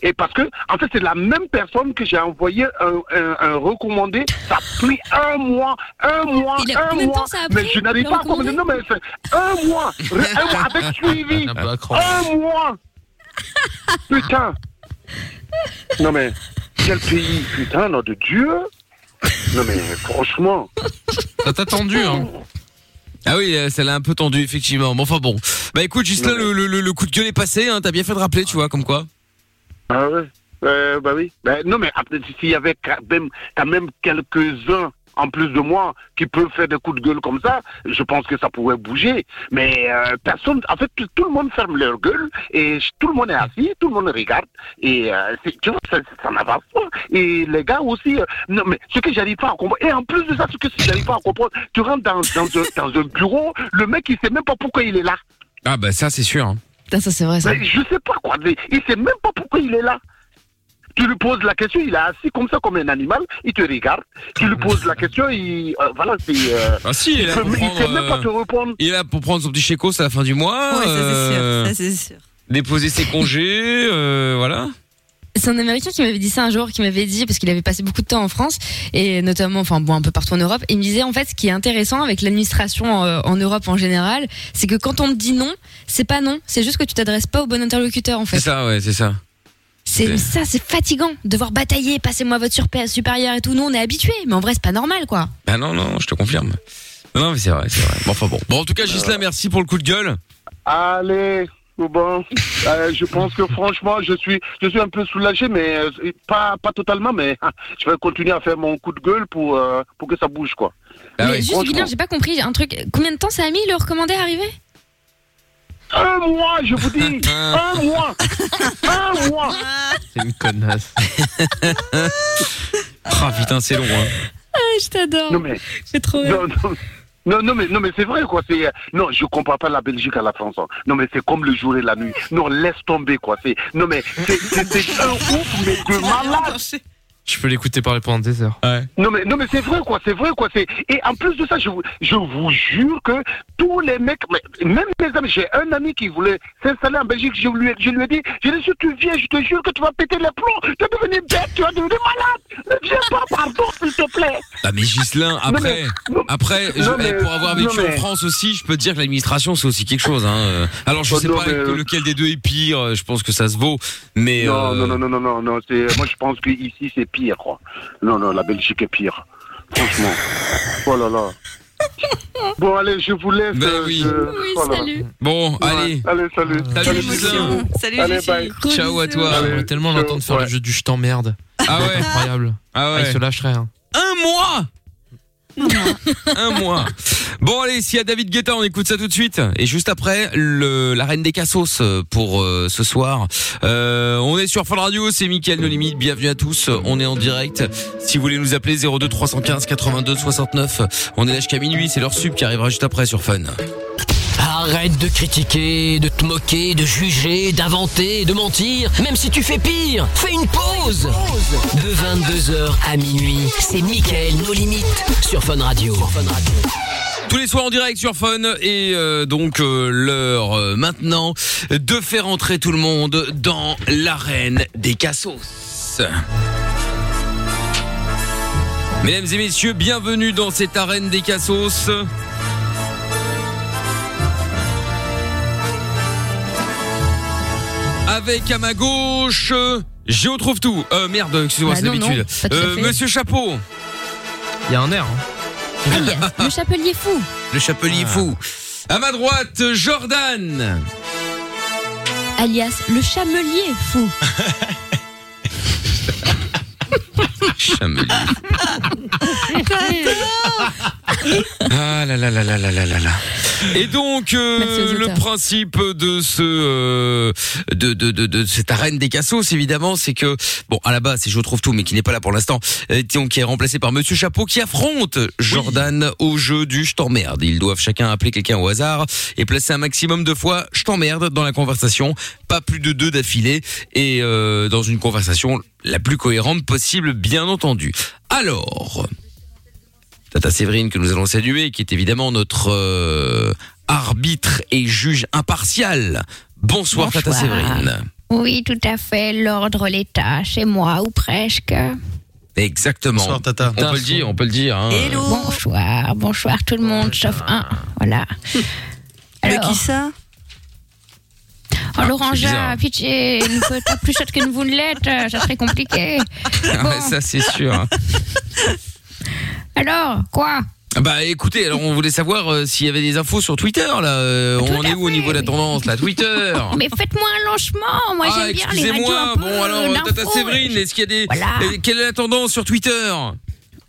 Et parce que, en fait, c'est la même personne que j'ai envoyé un, un, un recommandé, ça a pris un mois, un mois, Il a un mois, temps ça a mais je n'arrive pas à comprendre, non, mais un mois, un mois avec suivi, Un mois Putain Non mais, quel pays, putain, nom de Dieu Non mais, franchement, Ça t'a tendu, hein. Ah oui, euh, ça l'a un peu tendu effectivement. Bon, enfin bon. Bah écoute, juste là, le, le- le- le coup de gueule est passé. Hein, T'as bien fait de rappeler, tu vois, comme quoi. Ah ouais Euh, Bah oui. Ben, non, mais après, s'il y avait quand même, quand même quelques-uns en plus de moi qui peuvent faire des coups de gueule comme ça, je pense que ça pourrait bouger. Mais euh, personne, en fait, tout, tout le monde ferme leur gueule et tout le monde est assis, tout le monde regarde et euh, c'est- tu vois, ça, ça n'avance pas. Et les gars aussi, euh, non, mais ce que j'arrive pas à comprendre, et en plus de ça, ce que j'arrive pas à comprendre, tu rentres dans, dans, un, dans un bureau, le mec il sait même pas pourquoi il est là. Ah bah ça, c'est sûr. hein. Ça c'est vrai ça. Mais je sais pas quoi. mais Il sait même pas pourquoi il est là. Tu lui poses la question, il est assis comme ça, comme un animal, il te regarde. Tu lui poses la question, il. euh, voilà, c'est. euh, Ah si, il est là peut- il sait même pas euh, te répondre. Il est là pour prendre son petit chécos à la fin du mois. Ouais, ça, c'est sûr, euh, ça, c'est sûr. Déposer ses congés, euh, voilà. C'est un Américain qui m'avait dit ça un jour, qui m'avait dit parce qu'il avait passé beaucoup de temps en France et notamment, enfin bon, un peu partout en Europe. Et il me disait en fait, ce qui est intéressant avec l'administration euh, en Europe en général, c'est que quand on te dit non, c'est pas non, c'est juste que tu t'adresses pas au bon interlocuteur en C'est fait. ça, ouais, c'est ça. C'est ça, c'est fatigant, devoir batailler, passez-moi votre supérieur et tout. Nous, on est habitués, mais en vrai, c'est pas normal quoi. Ah non, non, je te confirme. Non, mais c'est vrai, c'est vrai. Bon, enfin bon. Bon, en tout cas, Gislain, merci pour le coup de gueule. Allez, bon. Euh, je pense que franchement, je suis, je suis un peu soulagé, mais euh, pas, pas totalement, mais ah, je vais continuer à faire mon coup de gueule pour, euh, pour que ça bouge, quoi. Ah mais juste, Franchement. Guilin, j'ai pas compris un truc. Combien de temps ça a mis le recommander à arriver Un mois, je vous dis Un mois Un mois C'est une connasse. Ah putain, c'est long. Hein. Ah, je t'adore. Non, mais. C'est trop Non, non, non, non, mais, non, mais c'est vrai, quoi. C'est, euh, non, je compare pas la Belgique à la France. hein. Non, mais c'est comme le jour et la nuit. Non, laisse tomber, quoi. C'est, non, mais c'est, c'est, c'est un ouf, mais de malade. Je peux l'écouter parler pendant des heures. Ouais. Non mais non mais c'est vrai quoi, c'est vrai quoi. C'est et en plus de ça, je vous, je vous jure que tous les mecs, mais même mes amis, j'ai un ami qui voulait s'installer en Belgique. Je lui, ai- je lui ai dit, je lui ai dit, si tu viens, je te jure que tu vas péter les plombs, tu vas devenir bête, tu vas devenir malade. Ne viens pas, pardon, s'il te plaît. Ah mais Gislain, après, après, je- non, mais- eh, pour avoir vécu non, mais- en France aussi, je peux te dire que l'administration c'est aussi quelque chose. Hein. Euh, Alors je Oh, sais non, pas mais- lequel des deux est pire. euh, Je pense que ça se vaut, mais Non, euh, non, non, non, non, non, non, c'est, moi je pense que ici c'est pire quoi. Non, non, la Belgique est pire. Franchement. Oh là là. Bon allez, je vous laisse. Ben euh, oui. je- Oui, voilà. salut. Bon, Ouais, allez. Allez, salut. Salut Gislain. Salut, Allez, bye. Ciao à toi. Allez. J'aimerais tellement l'entendre faire le jeu du je t'emmerde. Ah ouais. Incroyable. Ah Ah, ouais. il se lâcherait. hein. Un mois. Un mois. Bon allez, s'il y a David Guetta, on écoute ça tout de suite. Et juste après, la reine des cassos euh, pour euh, ce soir. Euh, on est sur Fun Radio, c'est Mickaël No Limite. Bienvenue à tous. On est en direct. Si vous voulez nous appeler 02 315 82 69, on est là jusqu'à minuit. C'est leur sub qui arrivera juste après sur Fun. Arrête de critiquer, de te moquer, de juger, d'inventer, de mentir. Même si tu fais pire, fais une pause. De 22h à minuit, c'est Mickaël, nos limites, sur Fun Radio. Tous les soirs en direct sur Fun et euh, donc euh, l'heure euh, maintenant de faire entrer tout le monde dans l'arène des cassos. Mesdames et messieurs, bienvenue dans cette arène des cassos. Avec à ma gauche, je retrouve tout. Euh, merde, excusez-moi, Bah c'est non, non, d'habitude. pas tout à Euh, fait. Monsieur Chapeau, Il y a un air. hein. Aïe, le chapelier fou. le chapelier fou. À ma droite, Jordan. Alias le chamelier fou. Chamelier. Ah là là là là là là là là. Et donc euh, le principe de ce euh, de, de de de cette arène des cassos évidemment c'est que bon à la base c'est je trouve tout mais qui n'est pas là pour l'instant euh, donc qui est remplacé par Monsieur Chapeau qui affronte Jordan au jeu du je t'emmerde. Ils doivent chacun appeler quelqu'un au hasard et placer un maximum de fois je t'emmerde dans la conversation, pas plus de deux d'affilée et euh, dans une conversation la plus cohérente possible bien entendu. Alors Tata Séverine que nous allons saluer, qui est évidemment notre euh, arbitre et juge impartial. Bonsoir, Tata. Séverine. Oui, tout à fait. L'ordre, l'État, chez moi, ou presque. Exactement. Bonsoir, Tata. On peut le dire, on peut le dire. hein. Bonsoir, bonsoir tout le monde, sauf un. Voilà. De qui ça? Ah, Laurent c'est bizarre. Jas, pitié, ne peut pas plus vous ne l'êtes, euh, ça serait compliqué. Ah ouais, ça c'est sûr. Alors, quoi? Bah écoutez, alors on voulait savoir euh, s'il y avait des infos sur Twitter là. euh, on à est où au niveau de la tendance là Twitter? Mais faites-moi un lancement. Moi, Ah, j'aime bien les radios excusez-moi. un peu Bon alors, Tata. Séverine, est-ce qu'il y a des Voilà. Quelle est la tendance sur Twitter?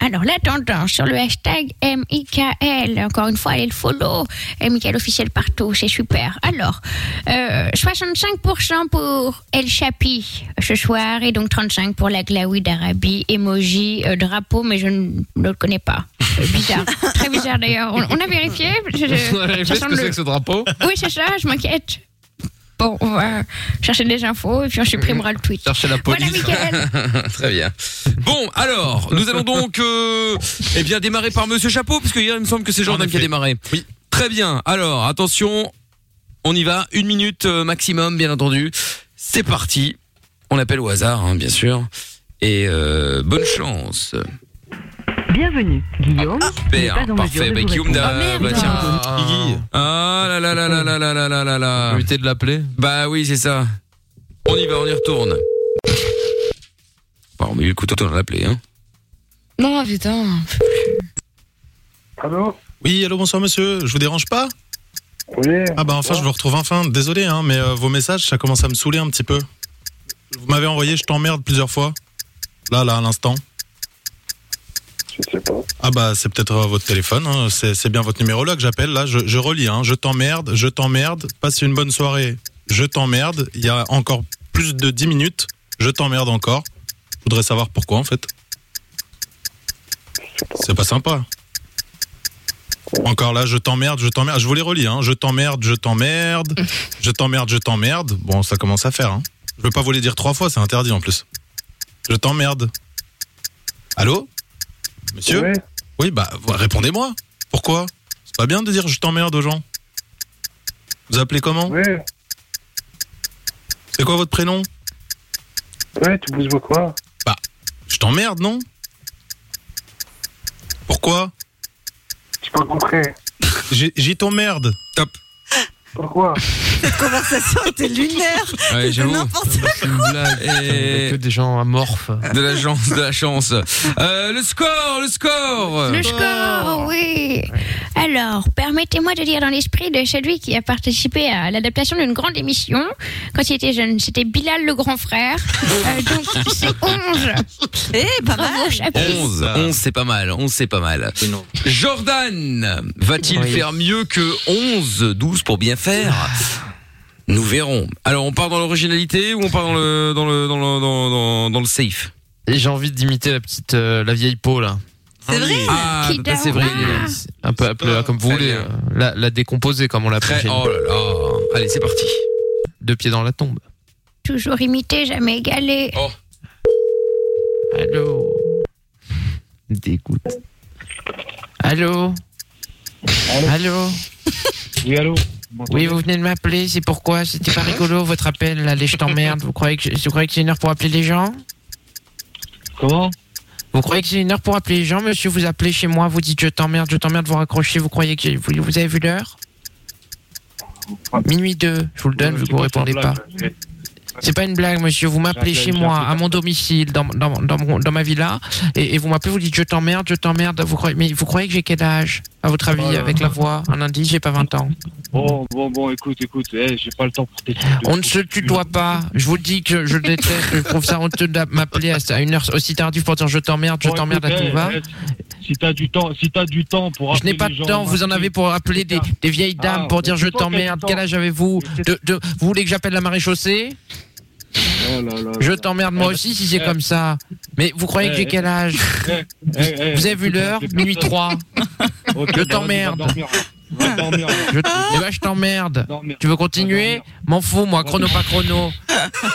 Alors, la tendance sur le hashtag MIKL, encore une fois, allez le follow. MIKL officiel partout, c'est super. Alors, euh, 65% pour El Chapi ce soir et donc 35% pour la Glaoui d'Arabie, emoji, euh, drapeau, mais je ne le connais pas. Euh, bizarre. Très bizarre d'ailleurs. On, on a vérifié. Je- On a vérifié ce que le- c'est que ce drapeau. Oui, c'est ça, je m'inquiète. Bon, on va chercher des infos et puis on supprimera le tweet. Cherchez la Voilà, police. Mickaël. Très bien. Bon, alors, nous allons donc euh, eh bien démarrer par Monsieur Chapeau, parce que hier il me semble que c'est Jordan qui a démarré. Oui. Très bien. Alors, attention, on y va. Une minute euh, maximum, bien entendu. C'est parti. On appelle au hasard, hein, bien sûr. Et euh, bonne chance. Bienvenue, Guillaume. Super, en mesure parfait. Bah, Guillaume, da- bah, tiens. Ah là là là là là là là là là là. Éviter de l'appeler. Bah oui, c'est ça. On y va, on y retourne. Bah, on met le couteau dans l'appeler, hein. Non, putain. Allô Oui, allô, bonsoir monsieur. Je vous dérange pas Oui. Ah bah enfin, je vous retrouve enfin. Désolé, hein, mais euh, vos messages, ça commence à me saouler un petit peu. Vous m'avez envoyé, je t'emmerde plusieurs fois. Là, là, à l'instant. Je sais pas. Ah bah c'est peut-être euh, votre téléphone, hein. c'est c'est bien votre numéro là que j'appelle. Là, je, je relis. Hein. Je t'emmerde, je t'emmerde. Passe une bonne soirée. Je t'emmerde. Il y a encore plus de 10 minutes. Je t'emmerde encore. Je voudrais savoir pourquoi en fait. C'est pas sympa. Encore là, je t'emmerde, je t'emmerde. Je vous les relis. Hein. Je t'emmerde, je t'emmerde. Je t'emmerde, je t'emmerde. Bon, ça commence à faire. Hein. Je veux pas vous les dire trois fois, c'est interdit en plus. Je t'emmerde. Allô? Monsieur Ouais. Oui, bah, répondez-moi. Pourquoi? C'est pas bien de dire je t'emmerde aux gens. Vous appelez comment? Ouais. C'est quoi votre prénom? Ouais, tu bouges quoi Bah, je t'emmerde, non? Pourquoi? J'ai pas compris. J'ai j'y t'emmerde. Top. Pourquoi Cette conversation était lunaire. Ouais, j'avoue. N'importe C'est une blague. Et- Que des gens amorphes. De la chance, de la chance. Euh, le score, le score. Le score, oui. Alors, permettez-moi de dire dans l'esprit de celui qui a participé à l'adaptation d'une grande émission quand il était jeune. C'était Bilal le grand frère. Euh, donc, c'est 11. Eh, pas mal. Bravo, Chapi. 11, 11 c'est pas mal, 11 c'est pas mal. Jordan va-t-il Oui. faire mieux que 11, 12 pour bien faire Nous verrons. Alors on part dans l'originalité ou on part dans le dans le dans le dans, dans- dans le safe? Et j'ai envie d'imiter la petite, euh, la vieille peau là. C'est vrai? Ah, Qui Tata Séverine. dort. Un peu comme vous voulez. euh, La, la décomposer comme on l'appelle. Très, chez nous. oh là là. Allez, c'est parti. Deux pieds dans la tombe. Toujours imité, jamais égalé. Oh. Allô? Dégoûte. Allô? Allô? Oui, allô? Oui, vous venez de m'appeler, c'est pourquoi? C'était pas rigolo votre appel, allez, je t'emmerde. Vous croyez que, vous croyez que c'est une heure pour appeler les gens? Comment? Vous croyez que c'est une heure pour appeler les gens, monsieur? Vous appelez chez moi, vous dites je t'emmerde, je t'emmerde, vous raccrochez, vous croyez que vous, vous avez vu l'heure? Minuit 2, je vous le donne, vu que vous répondez pas. C'est pas une blague, monsieur. Vous m'appelez chez moi, à mon domicile, dans, dans, dans, mon- dans ma villa, et, et vous m'appelez, vous dites je t'emmerde, je t'emmerde. Vous croyez, mais vous croyez que j'ai quel âge, à votre avis, avec la voix Un indice, j'ai pas 20 ans. Bon, bon, bon, écoute, écoute, eh, j'ai pas le temps pour tes On ne se tutoie pas. Je vous dis que je déteste, je trouve ça honteux de m'appeler à une heure aussi tardive pour dire je t'emmerde, je Bon, t'emmerde à tout eh, va. eh, Si t'as du temps, si t'as du temps pour Je n'ai appeler pas de temps, vous en avez pour appeler des, des vieilles dames Ah, pour dire je as t'emmerde. Quel âge avez-vous de, de- Vous voulez que j'appelle la maréchaussée Oh là là Je t'emmerde moi Eh, aussi si c'est eh, comme ça. Mais vous croyez que eh, j'ai quel âge eh, eh, eh, Vous avez vu l'heure Minuit personne. 3. Ok, Je bah, t'emmerde. Va dormir. Va dormir. Je, eh ben, je t'emmerde. Tu veux continuer M'en fous, moi, chrono pas chrono.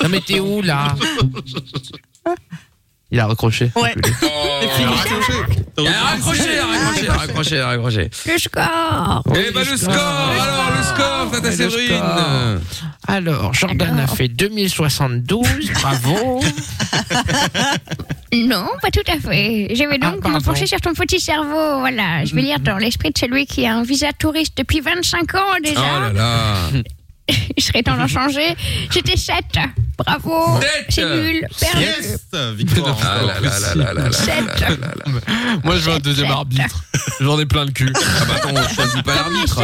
Non, mais t'es où, là? Il a recroché. Ouais. Il a raccroché, il a raccroché, il a raccroché, il a raccroché. Le score. Eh ben le score, alors le score, Tata Séverine. Alors, Jordan a fait 2072, bravo. Non, pas tout à fait. Je vais donc Ah, me pardon. pencher sur ton petit cerveau. Voilà, je vais lire dans l'esprit de celui qui a un visa touriste depuis 25 ans déjà. Oh là là. il serait temps d'en changer. J'étais 7. Bravo. C'est nul. Perdu. Victoire. Ah là là là là là là Sept. là là là là là. Moi, je veux un deuxième arbitre. J'en ai plein le cul. Ah bah attends, on choisit pas l'arbitre.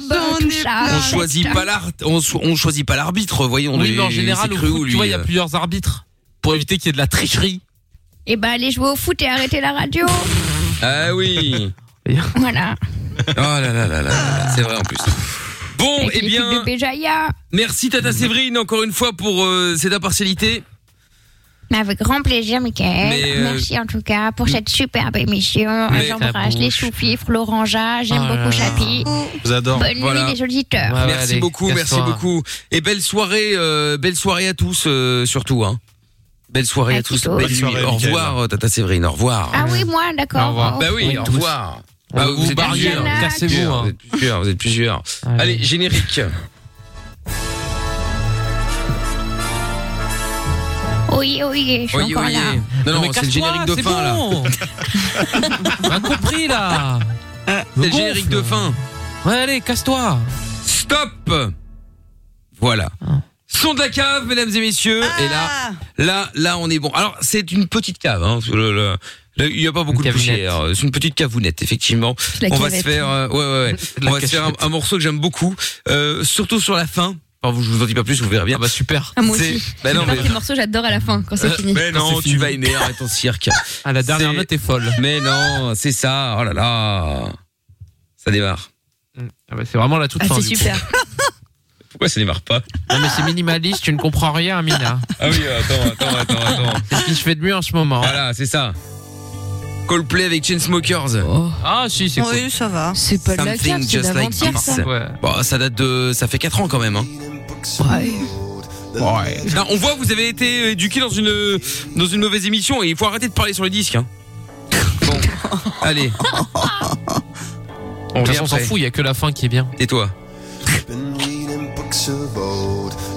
On choisit pas l'art, on, cho- on choisit pas l'arbitre, voyons. Oui, mais en général, au cru foot, où, tu vois, il y a euh. plusieurs arbitres. Pour éviter qu'il y ait de la tricherie. Eh ben, allez jouer au foot et arrêter la radio. Ah oui. Voilà. Oh là là là là là, c'est vrai en plus. Bon, Avec eh bien, de Béjaïa. merci Tata Séverine encore une fois pour euh, cette impartialité. Avec grand plaisir, Michael. Mais, euh, Merci en tout cas pour cette superbe émission. Mais- J'embrasse les bouche. sous-fifres, l'orangeat. J'aime Oh là beaucoup là. Chapi. Je vous adore. Bonne Voilà. nuit les auditeurs. merci beaucoup, merci beaucoup. Et belle soirée, euh, belle soirée à tous euh, surtout. Hein. Belle soirée à, À tous. tous. Belle Bonne nuit. soirée, Au Mickaël. revoir, Tata Séverine. Au revoir. Ah oui, moi, d'accord. Au revoir. Bah oui, Oui, au tous. revoir. Bah, Vous vous êtes plusieurs. hein, cassez-vous, hein. Vous êtes plusieurs, vous êtes plusieurs. Allez, générique. Oui, oui, je suis Oyez, encore oyez. là. Non, non, mais c'est le générique de fin, là. bon. On a compris, là. C'est le générique de fin. Ouais, allez, casse-toi. Stop Voilà. Son de la cave, mesdames et messieurs. Et là, là, là, on est bon. Alors, c'est une petite cave. Hein, le- le- il n'y a pas beaucoup Une de poussière. C'est une petite cavounette, effectivement. La on va se faire, euh, ouais, ouais, on va se faire un, morceau que j'aime beaucoup, euh, surtout sur la fin. Enfin, je vous en dis pas plus, vous verrez bien. Ah bah super. Ah, moi C'est- aussi. Bah non, mais- quel morceau, j'adore à la fin, quand c'est Euh, fini. Mais non, c'est tu fini. vas énerver ton cirque. Ah, la dernière C'est- note est folle. Mais non, c'est ça. Oh là là. Ça démarre. Ah bah, c'est vraiment la toute Ah, fin. c'est du coup. super. Pourquoi ça démarre pas Non, mais c'est minimaliste, tu ne comprends rien, Amina. Ah oui, attends, attends, attends, attends. C'est ce qui se fait de mieux en ce moment. Voilà, c'est ça. Coldplay avec Chainsmokers. Ah, si, c'est cool. Oui, ça va. C'est pas de la Something cave, c'est just like d'avant-hier, this. ça. Ouais. Bon, ça date de, ça fait 4 ans quand même. Hein. Ouais. On voit, vous avez été éduqué dans une dans une mauvaise émission et il faut arrêter de parler sur les disques. Hein. Bon, allez. On De toute revient façon, on s'en fout, il y a que la fin qui est bien. Tais-toi. Been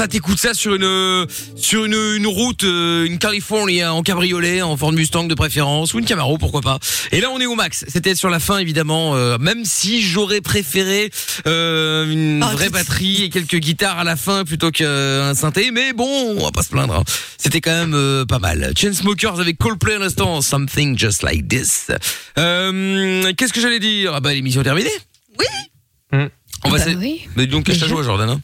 Ça, t'écoutes ça sur une sur une, une route, euh, une Californie en cabriolet, en Ford Mustang de préférence ou une Camaro, pourquoi pas. Et là, on est au max. C'était sur la fin, évidemment. euh, même si j'aurais préféré euh, une Ah, vraie batterie et quelques guitares à la fin plutôt qu'un synthé, mais bon, on va pas se plaindre. hein. C'était quand même euh, pas mal. Chainsmokers avec Coldplay à l'instant, Something Just Like This. Euh, Qu'est-ce que j'allais dire? Ah bah l'émission est terminée. Oui. On va Bah se- oui. Mais donc qu'est-ce que t'as joué, Jordan hein?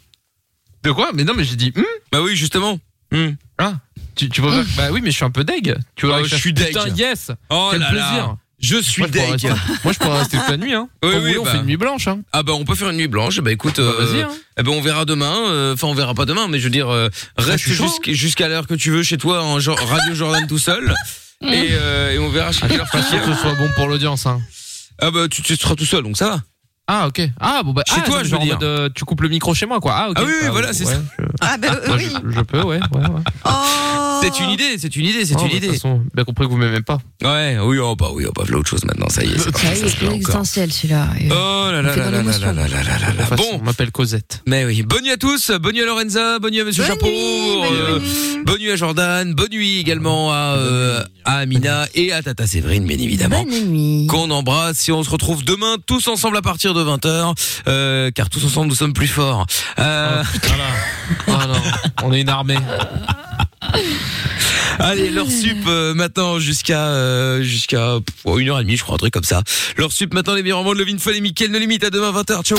De quoi Mais non, mais j'ai dit. hum Bah oui, justement. Hmm. Ah, tu, tu vois pas que- Bah oui, mais je suis un peu deg. Tu vois, Ah, que je suis deg. Putain, yes. Oh Quel là là. plaisir. Je suis Moi, je pourrais deg. rester- Moi, je pourrais rester toute la nuit. Hein. Oui, Quand vous oui, voulez, on bah. fait une nuit blanche. Hein. Ah bah on peut faire une nuit blanche. Bah écoute, euh, vas-y, hein. eh ben on verra demain. euh, Enfin on verra pas demain, mais je veux dire, euh, reste je suis chaud. jusqu'- jusqu'à l'heure que tu veux chez toi en jo- radio Jordan tout seul. Et, euh, et on verra jusqu'à quelle heure tu Pas sûr que ce soit bon pour l'audience. Hein. Ah bah tu, tu seras tout seul, donc ça va. Ah ok. Ah bon bah Chez ah, toi, je veux dire. euh, tu coupes le micro chez moi quoi. Ah ok. Ah oui, oui, voilà, c'est ouais, ça. je- Ah bah oui. je, je peux ouais ouais ouais. Oh. C'est une idée, c'est une idée, c'est Oh, une de toute idée. façon, bien compris que vous m'aimez pas. Ouais, oui, oh bah oui, on va faire autre chose maintenant, ça y est. c'est Ça existentiel celui-là. Et- Oh là là là là là là là. Bon, on m'appelle Cosette. mais oui, bonne nuit à tous, bonne nuit à Lorenza, bonne nuit à Monsieur Chapeau, bonne euh, nuit. bonne nuit à Jordan, bonne nuit également à, euh, à Amina et à Tata Séverine, bien évidemment. Bonne nuit. qu'on embrasse si on se retrouve demain tous ensemble à partir de 20h euh, car tous ensemble nous sommes plus forts euh, Voilà. Oh non, on est une armée. allez leur sup euh, maintenant jusqu'à euh, jusqu'à oh, une heure et demie je crois un truc comme ça leur sup maintenant les meilleurs moments de Levin Fall et Mickaël no limite à demain 20h ciao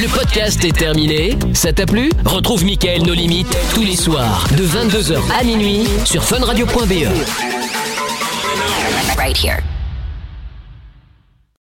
Le podcast est terminé. Ça t'a plu? Retrouve Mickaël nos limites tous les soirs de 22h à minuit sur funradio.be. Right here.